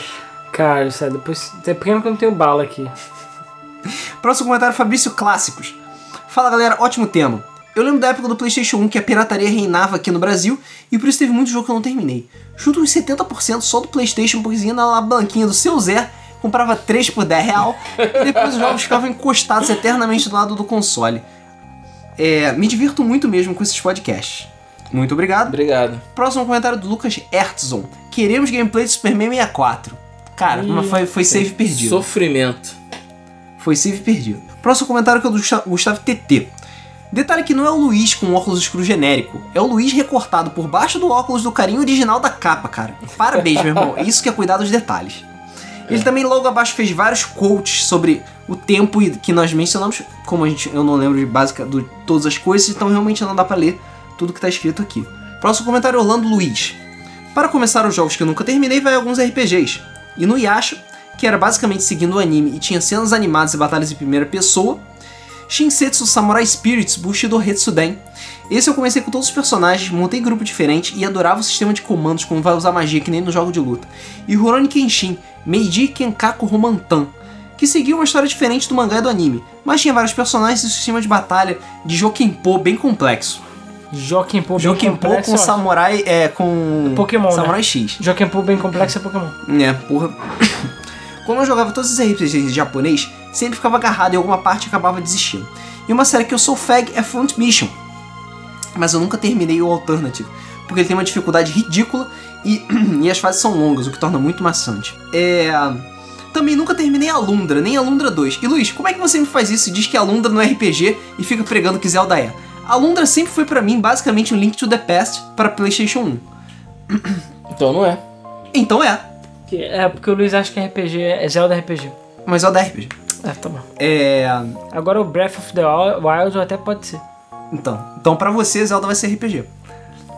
Cara, sério, depois. É pequeno que eu não tenho bala aqui. Próximo comentário, Fabrício Clássicos. Fala galera, ótimo tema. Eu lembro da época do PlayStation 1 que a pirataria reinava aqui no Brasil e por isso teve muito jogo que eu não terminei. Junto uns 70% só do PlayStation, porque ia na banquinha do seu Zé, comprava 3 por 10 real e depois os jogos ficavam encostados eternamente do lado do console. É, me divirto muito mesmo com esses podcasts. Muito obrigado. Obrigado. Próximo comentário do Lucas Herzon. Queremos gameplay de Superman 64. Cara, mas foi, foi save perdido. Sofrimento. Foi save perdido. Próximo comentário que é o do Gusta- Gustavo TT. Detalhe que não é o Luiz com óculos escuro genérico. É o Luiz recortado por baixo do óculos do carinho original da capa, cara. Parabéns, meu irmão. É isso que é cuidar dos detalhes. Ele também logo abaixo fez vários quotes sobre o tempo que nós mencionamos. Como a gente, eu não lembro de básica de todas as coisas, então realmente não dá pra ler tudo que tá escrito aqui. Próximo comentário é Orlando Luiz. Para começar os jogos que eu nunca terminei, vai alguns RPGs. E no Yasha, que era basicamente seguindo o anime e tinha cenas animadas e batalhas em primeira pessoa. Shinsetsu Samurai Spirits Bushido Hetsuden. Esse eu comecei com todos os personagens, montei grupo diferente e adorava o sistema de comandos como vai usar magia que nem no jogo de luta. E Rurouni Kenshin, Meiji Kenkaku Romantan, que seguia uma história diferente do mangá e do anime, mas tinha vários personagens e sistema de batalha de Jokenpo bem complexo. Pô bem Jokenpo complexo. com. Samurai é com Pokémon, né? Samurai X. Joaquim Pô bem complexo é Pokémon. É, porra. Como eu jogava todos os RPGs em japonês, sempre ficava agarrado em alguma parte e acabava desistindo. E uma série que eu sou fag é Front Mission. Mas eu nunca terminei o Alternative, porque ele tem uma dificuldade ridícula e, <clears throat> e as fases são longas, o que torna muito maçante. É. Também nunca terminei a Lundra, nem a Lundra 2. E Luiz, como é que você me faz isso e diz que a Lundra não é RPG e fica pregando que Zelda é? A Lundra sempre foi pra mim basicamente um Link to the Past para PlayStation 1. Então não é. Então é, Que é porque o Luiz acha que RPG é Zelda RPG. mas Zelda é RPG. É, tá bom. É. Agora o Breath of the Wild até pode ser. Então, então para você, Zelda vai ser RPG.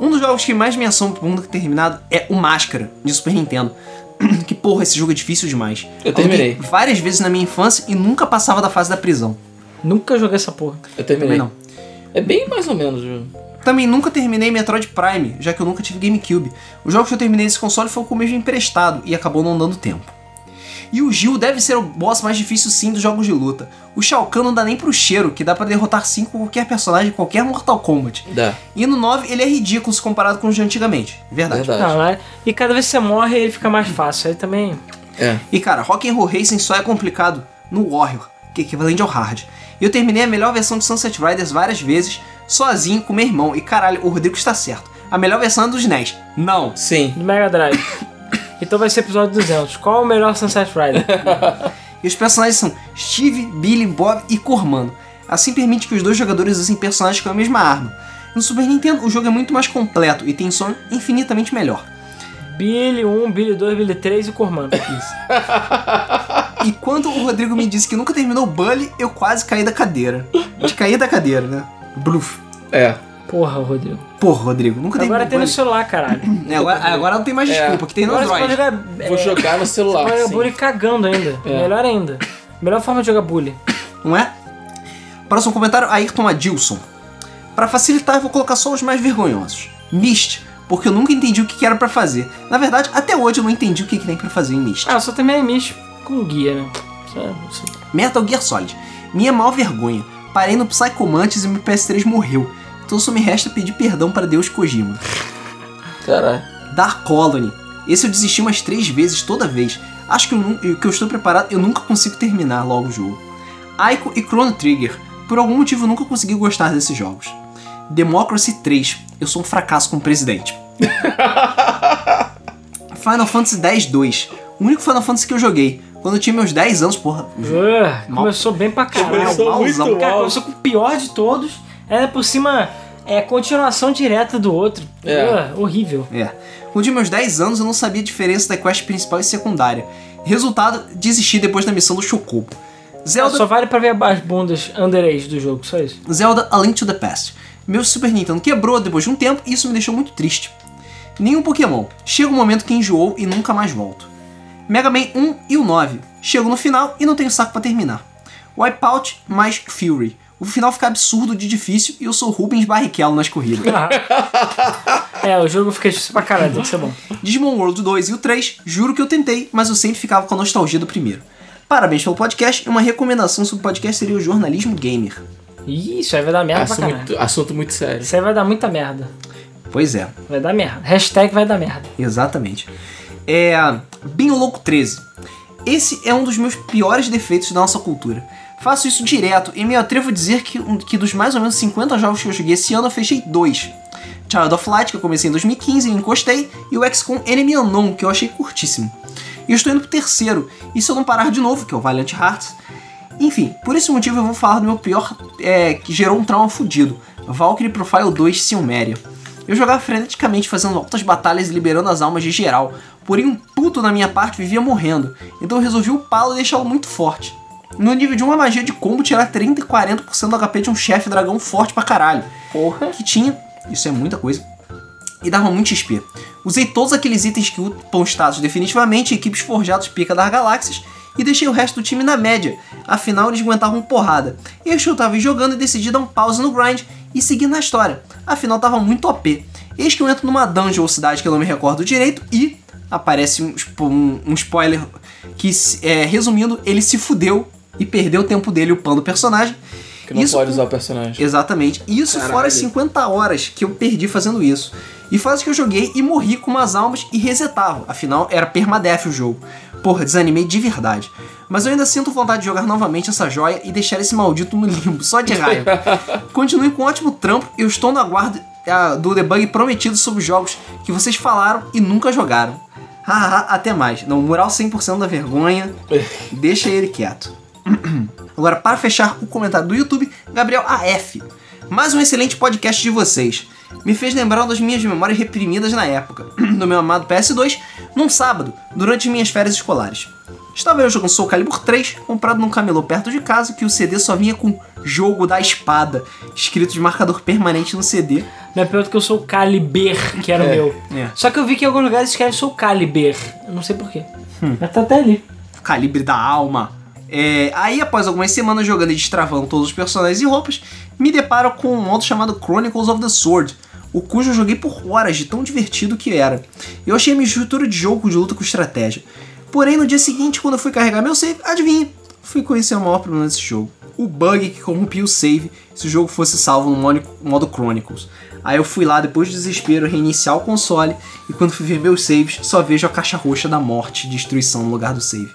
Um dos jogos que mais me assombra pro mundo terminado é o Máscara, de Super Nintendo. <clears throat> que porra, esse jogo é difícil demais. Eu terminei. Várias vezes na minha infância e nunca passava da fase da prisão. Nunca joguei essa porra. Eu terminei. Também não. É bem mais ou menos. viu? Também nunca terminei Metroid Prime, já que eu nunca tive GameCube. O jogo que eu terminei desse console foi com o mesmo emprestado e acabou não dando tempo. E o Gil deve ser o boss mais difícil sim dos jogos de luta. O Shao Kahn não dá nem pro cheiro, que dá pra derrotar 5 com qualquer personagem, qualquer Mortal Kombat. Dá. E no 9 ele é ridículo se comparado com os de antigamente. Verdade. Verdade. Não, né? E cada vez que você morre, ele fica mais fácil. Aí também. É. E cara, Rock'n'Roll Racing só é complicado no Warrior, que é equivalente ao Hard. Eu terminei a melhor versão de Sunset Riders várias vezes, sozinho com meu irmão, e caralho, o Rodrigo está certo. A melhor versão é dos NES. Não. Sim. Do Mega Drive. <coughs> então vai ser episódio 200. Qual o melhor Sunset Rider? <laughs> E os personagens são Steve, Billy, Bob e Cormano. Assim permite que os dois jogadores usem personagens com a mesma arma. No Super Nintendo, o jogo é muito mais completo e tem som infinitamente melhor. Billy 1, Billy 2, Billy 3 e Cormano. E quando o Rodrigo me disse que nunca terminou o Bully, eu quase caí da cadeira. De cair da cadeira, né? Bluf. É. Porra, Rodrigo. Porra, Rodrigo, nunca Agora tem no celular, caralho. É, agora, agora não tem mais É. desculpa, que tem no Agora você pode Android. jogar. Vou é, jogar no celular. Pode jogar sim. bully cagando ainda. É. Melhor ainda. Melhor forma de jogar bully. Não é? Próximo comentário, Ayrton Adilson. Pra facilitar, eu vou colocar só os mais vergonhosos. Myst, porque eu nunca entendi o que era pra fazer. Na verdade, até hoje eu não entendi o que, que tem pra fazer em Myst. Ah, eu só terminei Mish com guia, né? Metal Gear Solid. Minha maior vergonha. Parei no Psycho Mantis e meu PS3 morreu. Então só me resta pedir perdão para Deus Kojima. Caralho. Dark Colony. Esse eu desisti umas três vezes toda vez. Acho que eu, nu- que eu estou preparado, eu nunca consigo terminar logo o jogo. Aiko e Chrono Trigger. Por algum motivo eu nunca consegui gostar desses jogos. Democracy 3. Eu sou um fracasso como presidente. <laughs> Final Fantasy X-2. O único Final Fantasy que eu joguei. Quando eu tinha meus 10 anos, porra. Uh, Mal- começou bem pra caralho. Começou malzão. muito Cara, mal. começou com o pior de todos. Ainda por cima, é continuação direta do outro. É. Uh, horrível. É. Quando eu tinha meus 10 anos, eu não sabia a diferença da quest principal e secundária. Resultado, desisti depois da missão do Chocobo. Zelda, Só vale pra ver as bundas underage do jogo, só isso. Zelda A Link to the Past. Meu Super Nintendo quebrou depois de um tempo e isso me deixou muito triste. Nenhum Pokémon. Chega um momento que enjoou e nunca mais volto. Mega Man 1 e o 9. Chego no final e não tenho saco pra terminar. Wipeout mais Fury. O final fica absurdo de difícil e eu sou Rubens Barrichello nas corridas. é, o jogo fica difícil pra caralho, tem que ser bom. Digimon World 2 e o 3, juro que eu tentei, mas eu sempre ficava com a nostalgia do primeiro. Parabéns pelo podcast e uma recomendação sobre o podcast seria o jornalismo gamer. Ih, isso aí vai dar merda pra Assunto, caralho. muito, assunto muito sério. Isso aí vai dar muita merda. Pois é, Vai dar merda. Hashtag vai dar merda. exatamente. É. Binho Louco 13. Esse é um dos meus piores defeitos da nossa cultura. Faço isso direto e me atrevo a dizer que, que dos mais ou menos 50 jogos que eu joguei esse ano eu fechei dois. Child of Light, que eu comecei em 2015 e encostei, e o XCOM Enemy Unknown, que eu achei curtíssimo. E eu estou indo pro terceiro, e se eu não parar de novo, que é o Valiant Hearts. Enfim, por esse motivo eu vou falar do meu pior, é, que gerou um trauma fudido, Valkyrie Profile 2 Silmeria. Eu jogava freneticamente fazendo altas batalhas e liberando as almas de geral, porém um puto na minha parte vivia morrendo, então eu resolvi upá-lo e deixá-lo muito forte. No nível de uma magia de combo, tirar 30 e 40% do HP de um chefe dragão forte pra caralho. Porra. Que tinha, isso é muita coisa, e dava muito XP. Usei todos aqueles itens que upam status definitivamente equipes forjadas pica das galáxias e deixei o resto do time na média, afinal eles aguentavam porrada. Eu estava jogando e decidi dar um pause no grind e seguir na história, afinal tava muito OP. Eis que eu entro numa dungeon ou cidade que eu não me recordo direito e aparece um, spo- um- um spoiler que, é, resumindo, ele se fudeu e perdeu o tempo dele upando o personagem. Que não Isso pode usar o personagem. Exatamente. Isso Caralho. fora as 50 horas que eu perdi fazendo isso. E fase que eu joguei e morri com umas almas e resetava. Afinal, era permadeath o jogo. Porra, desanimei de verdade. Mas eu ainda sinto vontade de jogar novamente essa joia e deixar esse maldito no limbo, só de raiva. <laughs> Continue com um ótimo trampo. Eu estou no aguardo ah, do debug prometido sobre jogos que vocês falaram e nunca jogaram. Haha, até mais. Não, moral 100% da vergonha. <laughs> Deixa ele quieto. <clears throat> Agora, para fechar o comentário do YouTube, Gabriel AF. Mais um excelente podcast de vocês. Me fez lembrar das minhas memórias reprimidas na época, <clears throat> do meu amado PS2, num sábado, durante minhas férias escolares. Estava eu jogando Soul Calibur 3, comprado num camelô perto de casa, que o CD só vinha com Jogo da Espada, escrito de marcador permanente no CD. Não é pior do que eu sou o Caliber, que era o meu. é. Só que eu vi que em alguns lugares escreve sou Caliber. Eu não sei porquê. Hum. Mas tá até ali. calibre da alma. É, aí, após algumas semanas jogando e destravando todos os personagens e roupas, me deparo com um modo chamado Chronicles of the Sword, o cujo eu joguei por horas de tão divertido que era. Eu achei a minha estrutura de jogo de luta com estratégia. Porém, no dia seguinte, quando eu fui carregar meu save, adivinha? Fui conhecer o maior problema desse jogo. O bug que corrompia o save se o jogo fosse salvo no modo- Chronicles. Aí eu fui lá, depois do desespero, reiniciar o console e quando fui ver meus saves, só vejo a caixa roxa da morte e destruição no lugar do save.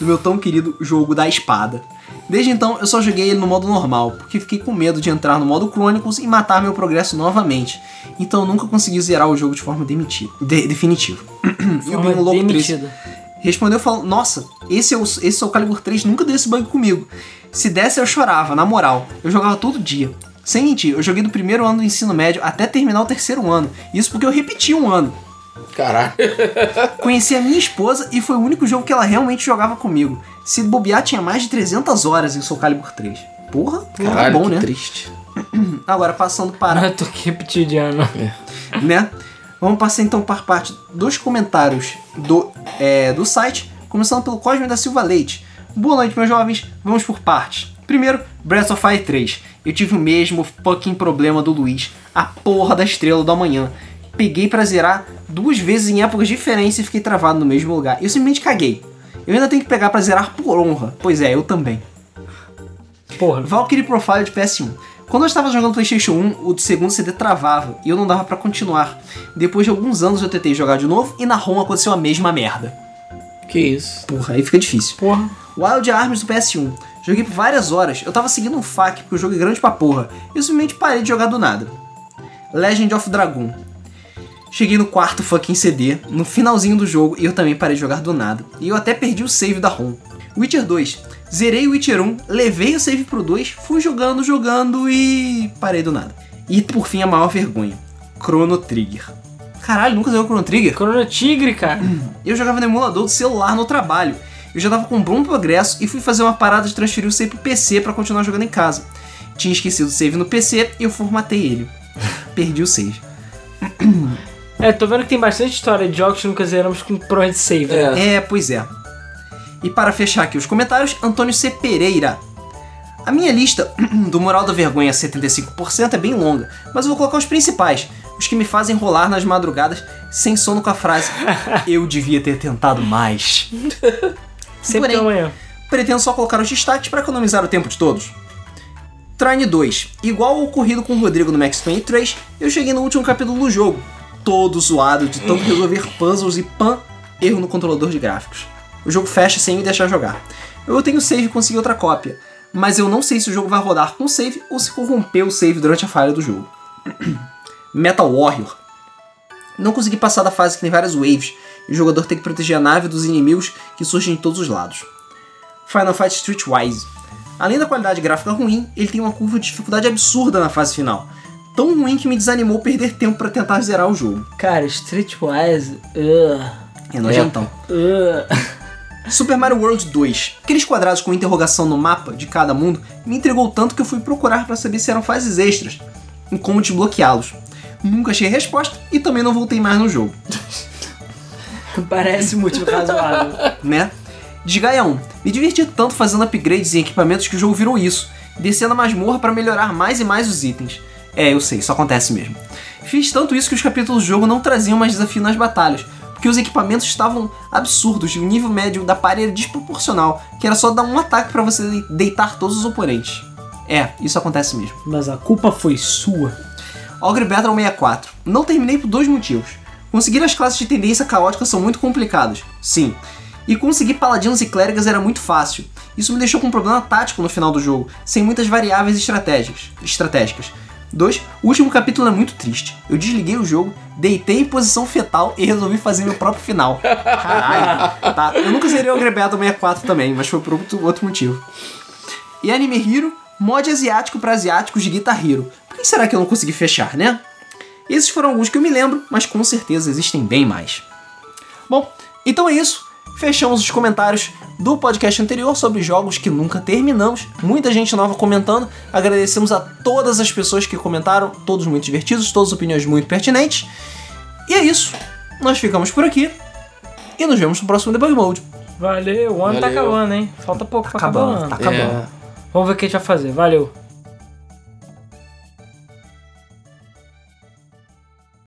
Do meu tão querido jogo da espada. Desde então, eu só joguei ele no modo normal, porque fiquei com medo de entrar no modo Chronicles e matar meu progresso novamente. Então eu nunca consegui zerar o jogo de forma demiti- de- definitiva. <clears throat> e o Binho Louco 3 demitida. Respondeu falando: Nossa, esse é o esse Soul Calibur 3 nunca deu esse bug comigo. Se desse, eu chorava, na moral. Eu jogava todo dia. Sem mentir, eu joguei do primeiro ano do ensino médio até terminar o terceiro ano. Isso porque eu repeti um ano. Caralho. <laughs> Conheci a minha esposa e foi o único jogo que ela realmente jogava comigo. Se bobear, tinha mais de 300 horas em Soul Calibur 3. Porra, porra Caralho, bom, que né? triste. <clears throat> Agora, passando para <laughs> Eu tô aqui repetidiano. né? Vamos passar então para a parte dos comentários do, é, do site, começando pelo Cosme da Silva Leite. Boa noite, meus jovens. Vamos por partes. Primeiro, Breath of Fire 3. Eu tive o mesmo fucking problema do Luiz, a porra da estrela do amanhã. Peguei pra zerar duas vezes em épocas diferentes e fiquei travado no mesmo lugar. Eu simplesmente caguei. Eu ainda tenho que pegar pra zerar por honra. Pois é, eu também. Porra. Valkyrie Profile de PS1. Quando eu estava jogando PlayStation 1, o segundo CD travava e eu não dava pra continuar. Depois de alguns anos eu tentei jogar de novo e na ROM aconteceu a mesma merda. Que isso? Porra, aí fica difícil. Porra. Wild Arms do PS1. Joguei por várias horas, eu tava seguindo um FAQ porque o jogo é grande pra porra. E eu simplesmente parei de jogar do nada. Legend of Dragoon. Cheguei no quarto fucking CD, no finalzinho do jogo, e eu também parei de jogar do nada. E eu até perdi o save da ROM. Witcher 2. Zerei o Witcher 1, levei o save pro 2, fui jogando, jogando e parei do nada. E por fim a maior vergonha. Chrono Trigger. Caralho, nunca zerou Chrono Trigger? Chrono Tigre, cara. Eu jogava no emulador do celular no trabalho. Eu já tava com um bom progresso e fui fazer uma parada de transferir o save pro PC pra continuar jogando em casa. Tinha esquecido o save no PC e eu formatei ele. <laughs> Perdi o save. É, tô vendo que tem bastante história de jogos que nunca zeramos com de save. né? É. É, pois é. E para fechar aqui os comentários, Antônio C. Pereira. A minha lista <clears throat> do Moral da Vergonha 75% é bem longa, mas eu vou colocar os principais, os que me fazem rolar nas madrugadas sem sono com a frase <laughs> Eu devia ter tentado mais. <laughs> Sempre Porém, amanhã. Pretendo só colocar os destaques para economizar o tempo de todos. Trine 2. Igual ao ocorrido com o Rodrigo no Max Payne 3, eu cheguei no último capítulo do jogo, todo zoado de tanto resolver puzzles e pan, erro no controlador de gráficos. O jogo fecha sem me deixar jogar. Eu tenho save e consegui outra cópia, mas eu não sei se o jogo vai rodar com save ou se corrompeu o save durante a falha do jogo. <clears throat> Metal Warrior. Não consegui passar da fase que tem várias waves, e o jogador tem que proteger a nave dos inimigos que surgem de todos os lados. Final Fight Streetwise. Além da qualidade gráfica ruim, ele tem uma curva de dificuldade absurda na fase final. Tão ruim que me desanimou perder tempo para tentar zerar o jogo. Cara, Streetwise. Uh, É nojentão. uh. <laughs> Super Mario World 2. Aqueles quadrados com interrogação no mapa de cada mundo me intrigou tanto que eu fui procurar para saber se eram fases extras e como desbloqueá-los. Nunca achei resposta e também não voltei mais no jogo, <laughs> Parece um motivo razoável. né? Desgaia 1. Me diverti tanto fazendo upgrades em equipamentos que o jogo virou isso, descendo a masmorra para melhorar mais e mais os itens. É, eu sei, isso acontece mesmo. Fiz tanto isso que os capítulos do jogo não traziam mais desafio nas batalhas, porque os equipamentos estavam absurdos e o nível médio da party era desproporcional, que era só dar um ataque para você deitar todos os oponentes. É, isso acontece mesmo. Mas a culpa foi sua. Ogre Battle 64. Não terminei por dois motivos. Conseguir as classes de tendência caótica são muito complicadas, sim. E conseguir paladinos e clérigas era muito fácil. Isso me deixou com um problema tático no final do jogo, sem muitas variáveis estratégicas. estratégicas. 2. O último capítulo é muito triste. Eu desliguei o jogo, deitei em posição fetal e resolvi fazer meu próprio final. Caralho. Tá. Eu nunca zerei o Ogre Battle 64 também, mas foi por outro motivo. E Anime Hero, mod asiático para asiáticos de Guitar Hero. Por que será que eu não consegui fechar, né? Esses foram alguns que eu me lembro, mas com certeza existem bem mais. Bom, então é isso. Fechamos os comentários do podcast anterior sobre jogos que nunca terminamos. Muita gente nova comentando. Agradecemos a todas as pessoas que comentaram, todos muito divertidos, todas opiniões muito pertinentes. E é isso. Nós ficamos por aqui e nos vemos no próximo Debug Mode. Valeu, o ano tá Valeu. acabando, hein? Falta pouco pra acabar o Acabando, ano. tá acabando. É. Vamos ver o que a gente vai fazer. Valeu.